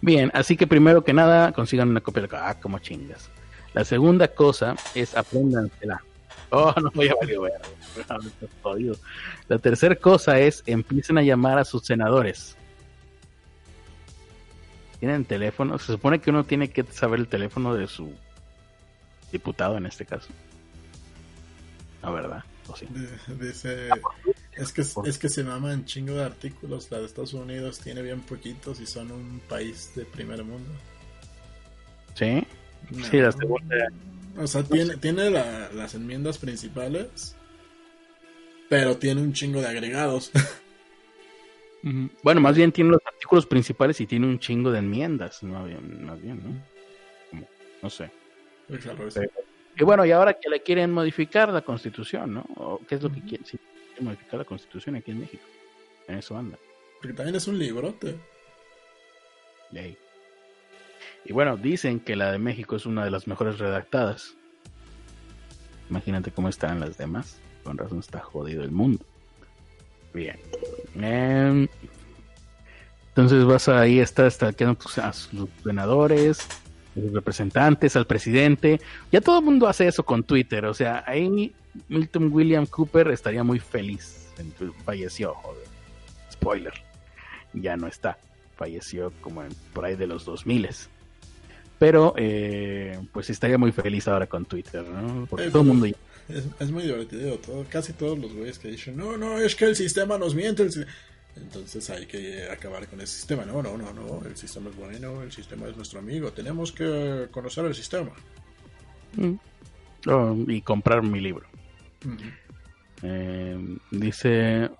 S2: Bien, así que primero que nada consigan una copia de la... Ah, como chingas. La segunda cosa es apréndansela. Oh, *laughs* no voy a valer La tercera cosa es empiecen a llamar a sus senadores. ¿Tienen teléfono? Se supone que uno tiene que saber el teléfono de su diputado en este caso. La verdad.
S1: Dice, es que, es que se maman chingo de artículos. La de Estados Unidos tiene bien poquitos y son un país de primer mundo.
S2: ¿Sí? Sí, la segunda.
S1: O sea, tiene, tiene las enmiendas principales, pero tiene un chingo de agregados. *laughs*
S2: Bueno, más bien tiene los artículos principales y tiene un chingo de enmiendas, más bien, más bien ¿no? no sé. Y bueno, y ahora que le quieren modificar la constitución, ¿no? ¿Qué es lo que quieren? Sí, quieren modificar la constitución aquí en México. En eso anda.
S1: Porque también es un librote.
S2: Y bueno, dicen que la de México es una de las mejores redactadas. Imagínate cómo están las demás. Con razón está jodido el mundo. Bien. Em, entonces vas ahí está hasta que a sus senadores, a sus representantes, al presidente. Ya todo el mundo hace eso con Twitter. O sea, ahí Milton William Cooper estaría muy feliz. Falleció, joder. Spoiler. Ya no está. Falleció como por ahí de los 2000 pero, eh, pues estaría muy feliz ahora con Twitter, ¿no? Porque todo el mundo...
S1: Es, muy divertido, todo, casi todos los güeyes que dicen, no, no, es que el sistema nos miente. Entonces hay que acabar con ese sistema. No, no, no, no, el sistema es bueno, el sistema es nuestro amigo, tenemos que conocer el sistema.
S2: Mm. Oh, y comprar mi libro. Eh, dice,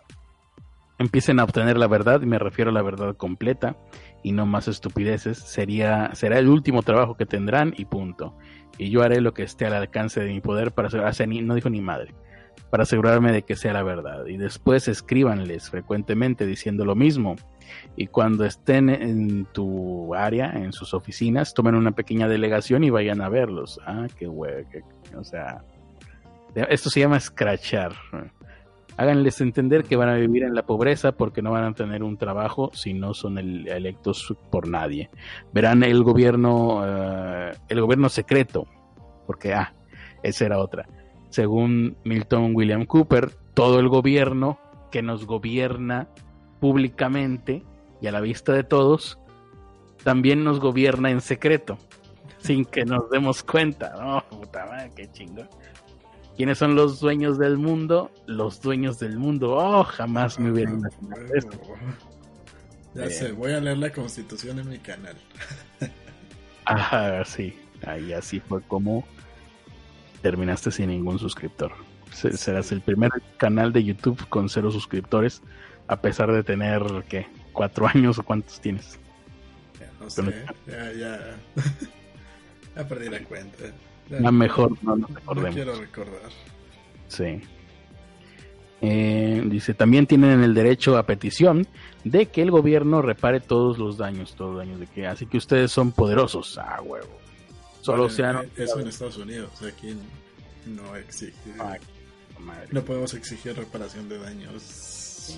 S2: empiecen a obtener la verdad, y me refiero a la verdad completa, y no más estupideces, sería, será el último trabajo que tendrán y punto. Y yo haré lo que esté al alcance de mi poder para asegurarme, no dijo ni madre, para asegurarme de que sea la verdad. Y después escríbanles frecuentemente diciendo lo mismo. Y cuando estén en tu área, en sus oficinas, tomen una pequeña delegación y vayan a verlos. Ah, qué huevo, o sea, esto se llama scratchar háganles entender que van a vivir en la pobreza porque no van a tener un trabajo si no son electos por nadie. Verán el gobierno, eh, el gobierno secreto, porque ah, esa era otra. Según Milton William Cooper, todo el gobierno que nos gobierna públicamente y a la vista de todos, también nos gobierna en secreto, *laughs* sin que nos demos cuenta. No, puta madre, qué chingón. ¿Quiénes son los dueños del mundo? Los dueños del mundo. Oh, jamás me hubiera imaginado esto.
S1: Ya sé, voy a leer la constitución en mi canal.
S2: Ajá, sí. Ahí así fue como terminaste sin ningún suscriptor. Serás el primer canal de YouTube con cero suscriptores, a pesar de tener, ¿qué? ¿Cuatro años o cuántos tienes?
S1: Ya, no sé, ya, ya. *laughs* ya perdí la cuenta.
S2: La mejor no
S1: nos recordemos. quiero recordar.
S2: Sí. Eh, dice, también tienen el derecho a petición de que el gobierno repare todos los daños, todos los daños de que, así que ustedes son poderosos, ah, huevo. Solo sean...
S1: Eso en Estados Unidos, aquí no exige... no podemos exigir reparación de daños,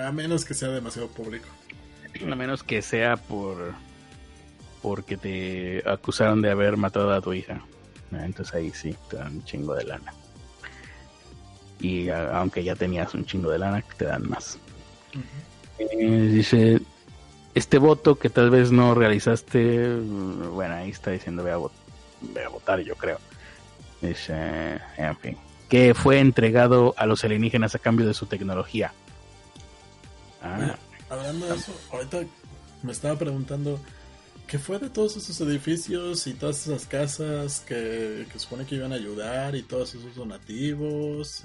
S1: a menos que sea demasiado público.
S2: A menos que sea por porque te acusaron de haber matado a tu hija. Ah, entonces ahí sí, te dan un chingo de lana. Y aunque ya tenías un chingo de lana, te dan más. Eh, dice, este voto que tal vez no realizaste, bueno, ahí está diciendo, voy a, votar, yo creo. Dice, en fin, que fue entregado a los alienígenas a cambio de su tecnología.
S1: Ah. hablando de eso, ahorita me estaba preguntando ¿Qué fue de todos esos edificios y todas esas casas que, que supone que iban a ayudar y todos esos donativos?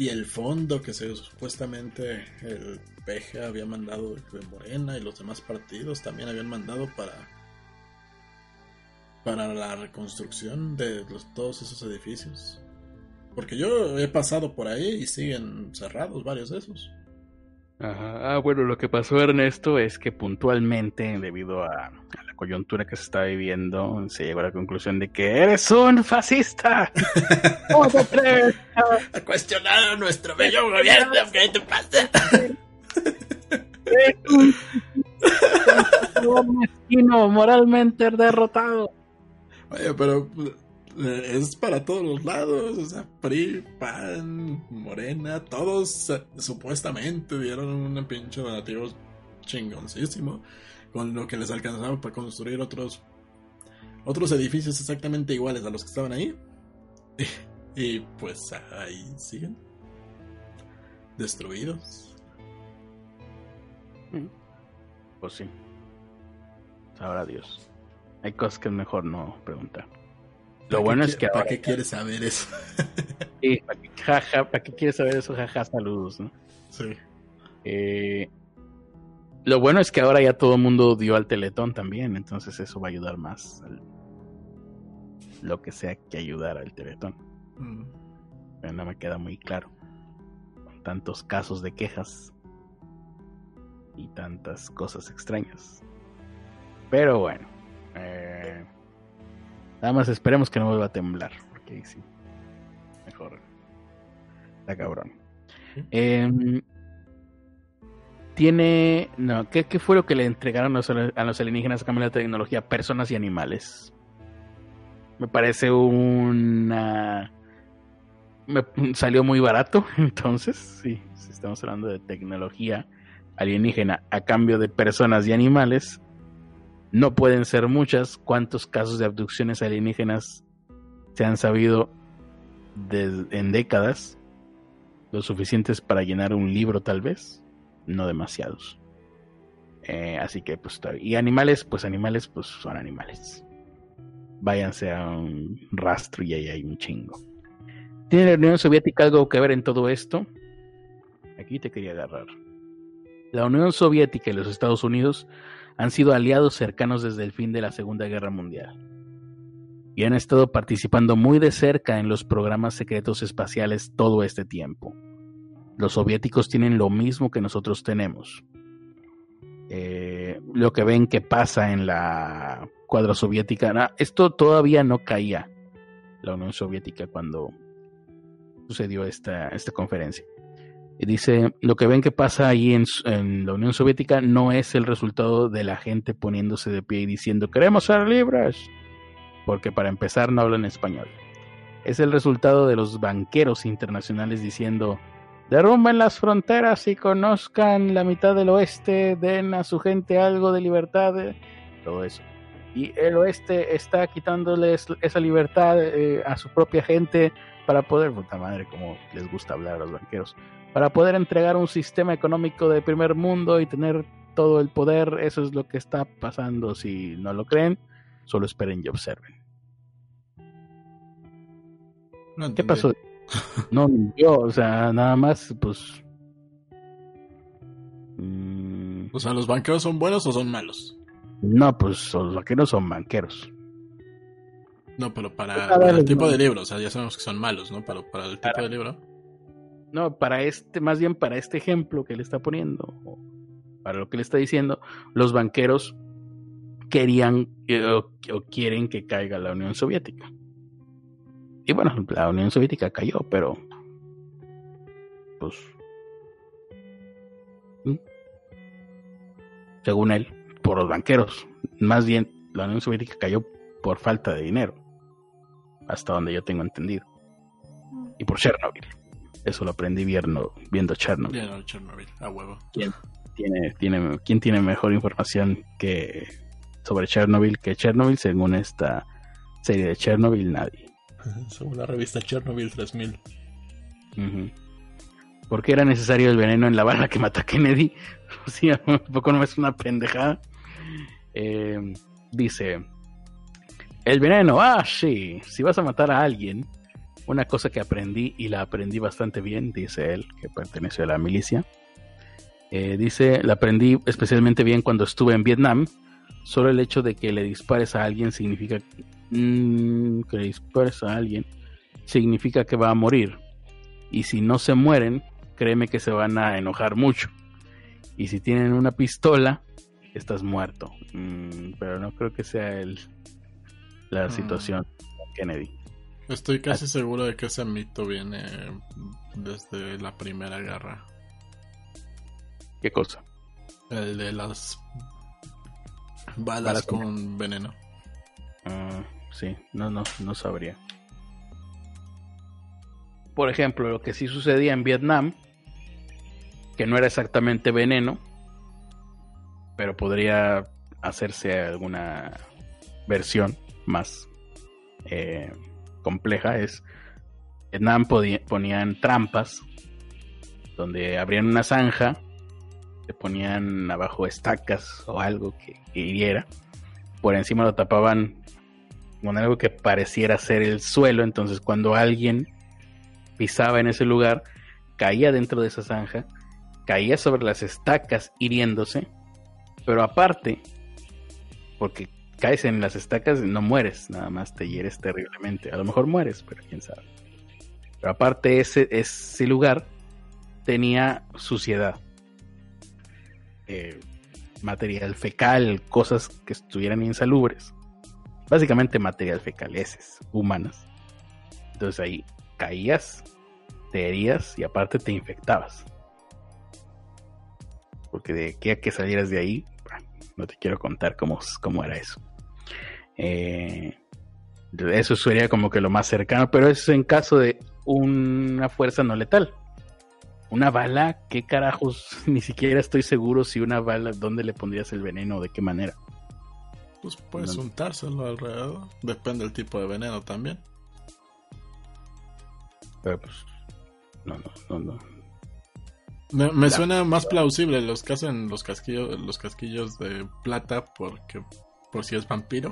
S1: Y el fondo que se supuestamente el PEJA había mandado de Morena y los demás partidos también habían mandado para para la reconstrucción de todos esos edificios. Porque yo he pasado por ahí y siguen cerrados varios de esos.
S2: Ajá. Ah, bueno, lo que pasó Ernesto es que puntualmente, debido a, la coyuntura que se está viviendo, se llegó a la conclusión de que eres un fascista. *laughs*
S1: ¿Cómo te atreves a cuestionar a nuestro bello gobierno? ¿Qué te pasa?
S2: un *laughs* moralmente derrotado.
S1: Oye, pero eh, es para todos los lados, o sea, PRI, PAN, Morena, todos eh, supuestamente dieron un pinche donativo chingoncísimo con lo que les alcanzaba para construir otros otros edificios exactamente iguales a los que estaban ahí. *laughs* Y, pues ahí siguen destruidos.
S2: Mm. Pues sí. Sabrá Dios. Hay cosas que es mejor no preguntar. Lo bueno es que
S1: ¿Para qué quieres saber eso?
S2: sí, ¿para qué, jaja, ¿para qué quieres saber eso? Jaja, saludos, ¿no?
S1: Sí.
S2: Eh, lo bueno es que ahora ya todo el mundo dio al teletón también, entonces eso va a ayudar más. lo que sea que ayudar al teletón. Mm. no me queda muy claro. Con tantos casos de quejas y tantas cosas extrañas. Pero bueno. Eh, Nada más esperemos que no vuelva a temblar. Porque ahí sí. Mejor. Está cabrón. Em, tiene. No, ¿qué, fue lo que le entregaron a los alienígenas a cambio de tecnología? Personas y animales. Me parece una. Me salió muy barato, *laughs* entonces, sí, si estamos hablando de tecnología alienígena a cambio de personas y animales, no pueden ser muchas. ¿Cuántos casos de abducciones alienígenas se han sabido en décadas? Lo suficientes para llenar un libro tal vez. No demasiados. Eh, así que pues y animales, pues animales, pues son animales. Váyanse a un rastro y ahí hay un chingo. ¿Tiene la Unión Soviética algo que ver en todo esto? Aquí te quería agarrar. La Unión Soviética y los Estados Unidos han sido aliados cercanos desde el fin de la Segunda Guerra Mundial y han estado participando muy de cerca en los programas secretos espaciales todo este tiempo. Los soviéticos tienen lo mismo que nosotros tenemos. Eh, lo que ven que pasa en la cuadra soviética, esto todavía no caía la Unión Soviética cuando sucedió esta, esta conferencia. Y dice, lo que ven que pasa ahí en, la Unión Soviética no es el resultado de la gente poniéndose de pie y diciendo, queremos ser libres, porque para empezar no hablan español. Es el resultado de los banqueros internacionales diciendo, derrumben las fronteras y conozcan la mitad del oeste, den a su gente algo de libertad, todo eso. Y el oeste está quitándoles esa libertad eh, a su propia gente para poder, puta madre, como les gusta hablar a los banqueros, para poder entregar un sistema económico de primer mundo y tener todo el poder. Eso es lo que está pasando. Si no lo creen, solo esperen y observen. ¿Qué pasó? No, yo, o sea, nada más, pues.
S1: Mm, o sea, ¿los banqueros son buenos o son malos?
S2: No, pues los banqueros son banqueros.
S1: No, pero para, el tipo de libro, o sea, ya sabemos que son malos, ¿no? Pero para el tipo de libro.
S2: No, para este, más bien para este ejemplo que le está poniendo, para lo que le está diciendo, los banqueros querían eh, o, quieren que caiga la Unión Soviética. Y bueno, la Unión Soviética cayó, pero pues según él, por los banqueros. Más bien, la Unión Soviética cayó por falta de dinero, hasta donde yo tengo entendido. Y por Chernobyl. Eso lo aprendí viendo, viendo Chernobyl.
S1: Chernobyl, a huevo.
S2: ¿Quién tiene, tiene, ¿Quién tiene mejor información que sobre Chernobyl que Chernobyl según esta serie de Chernobyl? Nadie. *laughs*
S1: Según la revista Chernobyl 3000.
S2: ¿Por qué era necesario el veneno en la bala que mata a Kennedy? *laughs* o sea, poco no es una pendejada. Eh, dice, el veneno, ah, sí, si vas a matar a alguien, una cosa que aprendí y la aprendí bastante bien, dice él, que pertenece a la milicia. Eh, dice, la aprendí especialmente bien cuando estuve en Vietnam, solo el hecho de que le dispares a alguien significa mm, que le dispares a alguien significa que va a morir. Y si no se mueren, créeme que se van a enojar mucho. Y si tienen una pistola, estás muerto. Mm, pero no creo que sea el, la
S1: Mm.
S2: situación Kennedy.
S1: Estoy casi seguro de que ese mito viene desde la Primera Guerra.
S2: ¿Qué cosa?
S1: El de las balas,
S2: Balas con
S1: con veneno.
S2: Ah, sí, no, no, no sabría. Por ejemplo, lo que sí sucedía en Vietnam, que no era exactamente veneno, pero podría hacerse alguna versión más eh, compleja, es Vietnam ponían trampas donde abrían una zanja, le ponían abajo estacas o algo que, que hiriera, por encima lo tapaban con algo que pareciera ser el suelo, entonces cuando alguien pisaba en ese lugar, caía dentro de esa zanja, caía sobre las estacas hiriéndose, pero aparte, porque caes en las estacas no mueres, nada más te hieres terriblemente, a lo mejor mueres, pero quién sabe. Pero aparte ese, ese lugar tenía suciedad, eh, material fecal, cosas que estuvieran insalubres básicamente material fecal, heces humanas. Entonces ahí caías, te herías y aparte te infectabas. Porque de aquí a que salieras de ahí, no te quiero contar cómo, cómo era eso. Eh, eso sería como que lo más cercano, pero eso en caso de una fuerza no letal. Una bala, ¿qué carajos? *laughs* Ni siquiera estoy seguro si una bala, ¿dónde le pondrías el veneno de qué manera?
S1: Pues puedes
S2: No.
S1: untárselo alrededor. Depende del tipo de veneno también.
S2: Pero pues, no, no, no, no.
S1: Me, me suena más plausible los que hacen los casquillos, los casquillos de plata porque por si es vampiro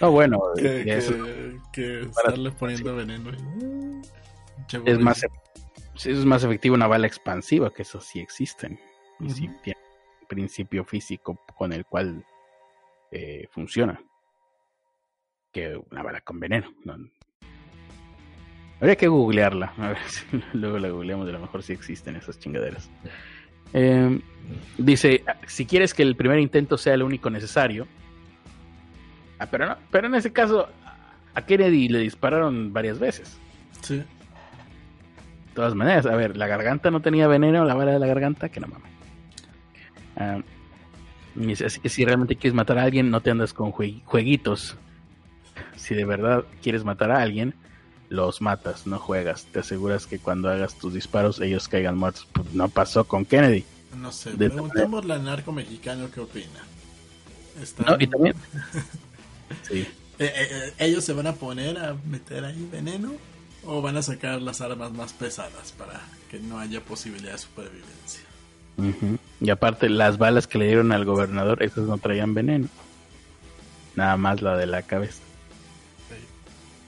S2: No, *laughs* bueno, *laughs*
S1: que,
S2: que eso
S1: que- que
S2: Para-
S1: estarle poniendo veneno.
S2: Es más, es más efectivo una bala expansiva, que eso sí existen. Y sí tiene un principio físico con el cual eh, funciona. Que una bala con veneno. no. Habría que googlearla. A ver *laughs* si luego la googleamos, a lo mejor sí existen esas chingaderas. Eh, dice, si quieres que el primer intento sea el único necesario. Ah, pero no, pero en ese caso, a Kennedy le dispararon varias veces.
S1: Sí.
S2: De todas maneras, a ver, la garganta no tenía veneno, la bala de la garganta, que no mames. Ah, si realmente quieres matar a alguien, no te andas con jue- jueguitos. Si de verdad quieres matar a alguien, los matas, no juegas. Te aseguras que cuando hagas tus disparos ellos caigan muertos. Pues no pasó con Kennedy.
S1: No sé,
S2: De-
S1: preguntémosle al narco mexicano qué opina. Están-
S2: No, y también. *laughs* Sí.
S1: Eh, eh, eh, ¿Ellos se van a poner a meter ahí veneno? ¿O van a sacar las armas más pesadas para que no haya posibilidad de supervivencia?
S2: Y aparte, las balas que le dieron al gobernador, esas no traían veneno. Nada más la de la cabeza.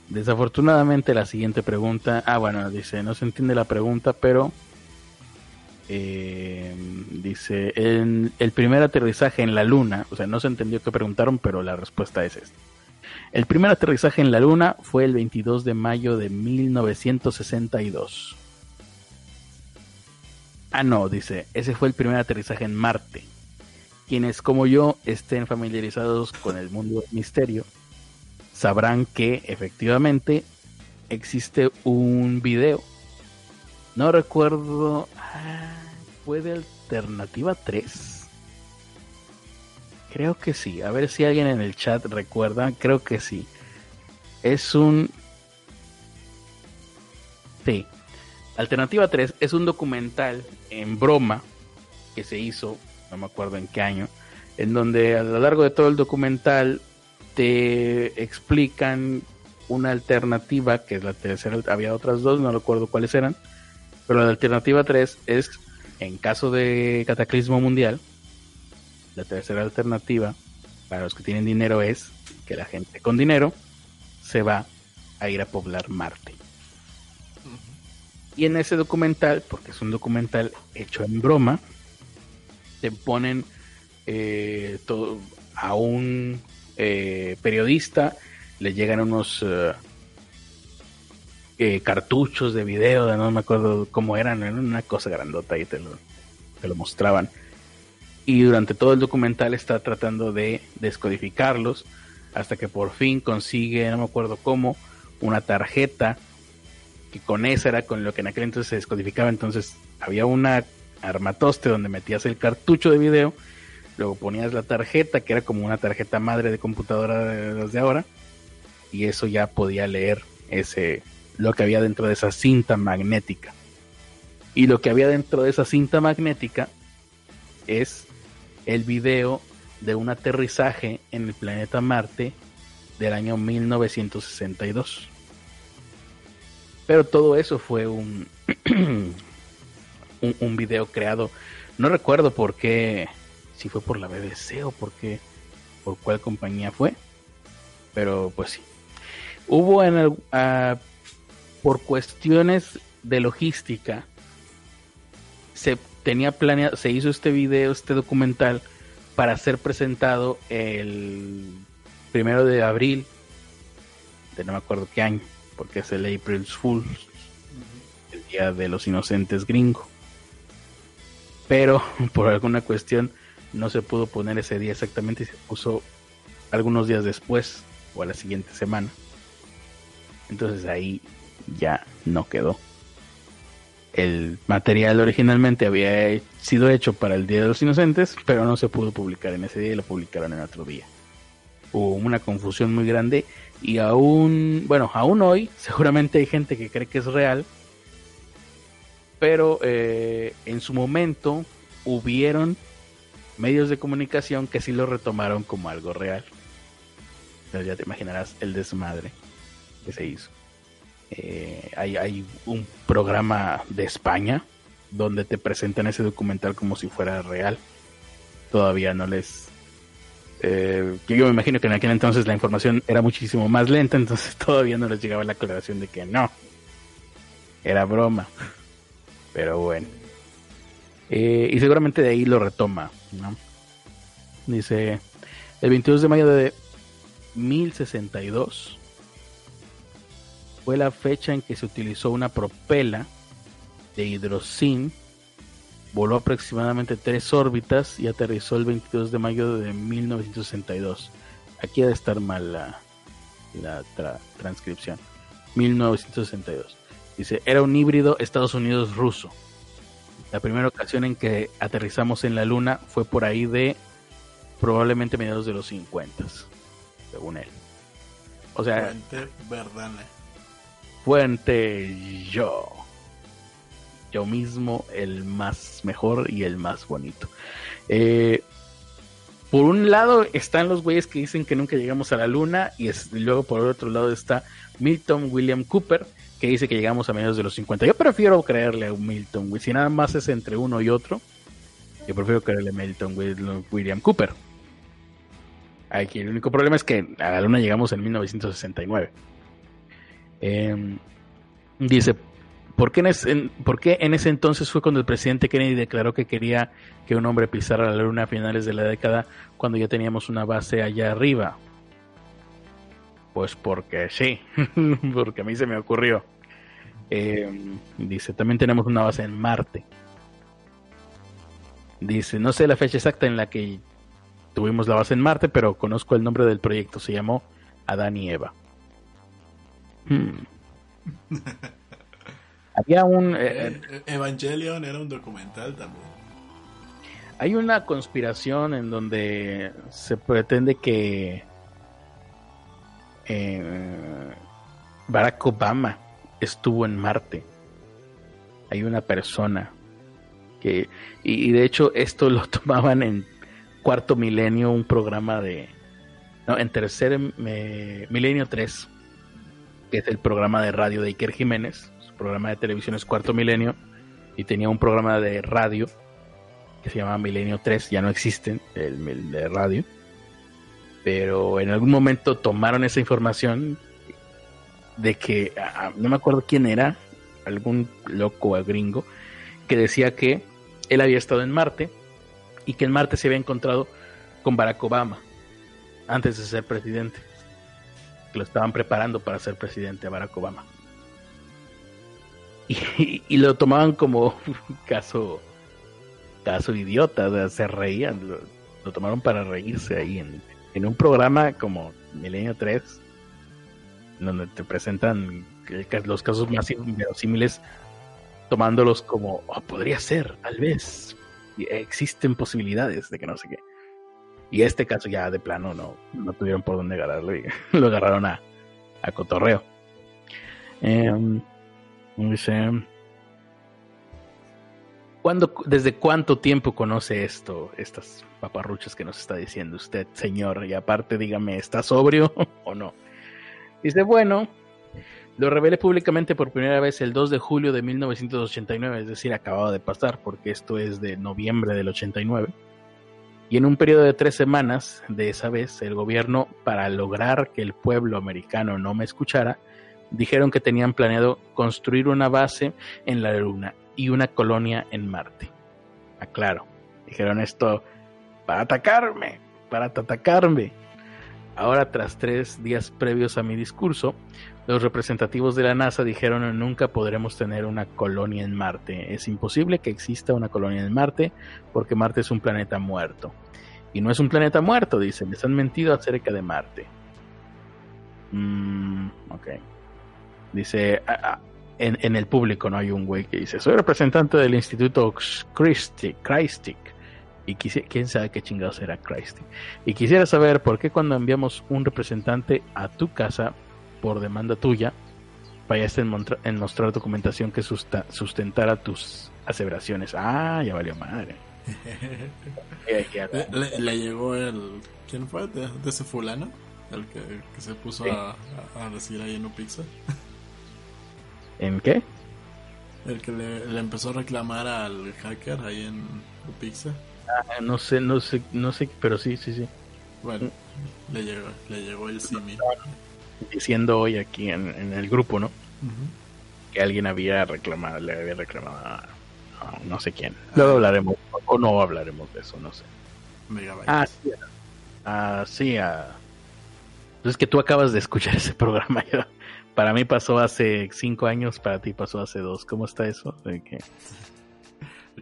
S2: Desafortunadamente la siguiente pregunta, ah bueno, dice, no se entiende la pregunta, pero eh, dice, en el primer aterrizaje en la luna, o sea, no se entendió qué preguntaron, pero la respuesta es esta. El primer aterrizaje en la luna fue el 22 de mayo de 1962. Ah, no, dice, ese fue el primer aterrizaje en Marte. Quienes como yo estén familiarizados con el mundo del misterio, sabrán que efectivamente existe un video. No recuerdo. ah, ¿Fue de Alternativa 3? Creo que sí. A ver si alguien en el chat recuerda. Creo que sí. Es un. Sí. Alternativa 3 es un documental en broma que se hizo, no me acuerdo en qué año, en donde a lo largo de todo el documental te explican una alternativa, que es la tercera, había otras dos, no recuerdo cuáles eran, pero la alternativa 3 es, en caso de cataclismo mundial, la tercera alternativa para los que tienen dinero es que la gente con dinero se va a ir a poblar Marte. Y en ese documental, porque es un documental hecho en broma, te ponen eh, a un eh, periodista le llegan unos cartuchos de video, no me acuerdo cómo eran, era una cosa grandota y te lo mostraban. Y durante todo el documental está tratando de descodificarlos hasta que por fin consigue, no me acuerdo cómo, una tarjeta que con esa era con lo que en aquel entonces se descodificaba. Entonces había una armatoste donde metías el cartucho de video, luego ponías la tarjeta, que era como una tarjeta madre de computadora de de ahora, y eso ya podía leer ese lo que había dentro de esa cinta magnética. Y lo que había dentro de esa cinta magnética es el video de un aterrizaje en el planeta Marte del año 1962. Pero todo eso fue *clears throat* un, un, video creado. No recuerdo por qué, si fue por la BBC o por qué, por cuál compañía fue. Pero pues sí. Hubo en el, uh, por cuestiones de logística, se tenía planeado, se hizo este video, este documental, para ser presentado el primero de abril, de no me acuerdo qué año porque es el April's Fool, el Día de los Inocentes gringo. Pero *laughs* por alguna cuestión no se pudo poner ese día exactamente y se puso algunos días después o a la siguiente semana. Entonces ahí ya no quedó. El material originalmente había sido hecho para el Día de los Inocentes, pero no se pudo publicar en ese día y lo publicaron en otro día. Hubo una confusión muy grande y aún, bueno, aún hoy *laughs* seguramente hay gente que cree que es real, pero eh, en su momento hubieron medios de comunicación que sí lo retomaron como algo real. Ya te imaginarás el desmadre que se hizo. Eh, hay, hay un programa de España donde te presentan ese documental como si fuera real. Todavía no les eh, yo me imagino que en aquel entonces la información era muchísimo más lenta, entonces *laughs* todavía no les llegaba la aclaración de que no, era broma. Pero bueno. Eh, y seguramente de ahí lo retoma, ¿no? Dice, el 22 de mayo de 1062 fue la fecha en que se utilizó una propela de hidrocin voló aproximadamente tres órbitas y aterrizó el 22 de mayo de 1962. Aquí ha de estar mal la, la transcripción. 1962. Dice, era un híbrido Estados Unidos-ruso. La primera ocasión en que aterrizamos en la Luna fue por ahí de probablemente mediados de los 50, según él. O sea,
S1: Fuente Verdane.
S2: Fuente yo yo mismo el más mejor y el más bonito. Eh, por un lado están los güeyes que dicen que nunca llegamos a la luna y, luego por otro lado está Milton William Cooper que dice que llegamos a mediados de los 50. Yo prefiero creerle a Milton, si nada más es entre uno y otro, yo prefiero creerle a Milton William Cooper. Aquí el único problema es que a la luna llegamos en 1969. Em, dice, ¿Por qué, en ese, entonces fue cuando el presidente Kennedy declaró que quería que un hombre pisara la luna a finales de la década cuando ya teníamos una base allá arriba? Pues porque sí, *laughs* porque a mí se me ocurrió. Em, dice, también tenemos una base en Marte. Dice, no sé la fecha exacta en la que tuvimos la base en Marte, pero conozco el nombre del proyecto. Se llamó Adán y Eva. Hmm. *laughs* Había un...
S1: Eh, eh, eh, Evangelion era un documental también.
S2: Hay una conspiración en donde se pretende que Barack Obama estuvo en Marte. Hay una persona que... Y, de hecho esto lo *laughs* tomaban en cuarto milenio, un programa de... No, en tercer milenio 3, que es el programa de radio de Iker Jiménez programa de televisión es Cuarto Milenio y tenía un programa de radio que se llama Milenio 3, ya no existen, el, de radio, pero en algún momento tomaron esa información de que, no me acuerdo quién era, algún loco o gringo, que decía que él había estado en Marte y que en Marte se había encontrado con Barack Obama antes de ser presidente. Que lo estaban preparando para ser presidente Barack Obama. Y, lo tomaban como caso caso idiota, se reían, lo, tomaron para reírse ahí en, en un programa como Milenio 3, donde te presentan los casos más inverosímiles, tomándolos como, oh, podría ser, tal vez, existen posibilidades de que no sé qué. Y este caso ya de plano no, no tuvieron por dónde agarrarlo y *laughs* lo agarraron a, a cotorreo. Eh, dice, ¿cuándo, ¿desde cuánto tiempo conoce esto, estas paparruchas que nos está diciendo usted, señor? Y aparte dígame, ¿está sobrio *laughs* o no? Dice, bueno, lo revelé públicamente por primera vez el 2 de julio de 1989, es decir, acababa de pasar porque esto es de noviembre del 89. Y en un periodo de tres semanas de esa vez, el gobierno, para lograr que el pueblo americano no me escuchara, dijeron que tenían planeado construir una base en la Luna y una colonia en Marte. Aclaro, dijeron esto para atacarme, para atacarme. Ahora, tras tres días previos a mi discurso, los representativos de la NASA dijeron nunca podremos tener una colonia en Marte. Es imposible que exista una colonia en Marte porque Marte es un planeta muerto. Y no es un planeta muerto, dicen. Les han mentido acerca de Marte. Mm. Dice, ah, ah, en, el público no hay un güey que dice, soy representante del Instituto Christic y quién sabe qué chingados era Christ. Y quisiera saber por qué cuando enviamos un representante a tu casa por demanda tuya, fallaste en, en mostrar documentación que sustentara tus aseveraciones. Ah, ya valió madre. *laughs*
S1: le, llegó el... ¿Quién fue? ¿De, ese fulano? El que, se puso a, a, decir ahí en un pizza.
S2: ¿En qué?
S1: El que le, empezó a reclamar al hacker ahí en Pizza.
S2: Ah, no sé, no sé, no sé, pero sí, sí, sí.
S1: Bueno, le llegó, le llegó el simi.
S2: Diciendo hoy aquí en, el grupo, ¿no? Que alguien había reclamado, le había reclamado a, no sé quién. Luego ah. hablaremos, o no hablaremos de eso, no sé. Ah, sí. Ah, sí. Ah. Es que tú acabas de escuchar ese programa. *laughs* para mí pasó hace cinco años, para ti pasó hace dos. ¿Cómo está eso?
S1: El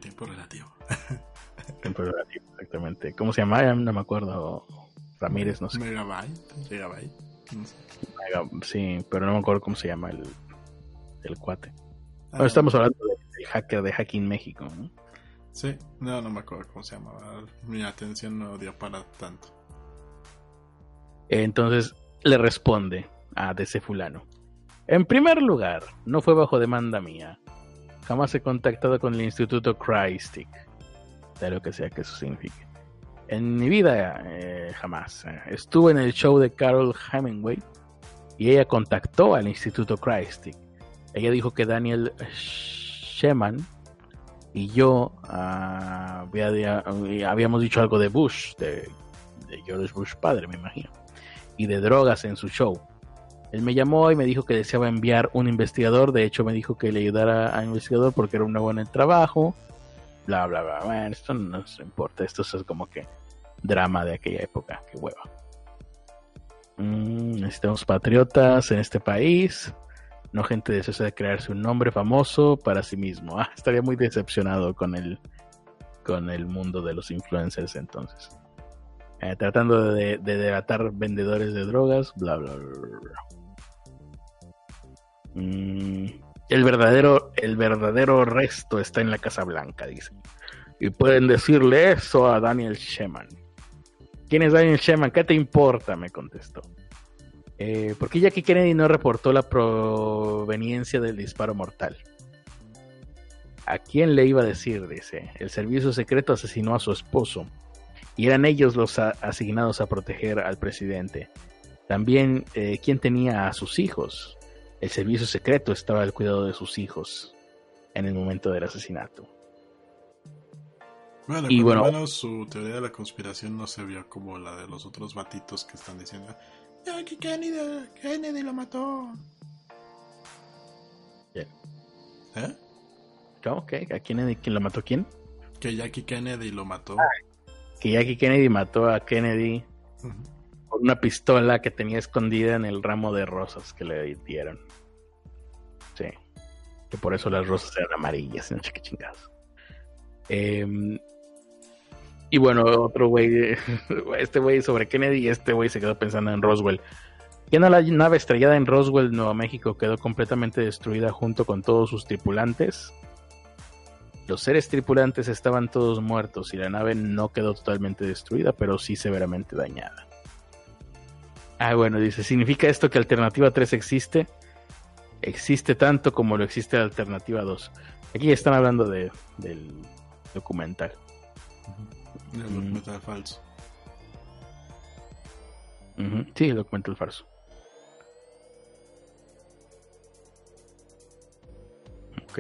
S1: tiempo relativo.
S2: Tiempo relativo, exactamente. ¿Cómo se llama? No me acuerdo. Ramírez, no sé.
S1: Megabyte. Megabyte.
S2: sí, pero no me acuerdo cómo se llama el, el cuate. Ah, estamos hablando del hacker de Hacking México, ¿no?
S1: Sí, no, no me acuerdo cómo se llamaba. Mi atención no dio para tanto.
S2: Entonces le responde a ese fulano. En primer lugar, no fue bajo demanda mía. Jamás he contactado con el Instituto Christic. De lo que sea que eso signifique. En mi vida, eh, jamás. Estuve en el show de Carol Hemingway y ella contactó al Instituto Christic. Ella dijo que Daniel Sheman y yo ah, habíamos dicho algo de Bush, de George Bush padre, me imagino, y de drogas en su show. Él me llamó y me dijo que deseaba enviar un investigador. De hecho, me dijo que le ayudara a investigador porque era un nuevo en el trabajo. Bla, bla, bla. Bueno, esto no nos importa. Esto es como que drama de aquella época. Qué hueva. Mm, necesitamos patriotas en este país. No gente deseosa de crearse un nombre famoso para sí mismo. Ah, estaría muy decepcionado con el, con el mundo de los influencers entonces. Eh, tratando de, de, delatar vendedores de drogas, bla, bla, bla. Mm, el verdadero, el verdadero resto está en la Casa Blanca, dice. Y pueden decirle eso a Daniel Sheman. ¿Quién es Daniel Sheman? ¿Qué te importa? Me contestó. Eh, ¿Por qué Jackie Kennedy no reportó la proveniencia del disparo mortal? ¿A quién le iba a decir? Dice. El servicio secreto asesinó a su esposo. Y eran ellos los asignados a proteger al presidente. También, eh, ¿quién tenía a sus hijos? El servicio secreto estaba al cuidado de sus hijos en el momento del asesinato.
S1: Bueno, y bueno, menos su teoría de la conspiración no se vio como la de los otros batitos que están diciendo que Kennedy, Kennedy lo mató.
S2: ¿Eh? ¿Cómo? ¿Qué? ¿A quién, quién lo mató quién?
S1: Que Jackie Kennedy lo mató.
S2: que Jackie Kennedy mató a Kennedy una pistola que tenía escondida en el ramo de rosas que le dieron. Sí. Que por eso las rosas eran amarillas, no sé qué chingados. Em, y bueno, otro güey, *laughs* este güey sobre Kennedy este güey se quedó pensando en Roswell. Ya la nave estrellada en Roswell, Nuevo México, quedó completamente destruida junto con todos sus tripulantes. Los seres tripulantes estaban todos muertos y la nave no quedó totalmente destruida, pero sí severamente dañada. Ah, bueno, dice, ¿significa esto que Alternativa 3 existe? Existe tanto como lo existe Alternativa 2. Aquí están hablando de, del documental.
S1: El documental falso.
S2: Sí, el documental falso. Ok.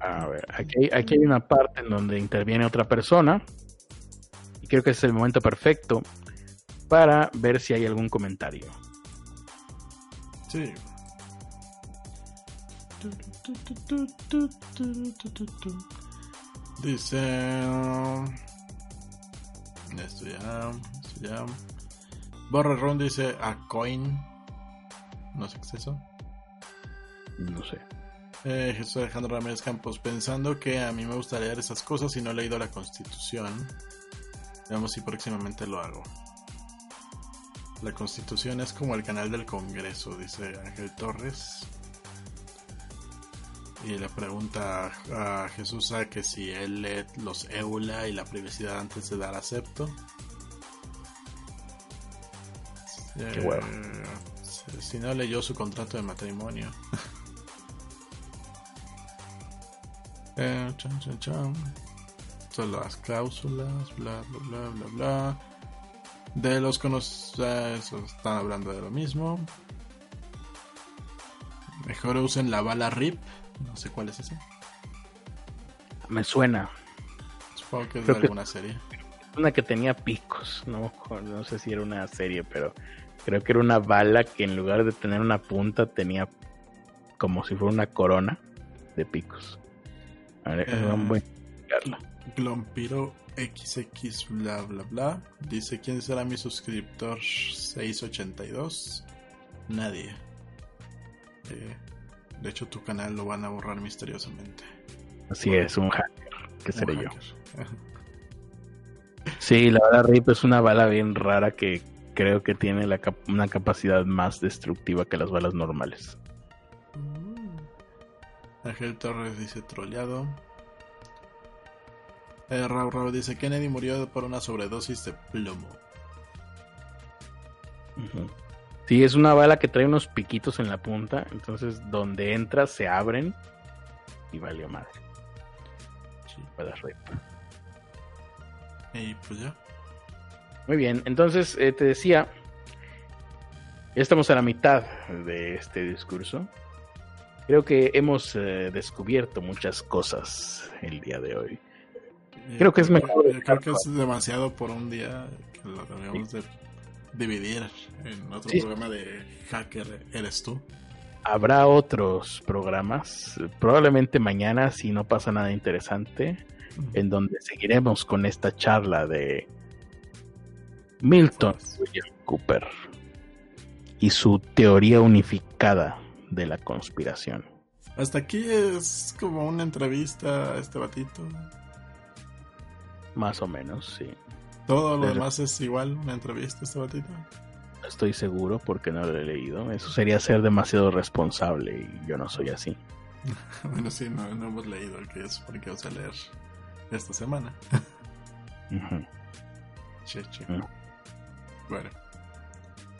S2: A ver, aquí, aquí hay una parte en donde interviene otra persona. Y creo que es el momento perfecto para ver si hay algún comentario.
S1: Sí. Dice. Esto ya. Esto ya. Borre Ron dice a coin. No sé qué es eso.
S2: No sé.
S1: Eh, Jesús Alejandro Ramírez Campos, pensando que a mí me gusta leer esas cosas y no he leído la constitución. Veamos si próximamente lo hago. La constitución es como el canal del Congreso, dice Ángel Torres. Y le pregunta a Jesús a que si él lee los EULA y la privacidad antes de dar acepto.
S2: Qué bueno.
S1: si, si no leyó su contrato de matrimonio. *laughs* Eh, chan, chan, chan. Son las cláusulas, bla, bla, bla, bla, bla. De los conocidos, están hablando de lo mismo. Mejor usen la bala RIP. No sé cuál es esa.
S2: Me suena.
S1: Supongo que es
S2: Creo
S1: de
S2: que-
S1: alguna serie.
S2: Una que tenía picos. No, no sé si era una serie, pero creo que era una bala que en lugar de tener una punta tenía como si fuera una corona de picos. A ver,
S1: Eh.
S2: a.
S1: Glompiro XX bla bla bla. Dice quién será mi suscriptor 682. Nadie. Eh, de hecho tu canal lo van a borrar misteriosamente.
S2: Así es, un hacker. ¿Qué
S1: Un
S2: seré yo?
S1: hacker. *laughs*
S2: Sí, la bala RIP es una bala bien rara que creo que tiene la cap- una capacidad más destructiva que las balas normales.
S1: Ángel Torres dice troleado. Eh, Rau Rau dice Kennedy murió por una sobredosis de plomo.
S2: Sí, es una bala que trae unos piquitos en la punta, entonces donde entras se abren y valió madre.
S1: Sí.
S2: RIP.
S1: Y pues ya.
S2: Muy bien, entonces eh, te decía, ya estamos a la mitad de este discurso. Creo que hemos eh, descubierto muchas cosas el día de hoy.
S1: Eh,
S2: Creo que es mejor
S1: creo que es demasiado por un día que lo debemos de dividir en otro
S2: Sí.
S1: programa de Hacker Eres tú.
S2: Habrá otros programas, probablemente mañana si no pasa nada interesante, en donde seguiremos con esta charla de Milton William Cooper y su teoría unificada de la conspiración.
S1: Hasta aquí es como una entrevista a este batito.
S2: Más o menos, sí.
S1: Todo lo
S2: Pero-
S1: demás es igual, una entrevista este batito.
S2: No estoy seguro porque no lo he leído. Eso sería ser demasiado responsable y yo no soy así. *laughs*
S1: bueno, sí, no, no hemos leído el que es porque vamos a leer esta semana. *laughs*
S2: Ujú.
S1: Che, che.
S2: Mm.
S1: Bueno,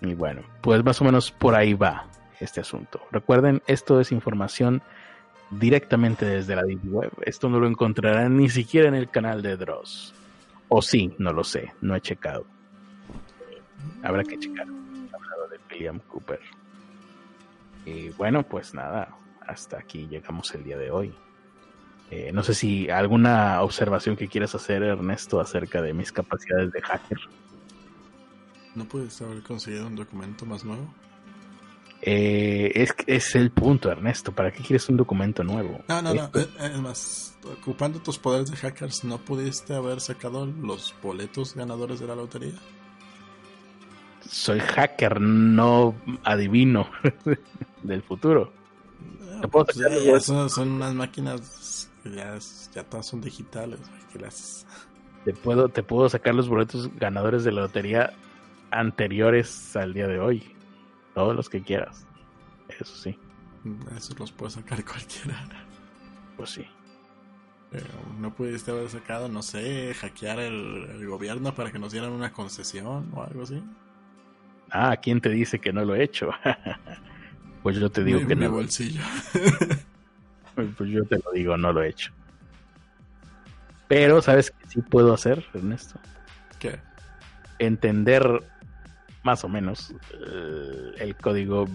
S2: Y bueno, pues más o menos por ahí va este asunto. Recuerden, esto es información directamente desde la Deep Web. Esto no lo encontrarán ni siquiera en el canal de Dross. O sí, no lo sé, no he checado. Habrá que checar. Hablado de William Cooper. Y bueno, pues nada, hasta aquí llegamos el día de hoy. Eh, no sé si alguna observación que quieras hacer, Ernesto, acerca de mis capacidades de hacker.
S1: ¿no puedes haber conseguido un documento más nuevo?
S2: Eh, es, es el punto, Ernesto. ¿Para qué quieres un documento nuevo?
S1: No, no, no. Eh, es más, ocupando tus poderes de hackers, ¿no pudiste haber sacado los boletos ganadores de la lotería?
S2: Soy hacker, no adivino *laughs* del futuro.
S1: Ah, pues, eh, son unas máquinas que ya, ya todas son digitales. Que las...
S2: Te puedo, te puedo sacar los boletos ganadores de la lotería anteriores al día de hoy. Todos los que quieras. Eso sí.
S1: Eso los puede sacar *laughs* cualquiera.
S2: Pues sí.
S1: Pero no pudiste haber sacado, no sé, hackear el, gobierno para que nos dieran una concesión o algo así.
S2: Ah, ¿quién te dice que no lo he hecho? *laughs* pues yo te digo que no.
S1: bolsillo.
S2: pues yo te lo digo, no lo he hecho. Pero, ¿sabes qué sí puedo hacer, Ernesto?
S1: ¿Qué?
S2: Entender más o menos eh, el código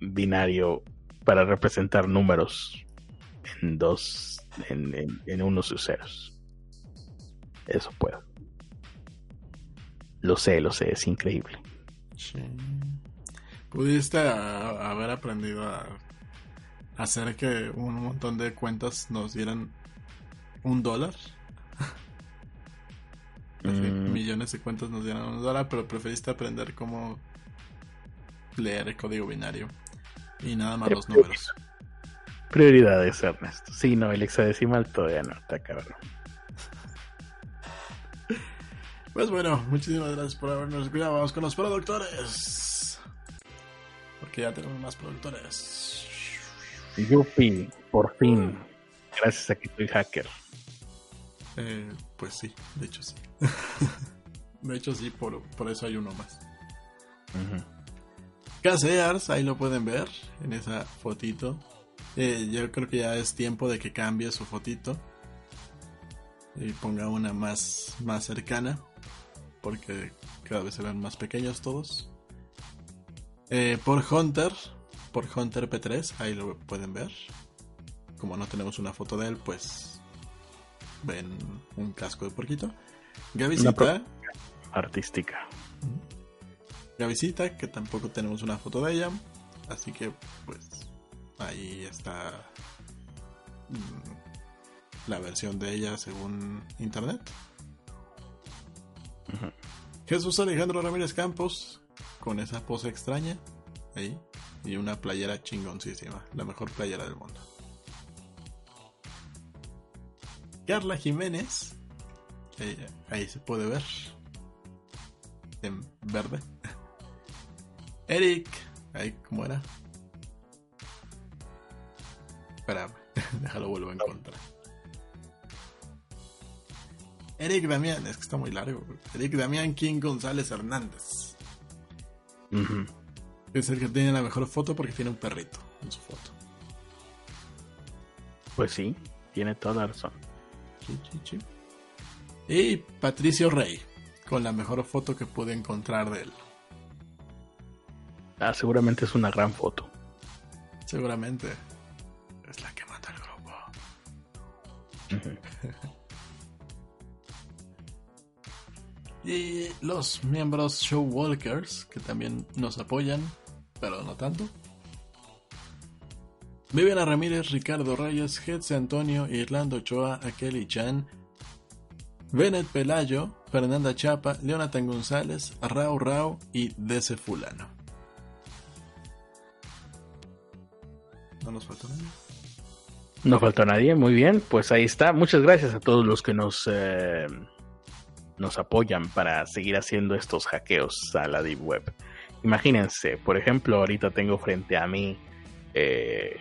S2: binario para representar números en dos, en, unos y ceros. Eso puedo. Lo sé, lo sé, es increíble.
S1: Pudiste haber aprendido a hacer que un montón de cuentas nos dieran un dólar. *laughs* Mm. millones de cuentas nos dieron dólar, pero preferiste aprender cómo leer el código binario y nada más los números.
S2: Prioridades, Ernesto. Sí, no, el hexadecimal todavía no, está cabrón.
S1: Pues bueno, muchísimas gracias por habernos escuchado. Vamos con los productores. Porque ya tenemos más productores.
S2: Yupi, por fin. Gracias a que soy hacker.
S1: Eh, pues sí, de hecho sí. *laughs* de hecho sí, por, eso hay uno más. Uh ahí lo pueden ver en esa fotito. Eh, yo creo que ya es tiempo de que cambie su fotito y ponga una más, más cercana porque cada vez se ven más pequeños todos. Eh, por Hunter, por Hunter P3, ahí lo pueden ver. Como no tenemos una foto de él, pues ven un casco de porquito. Gavisita.
S2: Artística.
S1: Gavisita, que tampoco tenemos una foto de ella. Así que, pues, ahí está mm, la versión de ella según internet. Jesús Alejandro Ramírez Campos, con esa pose extraña, ahí, y una playera chingoncísima, la mejor playera del mundo. Carla Jiménez. Ahí, se puede ver. En verde. Eric. Ahí, ¿cómo era? Espérame, *laughs* déjalo vuelvo a encontrar. Eric Damián, es que está muy largo. Eric Damián King González Hernández. Es el que tiene la mejor foto porque tiene un perrito en su foto.
S2: Pues sí, tiene toda la razón.
S1: Y Patricio Rey, con la mejor foto que pude encontrar de él.
S2: Ah, seguramente es una gran foto.
S1: Seguramente. Es la que mata el grupo. y los miembros Showwalkers, que también nos apoyan, pero no tanto. Viviana Ramírez, Ricardo Reyes, Hetze Antonio, Irlando Ochoa, Akeli Chan, Bennett Pelayo, Fernanda Chapa, Leonatan González, Rao Rao y Dese Fulano. ¿No nos faltó nadie?
S2: No faltó nadie, muy bien, pues ahí está. Muchas gracias a todos los que nos, eh, nos apoyan para seguir haciendo estos hackeos a la Deep Web. Imagínense, por ejemplo, ahorita tengo frente a mí eh,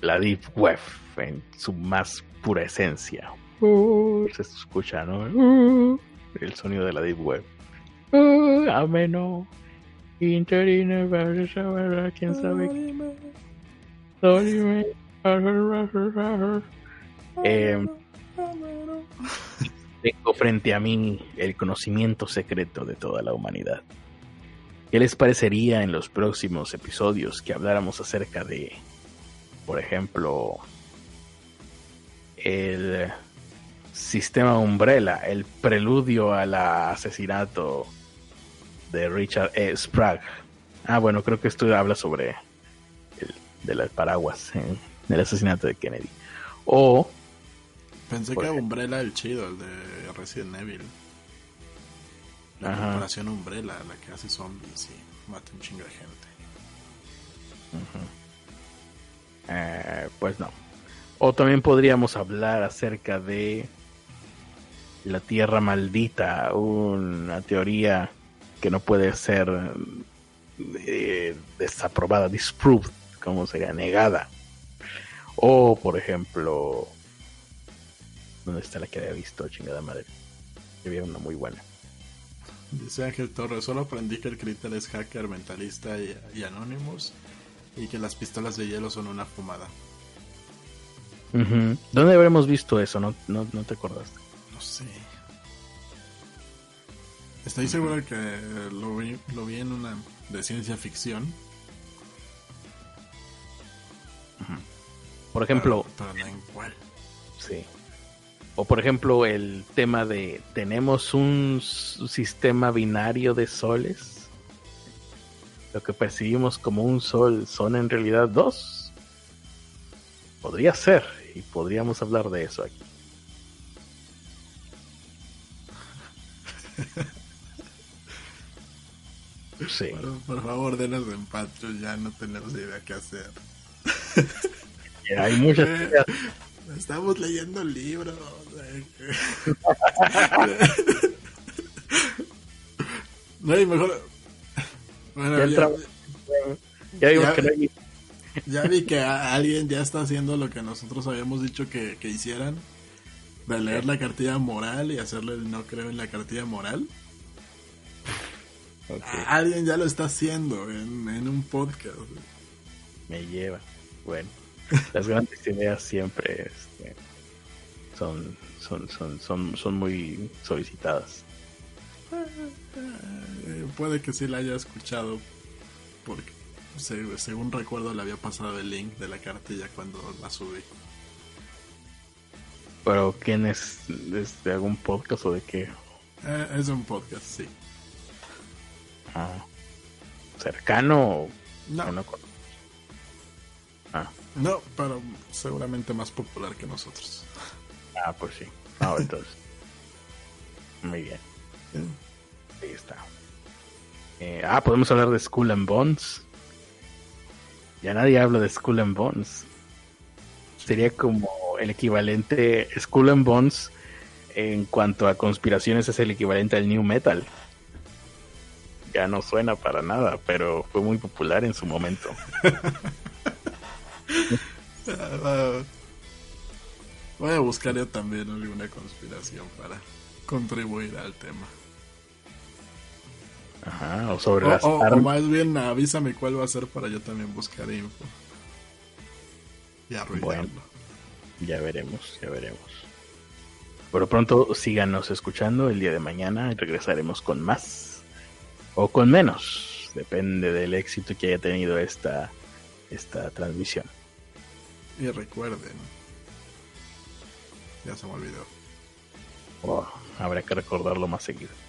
S2: la Deep Web en su más pura esencia. Uh, se escucha, ¿no? Uh, el sonido de la Deep Web. Uh, ameno. Interine, quién sabe. Eh, tengo frente a mí el conocimiento secreto de toda la humanidad. ¿Qué les parecería en los próximos episodios que habláramos acerca de por ejemplo, el sistema Umbrella, el preludio al asesinato de Richard E. Sprague Ah, bueno, creo que esto habla sobre el de las paraguas en el asesinato de Kennedy. O
S1: Pensé que
S2: ejemplo.
S1: Umbrella el chido, el de Resident Evil. La
S2: Ajá.
S1: corporación Umbrella, la que hace zombies y mata un chingo de gente.
S2: Eh, pues no. O también podríamos hablar acerca de la Tierra Maldita, una teoría que no puede ser eh, desaprobada, disproved, como sería negada. O, por ejemplo, ¿dónde está la que había visto? Chingada madre. Había una muy buena.
S1: Dice Ángel Torres, solo aprendí que el Critter es hacker, mentalista y, y Anonymous. Y que las pistolas de hielo son una fumada.
S2: ¿Dónde habremos visto eso? ¿No, no, no te acordaste?
S1: Sé. Estoy seguro que lo vi, lo vi en una de ciencia ficción.
S2: Por ejemplo,
S1: Pero, pero no en cuál.
S2: Sí. O por ejemplo el tema de tenemos un sistema binario de soles. Lo que percibimos como un sol son en realidad dos. Podría ser y podríamos hablar de eso aquí. Sí.
S1: Por, por favor, denos en Patreon, ya no tenemos idea qué hacer.
S2: Hay muchas
S1: Eh,
S2: ideas.
S1: Estamos leyendo libros. *laughs* No, y mejor. Bueno,
S2: Ya
S1: ya.
S2: Ya vimos
S1: ya-
S2: que no hay-
S1: ya vi que alguien ya está haciendo lo que nosotros habíamos dicho que, que hicieran. De leer la cartilla moral y hacerle el no creo en la cartilla moral. Alguien ya lo está haciendo en, en un podcast.
S2: me lleva. Bueno, las grandes ideas siempre este, son, son, son, son, son muy solicitadas.
S1: Eh, puede que sí la haya escuchado porque se- según recuerdo le había pasado el link de la cartilla cuando la subí.
S2: Pero ¿quién es? ¿Es de algún podcast o de qué?
S1: Eh, es un podcast, sí.
S2: Ah, ¿Cercano
S1: No?
S2: Ah,
S1: no, pero seguramente más popular que nosotros.
S2: ah, pues sí. Ah, entonces. *laughs* Muy bien. Ahí está. Eh, ah, podemos hablar de Skull and Bones. Ya nadie habla de Skull and Bones. Sería como el equivalente. Skull and Bones, en cuanto a conspiraciones, es el equivalente al New Metal. Ya no suena para nada, pero fue muy popular en su momento. *laughs*
S1: voy a buscar yo también alguna conspiración para contribuir al tema.
S2: Ajá, o sobre
S1: O,
S2: las
S1: o- o
S2: armas.
S1: más bien avísame cuál va a ser para yo también buscar info. Y arruinarlo.
S2: Bueno. Ya veremos, ya veremos. Por pronto, síganos escuchando el día de mañana y regresaremos con más o con menos. Depende del éxito que haya tenido esta, esta transmisión.
S1: Y recuerden. Ya se me olvidó.
S2: Oh, habrá que recordarlo más seguido.